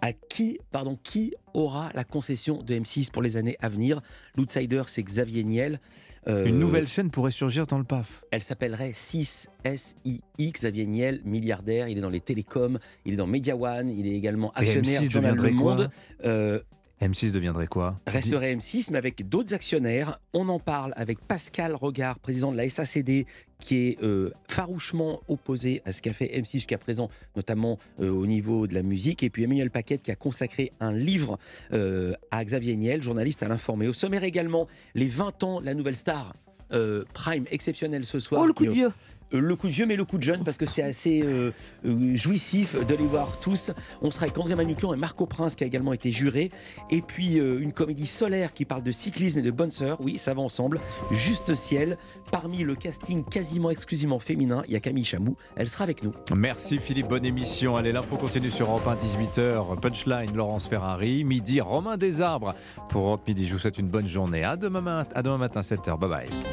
à qui, pardon, qui aura la concession de M6 pour les années à venir? L'outsider, c'est Xavier Niel. Euh, Une nouvelle chaîne pourrait surgir dans le PAF. Elle s'appellerait 6 SII. Xavier Niel, milliardaire, il est dans les télécoms, il est dans Media One, il est également actionnaire M6 du journal Le Monde. Euh, M6 deviendrait quoi? Resterait M6, mais avec d'autres actionnaires. On en parle avec Pascal Regard, président de la SACD, qui est euh, farouchement opposé à ce qu'a fait M6 jusqu'à présent, notamment euh, au niveau de la musique. Et puis Emmanuel Paquette, qui a consacré un livre euh, à Xavier Niel, journaliste à l'informé. Au sommaire également, les 20 ans de la nouvelle star. euh, Prime exceptionnel ce soir. Oh, le coup de vieux. Euh, le coup de vieux, mais le coup de jeune, parce que c'est assez euh, euh, jouissif de les voir tous. On sera avec André Manoukian et Marco Prince, qui a également été juré. Et puis une comédie solaire qui parle de cyclisme et de bonne sœur. Oui, ça va ensemble. Juste ciel. Parmi le casting quasiment exclusivement féminin, il y a Camille Chamou. Elle sera avec nous. Merci Philippe, bonne émission. Allez, l'info continue sur Europe 1, 18h. Punchline, Laurence Ferrari. Midi, Romain Desarbres. Pour Europe Midi, je vous souhaite une bonne journée. À demain, à demain matin, 7h. Bye bye.